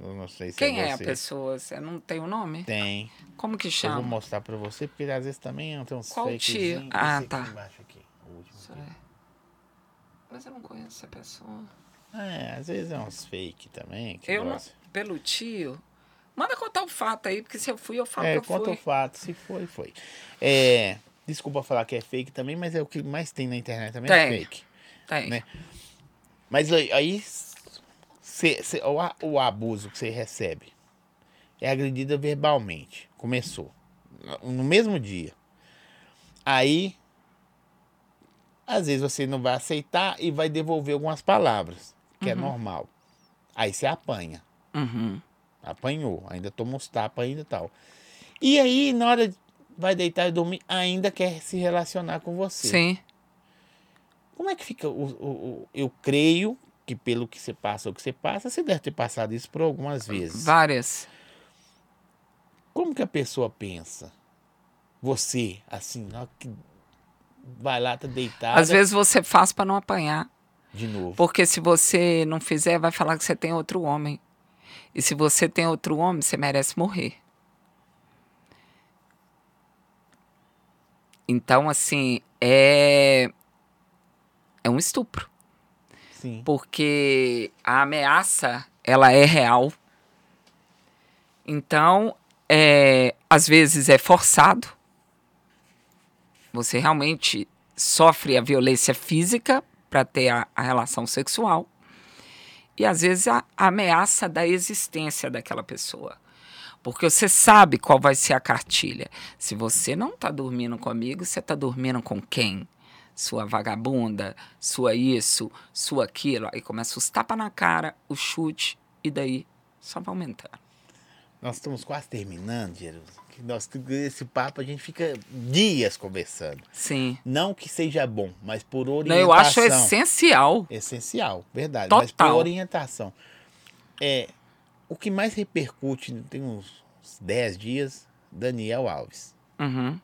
Eu não sei se Quem é é a pessoa? Você não tem o nome? Tem. Como que Eu vou chama? mostrar pra você, porque às vezes também tem uns Qual tio? Ah, aqui tá. embaixo aqui, o último aqui. é. Mas eu não conheço essa pessoa. É, às vezes é uns fake também. Eu não. Pelo tio. Manda contar o fato aí, porque se eu fui, eu falo É, que eu conta fui. o fato, se foi, foi. É, desculpa falar que é fake também, mas é o que mais tem na internet também é Tem. fake. Tem. né? Mas aí, cê- cê- o, o abuso que você recebe é agredida verbalmente. Começou. No mesmo dia. Aí, às vezes você não vai aceitar e vai devolver algumas palavras, que é normal. Aí você apanha. Uhum. Apanhou, ainda toma uns tapas ainda e tal. E aí, na hora de- vai deitar e dormir, ainda quer se relacionar com você. Sim. Como é que fica o, o- o- eu creio que pelo que você passa ou que você passa, você deve ter passado isso por algumas vezes. Várias. Como que a pessoa pensa? Você, assim, hora que vai lá, tá deitada Às vezes você faz para não apanhar. De novo. Porque se você não fizer, vai falar que você tem outro homem. E se você tem outro homem, você merece morrer. Então, assim, é. É um estupro. Sim. Porque a ameaça, ela é real. Então, é, às vezes é forçado. Você realmente sofre a violência física para ter a, a relação sexual. E às vezes a, a ameaça da existência daquela pessoa. Porque você sabe qual vai ser a cartilha. Se você não está dormindo comigo, você está dormindo com quem? Sua vagabunda, sua isso, sua aquilo. Aí começa os tapas na cara, o chute, e daí só vai aumentando. Nós estamos quase terminando, Jerusalém. Nós, esse papo a gente fica dias conversando. Sim. Não que seja bom, mas por Não, orientação. eu acho essencial. Essencial, verdade. Mas por Total. orientação. É, o que mais repercute, tem uns 10 dias, Daniel Alves. Uhum.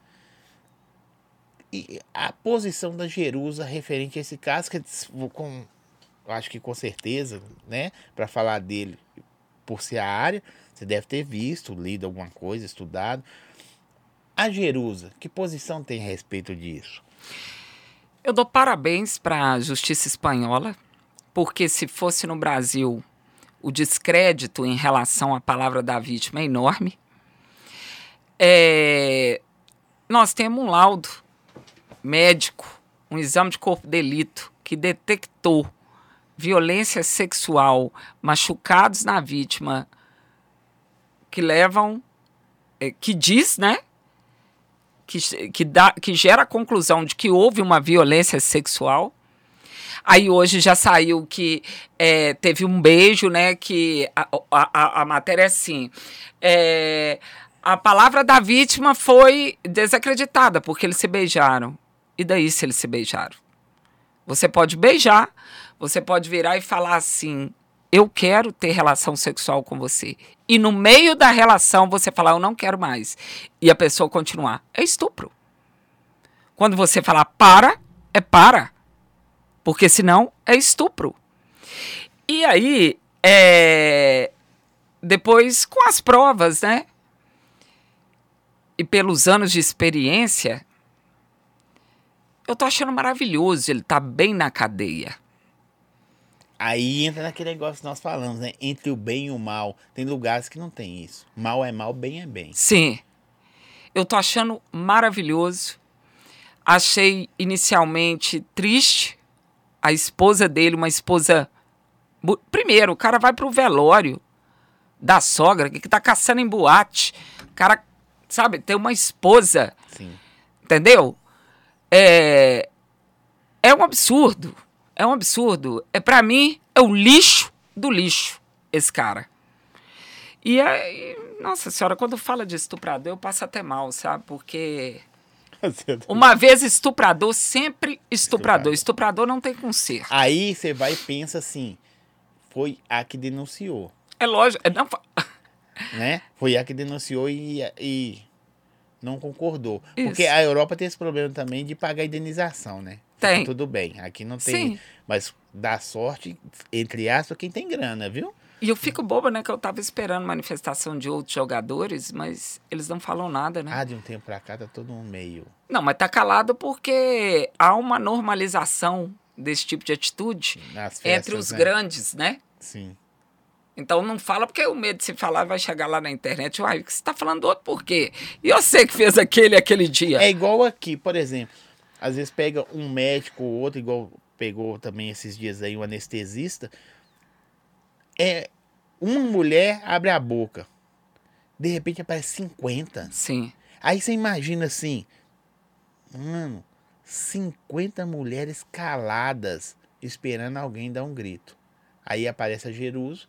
E a posição da Jerusa referente a esse caso, que com, eu acho que com certeza, né, para falar dele por ser a área, você deve ter visto, lido alguma coisa, estudado. A Jerusa, que posição tem a respeito disso? Eu dou parabéns para a justiça espanhola, porque se fosse no Brasil, o descrédito em relação à palavra da vítima é enorme. É, nós temos um laudo médico, um exame de corpo de delito que detectou violência sexual, machucados na vítima, que levam, é, que diz, né? Que, que, dá, que gera a conclusão de que houve uma violência sexual. Aí hoje já saiu que é, teve um beijo, né? Que a, a, a matéria é assim. É, a palavra da vítima foi desacreditada, porque eles se beijaram. E daí se eles se beijaram? Você pode beijar, você pode virar e falar assim: eu quero ter relação sexual com você. E no meio da relação você falar, eu não quero mais. E a pessoa continuar. É estupro. Quando você falar para, é para. Porque senão é estupro. E aí, é... depois com as provas, né? E pelos anos de experiência, eu tô achando maravilhoso ele tá bem na cadeia. Aí entra naquele negócio que nós falamos, né? Entre o bem e o mal. Tem lugares que não tem isso. Mal é mal, bem é bem. Sim. Eu tô achando maravilhoso. Achei inicialmente triste a esposa dele, uma esposa. Primeiro, o cara vai pro velório da sogra, que tá caçando em boate. O cara, sabe, tem uma esposa. Sim. Entendeu? É, é um absurdo. É um absurdo. É para mim é o lixo do lixo esse cara. E aí, nossa senhora, quando fala de estuprador, eu passo até mal, sabe? Porque <laughs> uma vez estuprador, sempre estuprador. Estuprador não tem conserto. Aí você vai e pensa assim: foi a que denunciou. É lógico. É, não... <laughs> né? Foi a que denunciou e, e não concordou. Isso. Porque a Europa tem esse problema também de pagar indenização, né? Tem. Tudo bem, aqui não tem. Sim. Mas dá sorte, entre aspas, quem tem grana, viu? E eu fico boba, né? Que eu tava esperando manifestação de outros jogadores, mas eles não falam nada, né? Ah, de um tempo pra cá tá todo um meio. Não, mas tá calado porque há uma normalização desse tipo de atitude festas, entre os né? grandes, né? Sim. Então não fala porque o medo de se falar vai chegar lá na internet. Uai, você está falando do outro por quê? E eu sei que fez aquele aquele dia. É igual aqui, por exemplo. Às vezes pega um médico ou outro, igual pegou também esses dias aí um anestesista. É, uma mulher abre a boca. De repente aparece 50. Sim. Aí você imagina assim, mano, 50 mulheres caladas esperando alguém dar um grito. Aí aparece a Jeruso,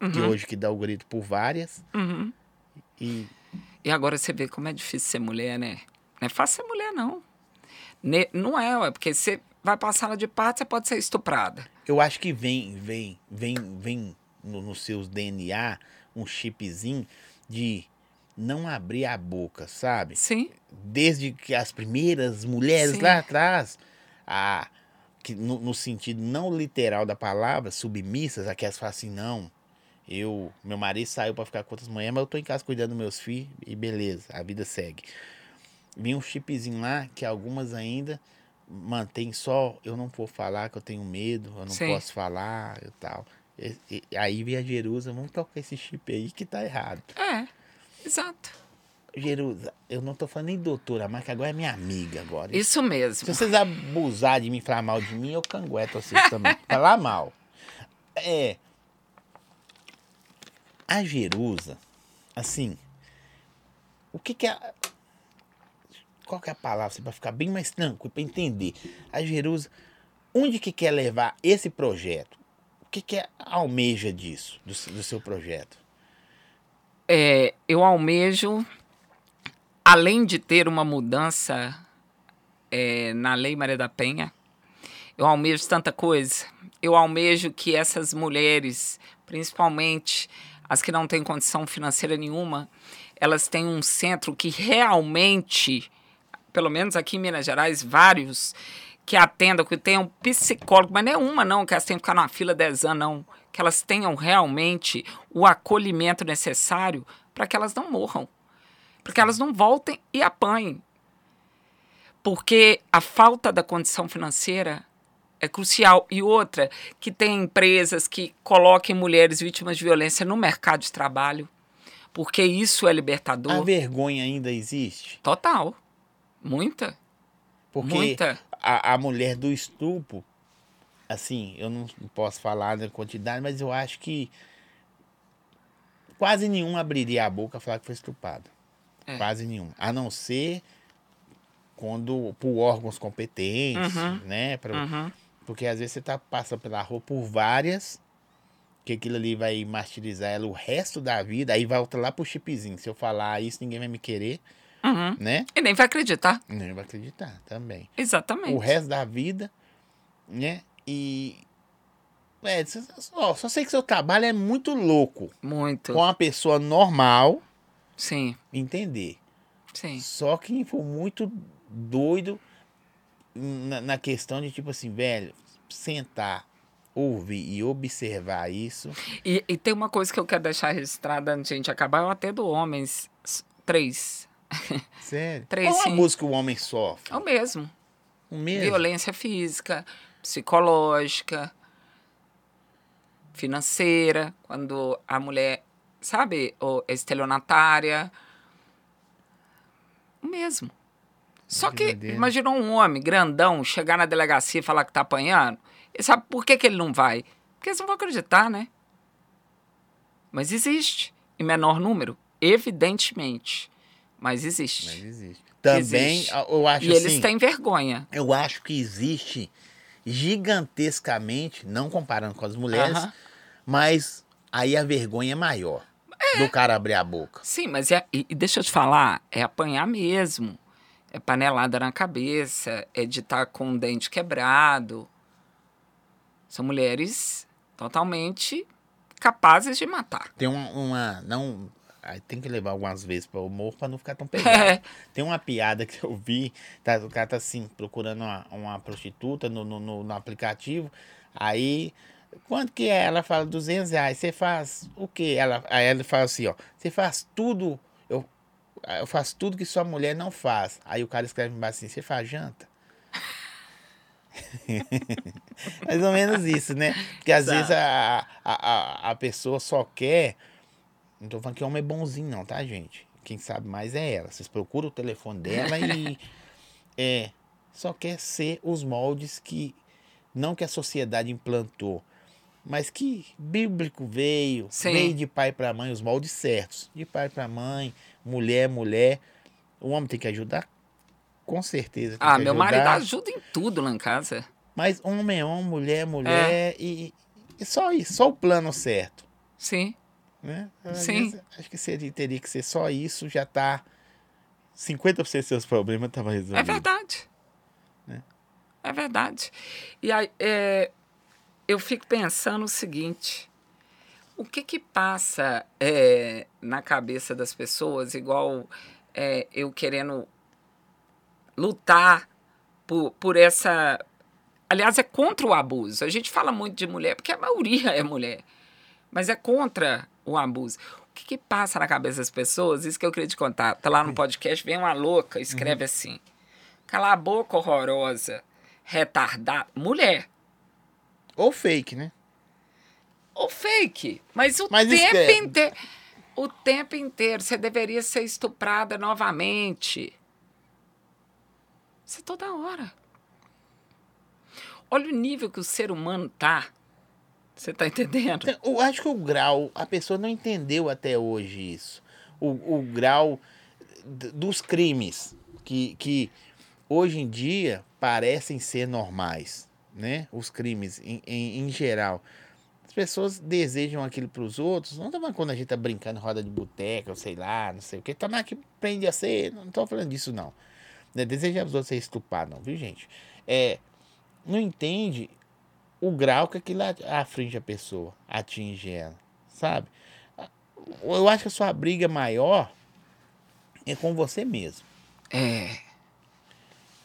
uhum. que hoje que dá o grito por várias. Uhum. E... e agora você vê como é difícil ser mulher, né? Não é fácil ser mulher, não. Ne não é, é porque você vai passar de parte, você pode ser estuprada. Eu acho que vem, vem, vem, vem nos no seus DNA um chipzinho de não abrir a boca, sabe? Sim. Desde que as primeiras mulheres Sim. lá atrás, a, que no, no, sentido não literal da palavra, submissas, aquelas falam assim, não, eu, meu marido saiu para ficar com outras mulheres, mas eu tô em casa cuidando dos meus filhos e beleza, a vida segue. Vinha um chipzinho lá que algumas ainda mantém só, eu não vou falar que eu tenho medo, eu não Sim. posso falar e tal. E, e, aí vem a Jerusa, vamos tocar esse chip aí que tá errado. É, exato. Jerusa, eu não tô falando nem doutora, mas que agora é minha amiga agora. Isso mesmo. Se vocês abusar de mim, falar mal de mim, eu cangueto vocês também. <laughs> falar mal. É, a Jerusa, assim, o que que é. Qual que é a palavra assim, para ficar bem mais tranquilo, para entender? A Jerusa, onde que quer levar esse projeto? O que que é, almeja disso, do, do seu projeto? É, eu almejo, além de ter uma mudança é, na Lei Maria da Penha, eu almejo tanta coisa. Eu almejo que essas mulheres, principalmente as que não têm condição financeira nenhuma, elas têm um centro que realmente, pelo menos aqui em Minas Gerais, vários que atendam, que tenham psicólogo, mas não é uma não, que elas têm que ficar na fila 10 anos, não. Que elas tenham realmente o acolhimento necessário para que elas não morram. Para que elas não voltem e apanhem. Porque a falta da condição financeira é crucial. E outra, que tem empresas que coloquem mulheres vítimas de violência no mercado de trabalho, porque isso é libertador. A vergonha ainda existe? Total. Muita. Porque Muita. A, a mulher do estupro, assim, eu não posso falar na quantidade, mas eu acho que quase nenhum abriria a boca a falar que foi estuprado. É. Quase nenhum. A não ser quando por órgãos competentes, Uhum. né? pra- Uhum. Porque às vezes você tá passando pela rua por várias, que aquilo ali vai martirizar ela o resto da vida, aí volta lá pro chipzinho. Se eu falar isso, ninguém vai me querer, Uhum. né? E nem vai acreditar. Ninguém vai acreditar também. Exatamente. O resto da vida, né? E. É, só, só sei que seu trabalho é muito louco. Muito. Com uma pessoa normal Sim, entender. sim. Só quem for muito doido na, na questão de, tipo assim, velho, sentar, ouvir e observar isso. E, e tem uma coisa que eu quero deixar registrada antes de a gente acabar. Eu até do homens. Três. Sério. Três, Qual a música o homem sofre? É o mesmo. O mesmo? Violência física, psicológica, financeira, quando a mulher, sabe, ou é estelionatária. O mesmo. Só que, imagina um homem grandão chegar na delegacia e falar que tá apanhando. E sabe por que, que ele não vai? Porque eles não vão acreditar, né? Mas existe. Em menor número, evidentemente. Mas existe. Mas existe. Também, Existe. eu acho e eles assim, têm vergonha. eu acho que existe gigantescamente, não comparando com as mulheres, Aham. mas aí a vergonha é maior do cara abrir a boca. Sim, mas é, e, e deixa eu te falar, é apanhar mesmo. É panelada na cabeça, é de estar com o dente quebrado. São mulheres totalmente capazes de matar. Tem uma, uma- não, aí tem que levar algumas vezes para o humor para não ficar tão <laughs> pesado. É, Tem uma piada que eu vi, tá, o cara tá assim, procurando uma, uma prostituta no, no, no- no aplicativo, aí, quanto que é? Ela fala 200 reais, você faz o quê? Ela, aí ele fala assim, ó, você faz tudo, eu, eu faço tudo que sua mulher não faz. Aí o cara escreve embaixo assim, você faz janta? <laughs> Mais ou menos isso, né? Porque às Exato. vezes a, a, a, a pessoa só quer. Não tô falando que homem é bonzinho, não, tá, gente? Quem sabe mais é ela. Vocês procuram o telefone dela e. <laughs> É. Só quer ser os moldes que. Não que a sociedade implantou, mas que bíblico veio. Sim. Veio de pai para mãe, os moldes certos. De pai para mãe, mulher, mulher. O homem tem que ajudar? Com certeza. Ah, meu ajudar. marido ajuda em tudo lá em casa. Mas homem é homem, mulher é mulher. E, e só isso, só o plano certo. Sim. Né? Às Sim. vezes, acho que seria, teria que ser só isso, já tá. 50% dos seus problemas estavam É resolvidos. verdade. Né? É verdade. E aí, é, eu fico pensando o seguinte: o que que passa é, na cabeça das pessoas, igual é, eu querendo lutar por, por essa. Aliás, é contra o abuso. A gente fala muito de mulher, porque a maioria é mulher. Mas é contra o abuso. O que, que passa na cabeça das pessoas? Isso que eu queria te contar. Tá lá no podcast, vem uma louca, escreve assim. Cala a boca, horrorosa, retardada. Mulher. Ou fake, né? Ou fake. Mas o Mas tempo inteiro. O tempo inteiro. Você deveria ser estuprada novamente. Isso é toda hora. Olha o nível que o ser humano tá. Você tá entendendo? Eu acho que o grau, a pessoa não entendeu até hoje isso. O, o grau dos crimes que, que hoje em dia parecem ser normais, né? Os crimes em, em, em geral. As pessoas desejam aquilo para os outros. Não tá quando a gente tá brincando roda de boteca, sei lá, não sei o que. Tomar que prende a ser. Não tô falando disso, não. Não é desejar os outros ser estupados, não, viu, gente? É, não entende o grau que aquilo a- aflige a pessoa, atinge ela, sabe? eu acho que a sua briga maior é com você mesmo. É.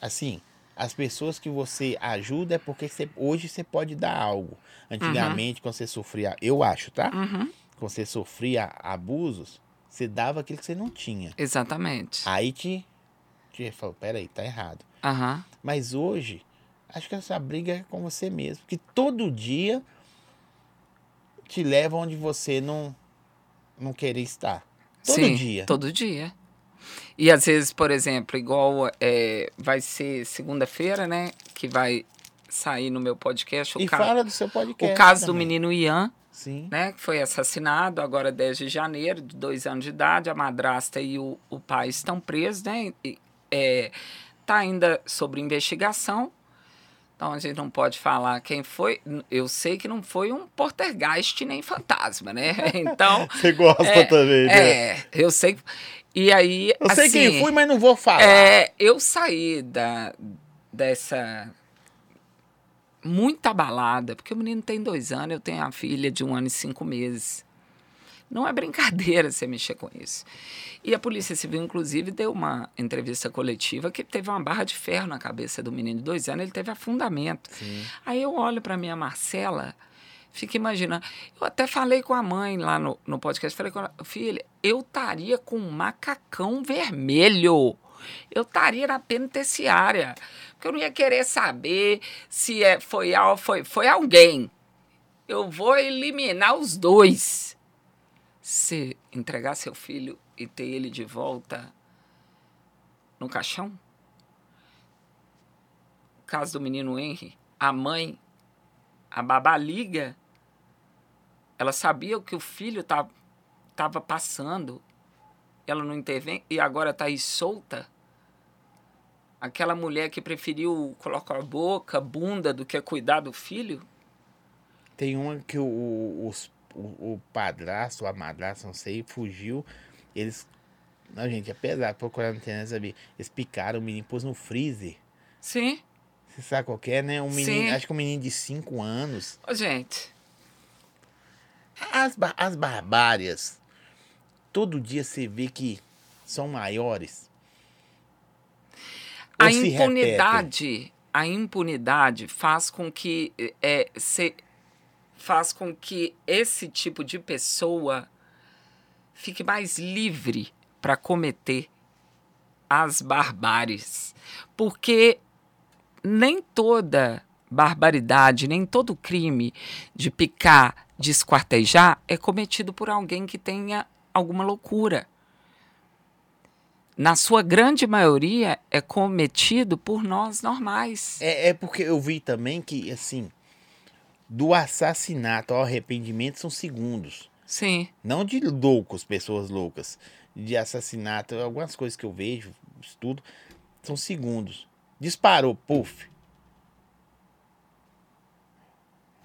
Assim, as pessoas que você ajuda é porque você- hoje você pode dar algo. Antigamente, quando você sofria, eu acho, tá? Uhum. Quando você sofria abusos, você dava aquilo que você não tinha. Exatamente. Aí te, te falou, peraí, tá errado. Aham. Mas hoje, acho que essa briga é com você mesmo. Que todo dia te leva onde você não, não querer estar. Todo Sim, dia. Todo dia. E às vezes, por exemplo, igual é, vai ser segunda-feira, né? Que vai sair no meu podcast o, E ca- fala do seu o podcast. caso do também. menino Ian, Sim. né? Que foi assassinado agora 10 de janeiro, de dois anos de idade. A madrasta e o, o pai estão presos, né? E, é, tá ainda sobre investigação. Então a gente não pode falar quem foi. Eu sei que não foi um poltergeist nem fantasma, né? <laughs> Então. <laughs> Você gosta É, também, né? É, eu sei. E aí. Eu sei assim, quem fui, mas não vou falar. É, eu saí da, dessa. Muito abalada, porque o menino tem dois anos, eu tenho a filha de um ano e cinco meses. Não é brincadeira você mexer com isso. E a Polícia Civil, inclusive, deu uma entrevista coletiva que teve uma barra de ferro na cabeça do menino de dois anos, ele teve afundamento. Sim. Aí eu olho para minha Marcela, fico imaginando. Eu até falei com a mãe lá no, no podcast, falei com ela, filha, eu estaria com um macacão vermelho. Eu estaria na penitenciária. Porque eu não ia querer saber se é, foi, foi, foi alguém. Eu vou eliminar os dois. Se entregar seu filho e ter ele de volta no caixão? O caso do menino Henry, a mãe, a babá liga, ela sabia o que o filho estava passando, ela não intervém e agora está aí solta. Aquela mulher que preferiu colocar a boca, bunda, do que cuidar do filho. Tem uma que o, os- o, o padrasto, a madrasta, não sei, fugiu. Eles. Não, gente, é pesado procurar na internet saber. Eles picaram o menino, pôs no freezer. Sim. Você sabe qual que é, né? Um menino, Sim. acho que um menino de 5 anos. Ô, gente, As, as barbárias, todo dia você vê que são maiores. a impunidade, a impunidade faz com que é, se, faz com que esse tipo de pessoa fique mais livre para cometer as barbáries, porque nem toda barbaridade, nem todo crime de picar, de esquartejar é cometido por alguém que tenha alguma loucura. Na sua grande maioria, é cometido por nós normais. É, é porque eu vi também que, assim, do assassinato ao arrependimento são segundos. Sim. Não de loucos, pessoas loucas. De assassinato, algumas coisas que eu vejo, estudo, são segundos. Disparou, puf.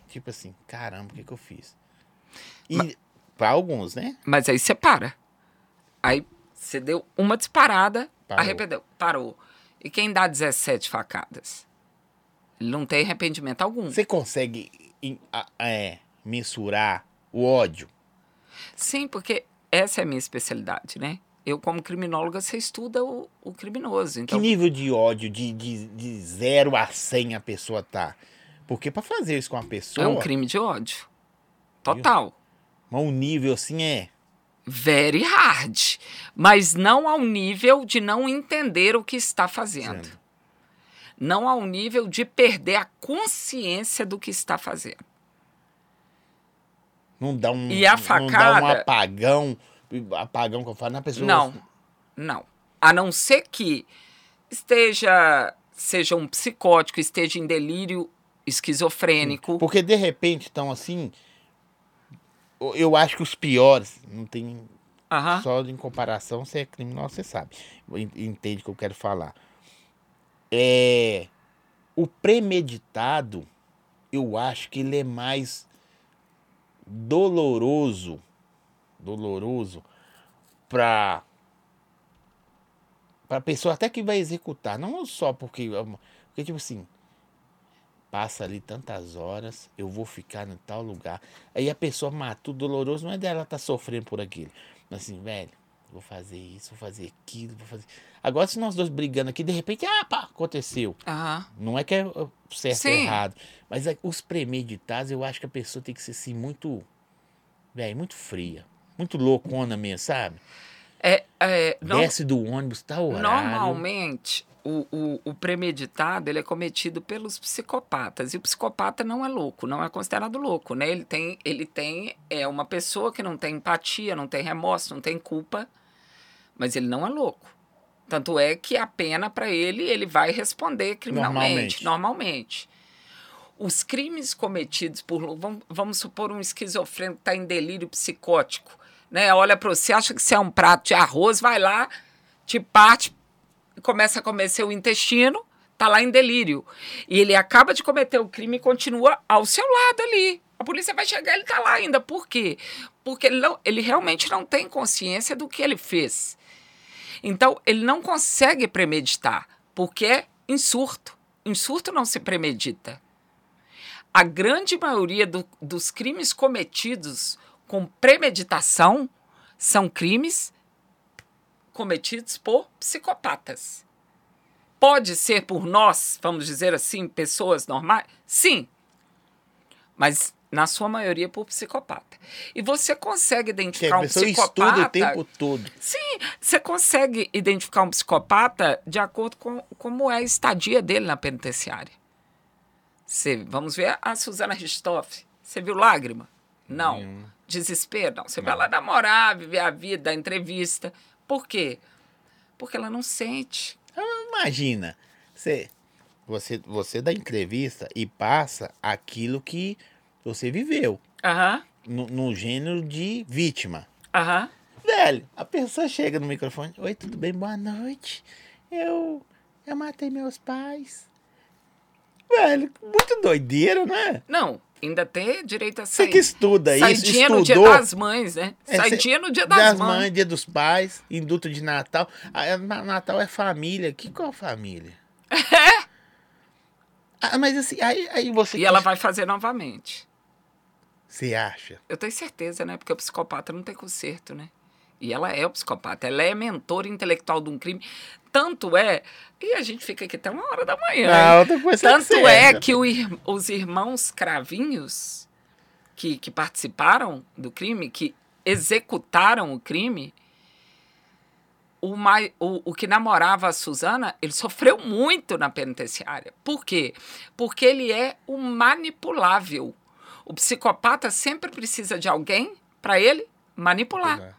Tipo assim, caramba, o que, que eu fiz? E pra alguns, né? Mas aí você para. Aí você deu uma disparada, Parou. arrependeu, parou. E quem dá 17 facadas? Ele não tem arrependimento algum. Você consegue em- a- é, mensurar o ódio? Sim, porque essa é a minha especialidade, né? Eu, como criminóloga, você estuda o, o criminoso. Então, Que nível de ódio de, de, de 0 a 100 a pessoa tá? Porque pra fazer isso com a pessoa, é um crime de ódio. Total. mas um nível assim é. Very hard. Mas não ao nível de não entender o que está fazendo. Não ao nível de perder a consciência do que está fazendo. Não dá um, E a não dá um facada- apagão. Apagão que eu falo na pessoa. Não, não. A não ser que esteja, seja um psicótico, esteja em delírio esquizofrênico. Porque de repente, então assim. eu- acho que os piores, não tem. Aham. Só em comparação, você é criminoso, você sabe. En- Entende o que eu quero falar. É. O premeditado, eu acho que ele é mais doloroso. Doloroso pra. Pra pessoa até que vai executar. Não só porque. Porque, tipo assim. passa ali tantas horas, eu vou ficar em tal lugar. Aí a pessoa mata, o doloroso não é dela tá sofrendo por aquilo. Mas assim, velho, vou fazer isso, vou fazer aquilo, vou fazer. Agora, se nós dois brigando aqui, de repente, ah, pá, aconteceu. Aham. Não é que é certo Sim. ou errado. Mas é- os premeditados, eu acho que a pessoa tem que ser assim, muito. Velho, muito fria. Muito loucona mesmo, sabe? É, é, não- Desce do ônibus, tá horário. Normalmente, o, o, o premeditado ele é cometido pelos psicopatas. E o psicopata não é louco, não é considerado louco, né? Ele tem, ele tem é uma pessoa que não tem empatia, não tem remorso, não tem culpa, mas ele não é louco. Tanto é que a pena para ele, ele vai responder criminalmente, Normalmente. normalmente. Os crimes cometidos por. Vamos, vamos supor um esquizofrênico que está em delírio psicótico. Né? Olha para você, acha que você é um prato de arroz, vai lá, te parte, começa a comer seu intestino, tá lá em delírio. E ele acaba de cometer o crime e continua ao seu lado ali. A polícia vai chegar, ele tá lá ainda. Por quê? Porque ele, não- ele realmente não tem consciência do que ele fez. Então, ele não consegue premeditar, porque é em surto. Em surto não se premedita. A grande maioria do- dos crimes cometidos com premeditação são crimes cometidos por psicopatas. Pode ser por nós, vamos dizer assim, pessoas normais? Sim. Mas, na sua maioria, por psicopata. E você consegue identificar um psicopata. estuda o tempo todo. Sim, você consegue identificar um psicopata de acordo com como é a estadia dele na penitenciária. Você, vamos ver a Suzana Ristoff. Você viu lágrima? Não. Desespero? Não. Você vai lá namorar, viver a vida, a entrevista. Por quê? Porque ela não sente. Imagina, você, você, você dá entrevista e passa aquilo que você viveu. Aham, No, no gênero de vítima. aham. Velho, a pessoa chega no microfone. Oi, tudo bem? Boa noite. Eu, eu matei meus pais. Velho, muito doideira, né? Não, ainda tem direito a Você sair. que estuda isso, Saidinha no dia das mães, né? É, Saidinha no dia das, mães. dia dos pais, induto de Natal. Ah, é, na- Natal é família. Que qual família? <laughs> Ah, mas assim, aí, aí você. E ela vai fazer novamente. Você acha? Eu tenho certeza, né? Porque o psicopata não tem conserto, né? E ela é o psicopata, ela é mentora intelectual de um crime. Tanto é. E a gente fica aqui até uma hora da manhã. Ah, hein? outra coisa Tanto que é que o os irmãos Cravinhos, que, que participaram do crime, que executaram o crime, o, mai, o, o que namorava a Suzana, ele sofreu muito na penitenciária. Por quê? Porque ele é o manipulável. O psicopata sempre precisa de alguém para ele manipular.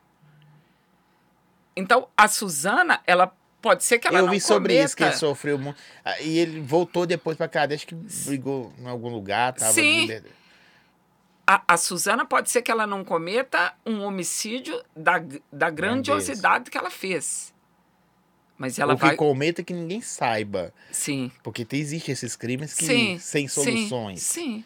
Então, a Suzana, ela pode ser que ela Eu não vi sobre isso, que ele sofreu muito. Ah, E ele voltou depois pra cadeia, acho que brigou em algum lugar. Tava Sim. de- A, a Suzana pode ser que ela não cometa um homicídio da, da grandiosidade que ela fez. Mas ela que vai. cometa que ninguém saiba. Sim. Porque tem, existe esses crimes que Sim. sem soluções. Sim. Sim.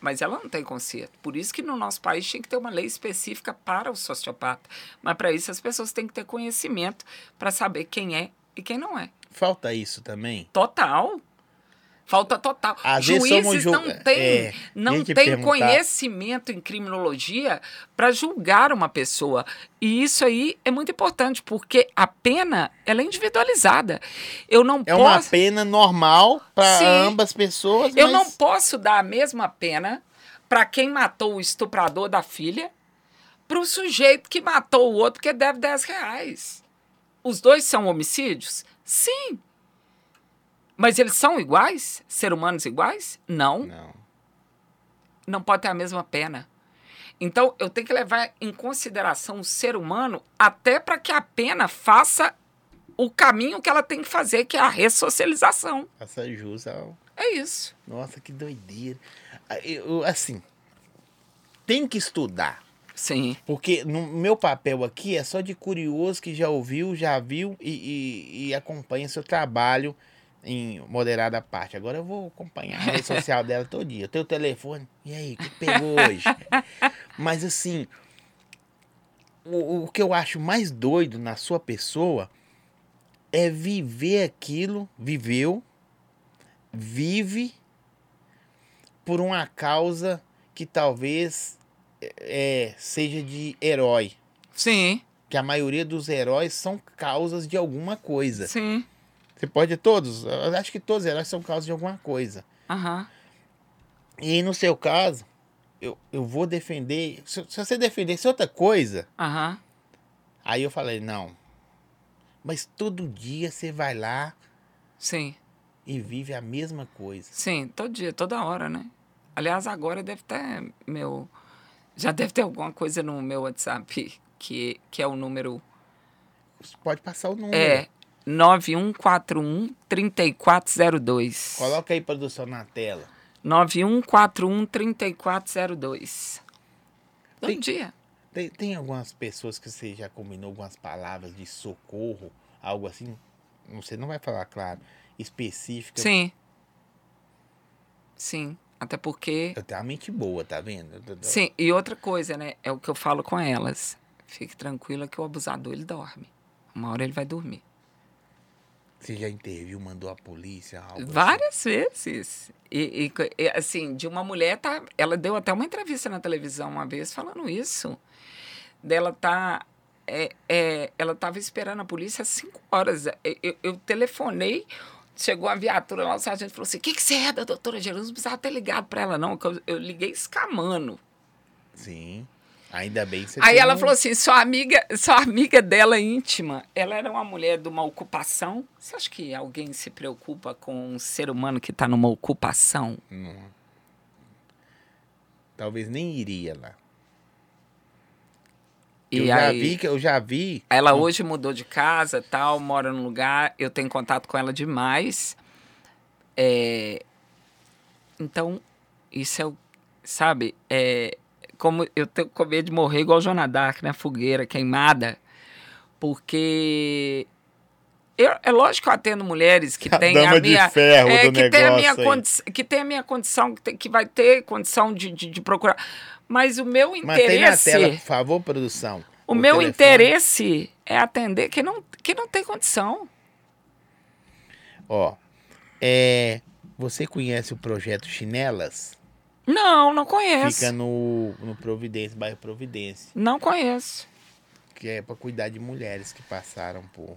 Mas ela não tem conserto. Por isso que no nosso país tinha que ter uma lei específica para o sociopata. Mas para isso as pessoas têm que ter conhecimento para saber quem é e quem não é. Falta isso também. Total. Falta total. Às Juízes ju- não têm é, não tem conhecimento em criminologia para julgar uma pessoa. E isso aí é muito importante, porque a pena ela é individualizada. Eu não É uma posso. pena normal para ambas pessoas, Eu mas não posso dar a mesma pena para quem matou o estuprador da filha para o sujeito que matou o outro que deve 10 reais. Os dois são homicídios? Sim. Mas eles são iguais? Ser humanos iguais? Não. Não. Não pode ter a mesma pena. Então, eu tenho que levar em consideração o ser humano até para que a pena faça o caminho que ela tem que fazer, que é a ressocialização. Faça jus ao. É isso. Nossa, que doideira. Ah, eu- assim, tem que estudar. Sim. Porque no meu papel aqui é só de curioso que já ouviu, já viu e, e- e acompanha seu trabalho em moderada parte. Agora eu vou acompanhar a rede <laughs> social dela todo dia. Eu tenho o telefone. E aí, o que pegou hoje? <laughs> Mas assim, o, o que eu acho mais doido na sua pessoa é viver aquilo, viveu, vive por uma causa que talvez é, seja de herói. Sim, Que a maioria dos heróis são causas de alguma coisa. sim. Você pode todos? Eu acho que todos os heróis são causas de alguma coisa. Aham. E no seu caso, eu, eu vou defender. Se, se você defendesse outra coisa, Aham. aí eu falei, não. Mas todo dia você vai lá Sim. e vive a mesma coisa. Sim, todo dia, toda hora, né? Aliás, agora deve ter meu. Já deve ter alguma coisa no meu WhatsApp que, que é o número. Você pode passar o número. É 9141 3402. Coloca aí, produção, na tela. 9141 3402. Bom Tem- dia. Tem, tem algumas pessoas que você já combinou algumas palavras de socorro, algo assim? Você não vai falar, claro, específica. Sim. Sim. Até porque. Eu tenho uma mente boa, tá vendo? Sim, e outra coisa, né? É o que eu falo com elas. Fique tranquila que o abusador ele dorme. Uma hora ele vai dormir. Você já interviu, mandou a polícia, assim? Várias vezes. E, e e, assim, de uma mulher, tá, ela deu até uma entrevista na televisão uma vez falando isso. Dela tá. É, é, ela estava esperando a polícia às 5 horas. Eu, eu- eu telefonei, chegou a viatura lá, o sargento falou assim: o que, que você é da doutora Jerusalém? Não precisava ter ligado para ela, não. Eu, eu liguei escamando. Sim. Ainda bem que você Aí ela um- falou assim: sua amiga, sua amiga dela íntima, ela era uma mulher de uma ocupação. Você acha que alguém se preocupa com um ser humano que está numa ocupação? Não. Talvez nem iria lá. eu E já aí, vi que eu já vi. ela hoje mudou de casa, tal, mora num lugar, eu tenho contato com ela demais. É, então, isso é o, sabe, é como eu tenho com medo de morrer igual Joana Dark, na fogueira, queimada, porque eu- é lógico que eu atendo mulheres que <laughs> A têm a de minha ferro é, do que tem a minha condi- que tem a minha condição, que, tem- que vai ter condição de, de, de procurar. Mas o meu Mantém na interesse, tela, por favor, produção. o meu telefone. interesse é atender quem não, quem não tem condição. Ó, é, você conhece o projeto Chinelas? Não, não conheço. Fica no, no Providência, bairro Providência. Não conheço. Que é pra cuidar de mulheres que passaram por.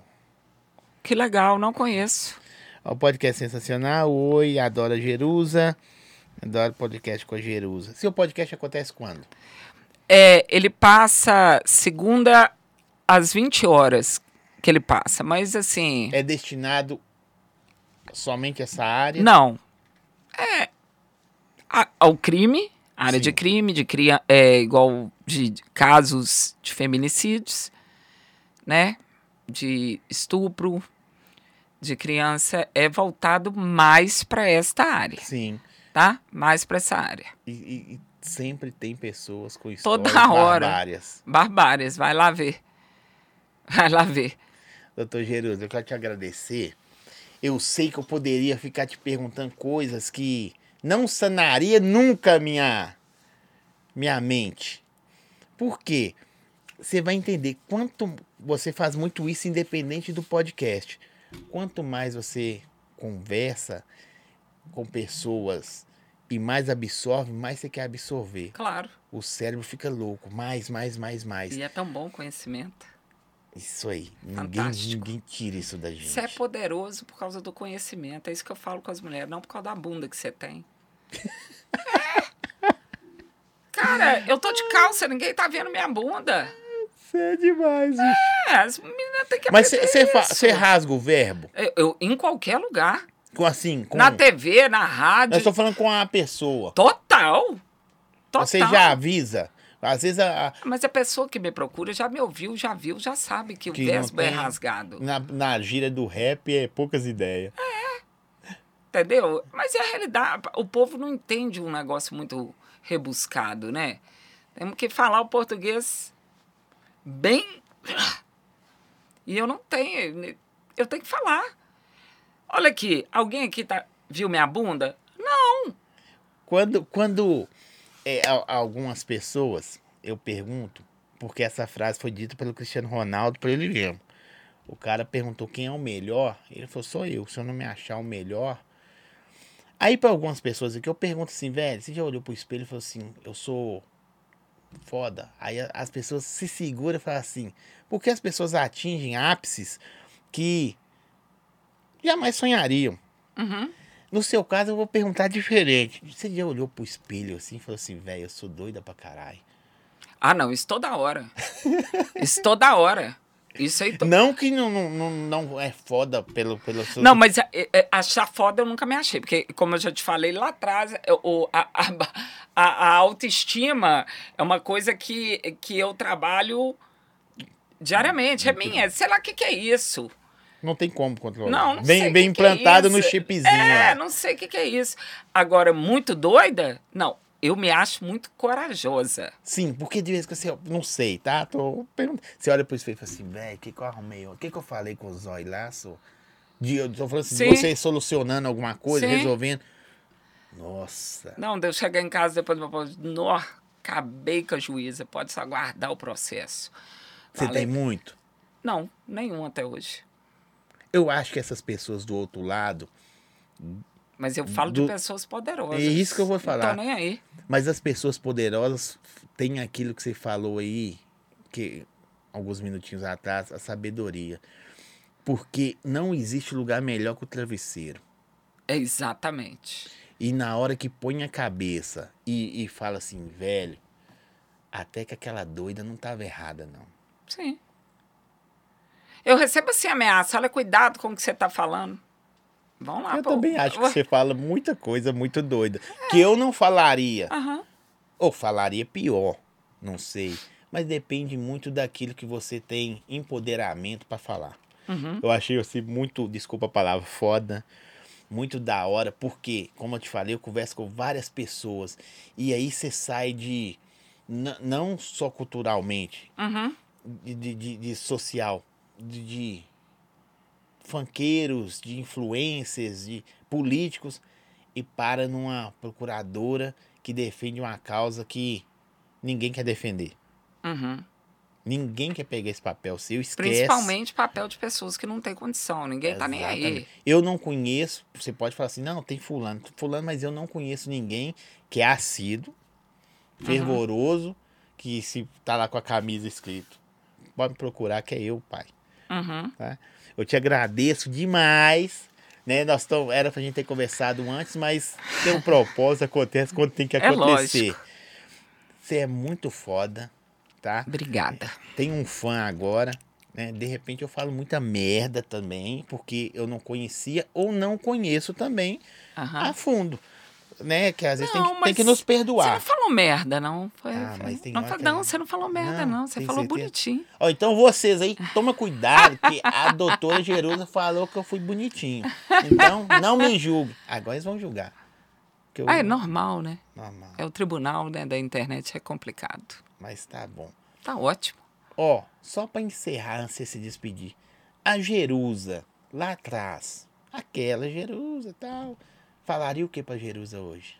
Que legal, não conheço. O podcast sensacional. Oi, adoro a Jerusa. Adoro podcast com a Jerusa. Seu podcast acontece quando? É, ele passa segunda às 20 horas que ele passa, mas assim, É destinado somente a essa área? não. É a- ao crime, área Sim. de crime, de cria, é igual de, casos de feminicídios, né? De estupro de criança é voltado mais para esta área, Sim. tá? Mais para essa área. E, e- e sempre tem pessoas com Toda histórias hora. barbárias. Barbárias, vai lá ver. Vai lá ver. Doutor Jerusa, eu quero te agradecer. Eu sei que eu poderia ficar te perguntando coisas que não sanaria nunca minha minha mente. Por quê? Você vai entender quanto você faz muito isso independente do podcast. Quanto mais você conversa com pessoas e mais absorve, mais você quer absorver. Claro. O cérebro fica louco, mais, mais, mais, mais. E é tão bom o conhecimento. Isso aí. Ninguém, Fantástico. ninguém tira isso da gente. Você é poderoso por causa do conhecimento. É isso que eu falo com as mulheres, não por causa da bunda que você tem. É. Cara, eu tô de calça, ninguém tá vendo minha bunda. Você é demais, bicho. É, as meninas têm que Mas você rasga o verbo? Eu, eu- em qualquer lugar. Com assim, com... Na TV, na rádio. Eu estou falando com a pessoa. Total. Total. Você já avisa. Às vezes a, Mas a pessoa que me procura já me ouviu, já viu, já sabe que, Que o verbo é rasgado. na, na gíria do rap é poucas ideias. Entendeu? Mas é a realidade. O povo não entende um negócio muito rebuscado, né? Temos que falar o português bem. E eu não tenho. Eu tenho que falar. Olha aqui, alguém aqui tá, viu minha bunda? Não. Quando, quando é, algumas pessoas, eu pergunto, porque essa frase foi dita pelo Cristiano Ronaldo para ele mesmo. O cara perguntou quem é o melhor. Ele falou, sou eu. Se eu não me achar o melhor. Aí pra algumas pessoas aqui, eu pergunto assim, velho, você já olhou pro espelho e falou assim, eu sou foda? Aí as pessoas se seguram e falam assim, porque as pessoas atingem ápices que jamais sonhariam. Uhum. No seu caso, eu vou perguntar diferente. Você já olhou pro espelho assim e falou assim, velho, eu sou doida pra caralho? Ah, não, isso toda hora. isso toda hora. Isso aí. To... Não que não, não, não, é foda pelo, pelo seu... Não, mas é, é, achar foda eu nunca me achei. Porque, como eu já te falei lá atrás, eu- a, a, a autoestima é uma coisa que, que eu trabalho diariamente. É minha. Sei lá o que, que é isso. Não tem como controlar. Não, não Bem, sei bem que que é implantado no chipzinho. É, lá. não sei o que, que é isso. Agora, muito doida? Não, eu me acho muito corajosa. Sim, porque de vez que você. Não sei, tá? Tô. Você olha pro espelho e fala assim, velho, o que, que eu arrumei? O que, que eu falei com o Zói lá, só? De, eu tô falando assim, Sim. você solucionando alguma coisa, Sim. resolvendo. Nossa. Não, de eu chegar em casa depois do meu nó, acabei com a juíza, pode só aguardar o processo. Você Falei, tem muito. Não, nenhum até hoje. Eu acho que essas pessoas do outro lado, Mas eu falo Do- de pessoas poderosas. É isso que eu vou Não falar. tô nem aí. mas as pessoas poderosas têm aquilo que você falou aí, que alguns minutinhos atrás, a sabedoria. Porque não existe lugar melhor que o travesseiro. Exatamente. E na hora que põe a cabeça e, e fala assim, velho, até que aquela doida não tava errada, não. Sim. Eu recebo assim ameaça. Olha, cuidado com o que você tá falando. Vamos lá, eu pô. também acho que você fala muita coisa muito doida. Que eu não falaria. Aham. Ou falaria pior, não sei. Mas depende muito daquilo que você tem empoderamento pra falar. Uhum. Eu achei assim muito, desculpa a palavra, foda. Muito da hora, porque, como eu te falei, eu converso com várias pessoas. E aí você sai de. Não só culturalmente, Uhum. de, de, de- de social, de, de funkeiros, de influencers, de políticos, e para numa procuradora que defende uma causa que ninguém quer defender. Uhum. Ninguém quer pegar esse papel seu, esquece. Principalmente papel de pessoas que não têm condição. Ninguém tá nem aí. Exatamente. Eu não conheço, você pode falar assim, não, tem fulano, fulano, mas eu não conheço ninguém que é assíduo, fervoroso, que se tá lá com a camisa escrito, pode me procurar que é eu, pai. Uhum. Eu te agradeço demais, né? Nós tão, era pra gente ter conversado antes, mas tem um <laughs> propósito, acontece quando tem que É acontecer. lógico. Você é muito foda, tá? Obrigada. Tem um fã agora, né? De repente eu falo muita merda também, porque eu não conhecia ou não conheço também Aham. a fundo, né? Que às vezes tem, Não, que, tem que nos Você perdoar. não falou merda, não. Foi, Ah, foi- mas tem não, que- não, você não falou merda, Não, não. Você tem falou certeza? bonitinho. Ó, então vocês aí, toma cuidado, que a doutora Jerusa falou que eu fui bonitinho. Então, não me julgue. Agora eles vão julgar. Eu- Ah, é normal, né? Normal, É o tribunal né, da internet, é complicado. mas tá bom. Tá ótimo. Ó, só pra encerrar, antes de se despedir. A Jerusa, lá atrás, aquela Jerusa e tal, falaria o que pra Jerusa hoje?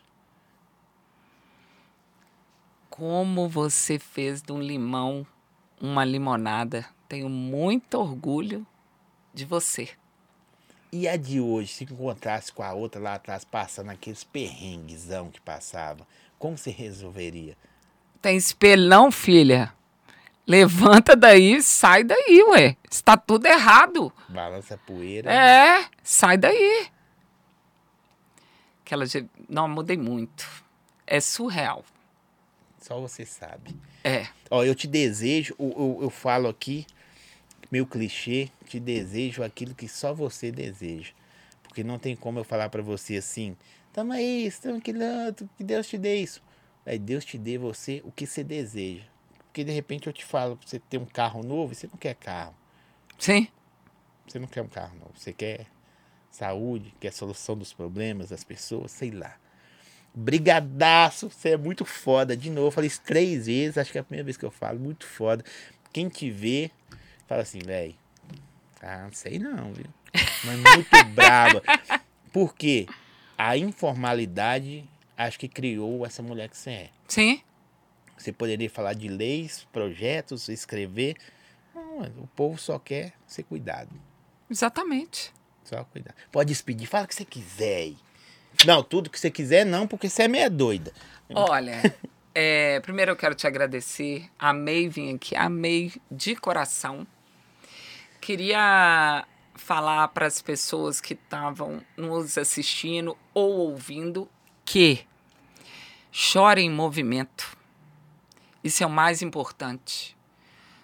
Como você fez de um limão uma limonada. Tenho muito orgulho de você. E a de hoje, se encontrasse com a outra lá atrás, passando aqueles perrenguezão que passava, como você resolveria? Tem espelho não, filha? Levanta daí, sai daí, ué. Está tudo errado. Balança a poeira. É, sai daí. Aquela. Não, mudei muito. É surreal. Só você sabe. É. Ó, eu te desejo, eu, eu, eu falo aqui, meu clichê, te desejo aquilo que só você deseja. Porque não tem como eu falar pra você assim, tamo aí, estamos aqui, que Deus te dê isso. Aí Deus te dê você o que você deseja. Porque de repente eu te falo pra você ter um carro novo e você não quer carro. Sim? Você não quer um carro novo, você quer saúde, quer solução dos problemas das pessoas, sei lá. Brigadaço, você é muito foda. De novo, falei isso três vezes, acho que é a primeira vez que eu falo, muito foda. Quem te vê, fala assim, velho, ah, não sei não, viu? Mas muito <laughs> brava. Por quê? A informalidade, acho que criou essa mulher que você é. Sim? Você poderia falar de leis, projetos, escrever. Não, o povo só quer ser cuidado. Exatamente. Só. Pode despedir, fala o que você quiser aí. Não, tudo que você quiser, não, porque você é meia doida. Olha, <laughs> é, primeiro eu quero te agradecer. Amei vir aqui, amei de coração. Queria falar para as pessoas que estavam nos assistindo ou ouvindo que chore em movimento. Isso é o mais importante.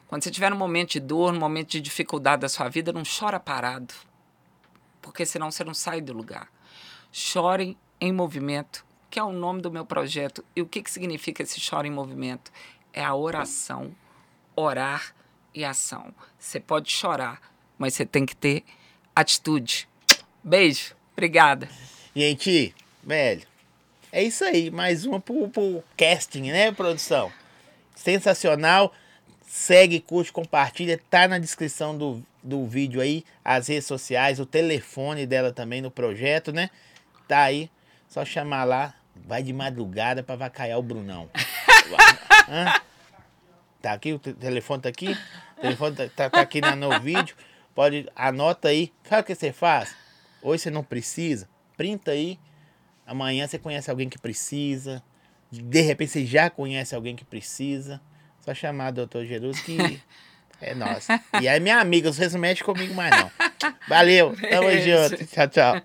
Quando você tiver um momento de dor, um momento de dificuldade da sua vida, não chora parado. Porque senão você não sai do lugar. Chore em movimento, que é o nome do meu projeto. E o que, que significa esse chore em movimento? É a oração, orar e ação. Você pode chorar, mas você tem que ter atitude. Beijo. Obrigada. Gente, velho, é isso aí. Mais uma pro, pro casting, né, produção? Sensacional. Segue, curte, compartilha. Tá na descrição do, do vídeo aí. As redes sociais, o telefone dela também no projeto, né? Tá aí. Só chamar lá. Vai de madrugada pra vacaiar o Brunão. <laughs> Hã? Tá aqui, o te- telefone tá aqui. O telefone tá, tá, tá aqui na- no vídeo. Pode, anota aí. Sabe o que você faz? Hoje você não precisa. Printa aí. Amanhã você conhece alguém que precisa. De repente você já conhece alguém que precisa. Só chamar o doutor Jerus que é nós. E aí, minha amiga, vocês não mexem comigo mais não. Valeu, tamo junto. Tchau, tchau.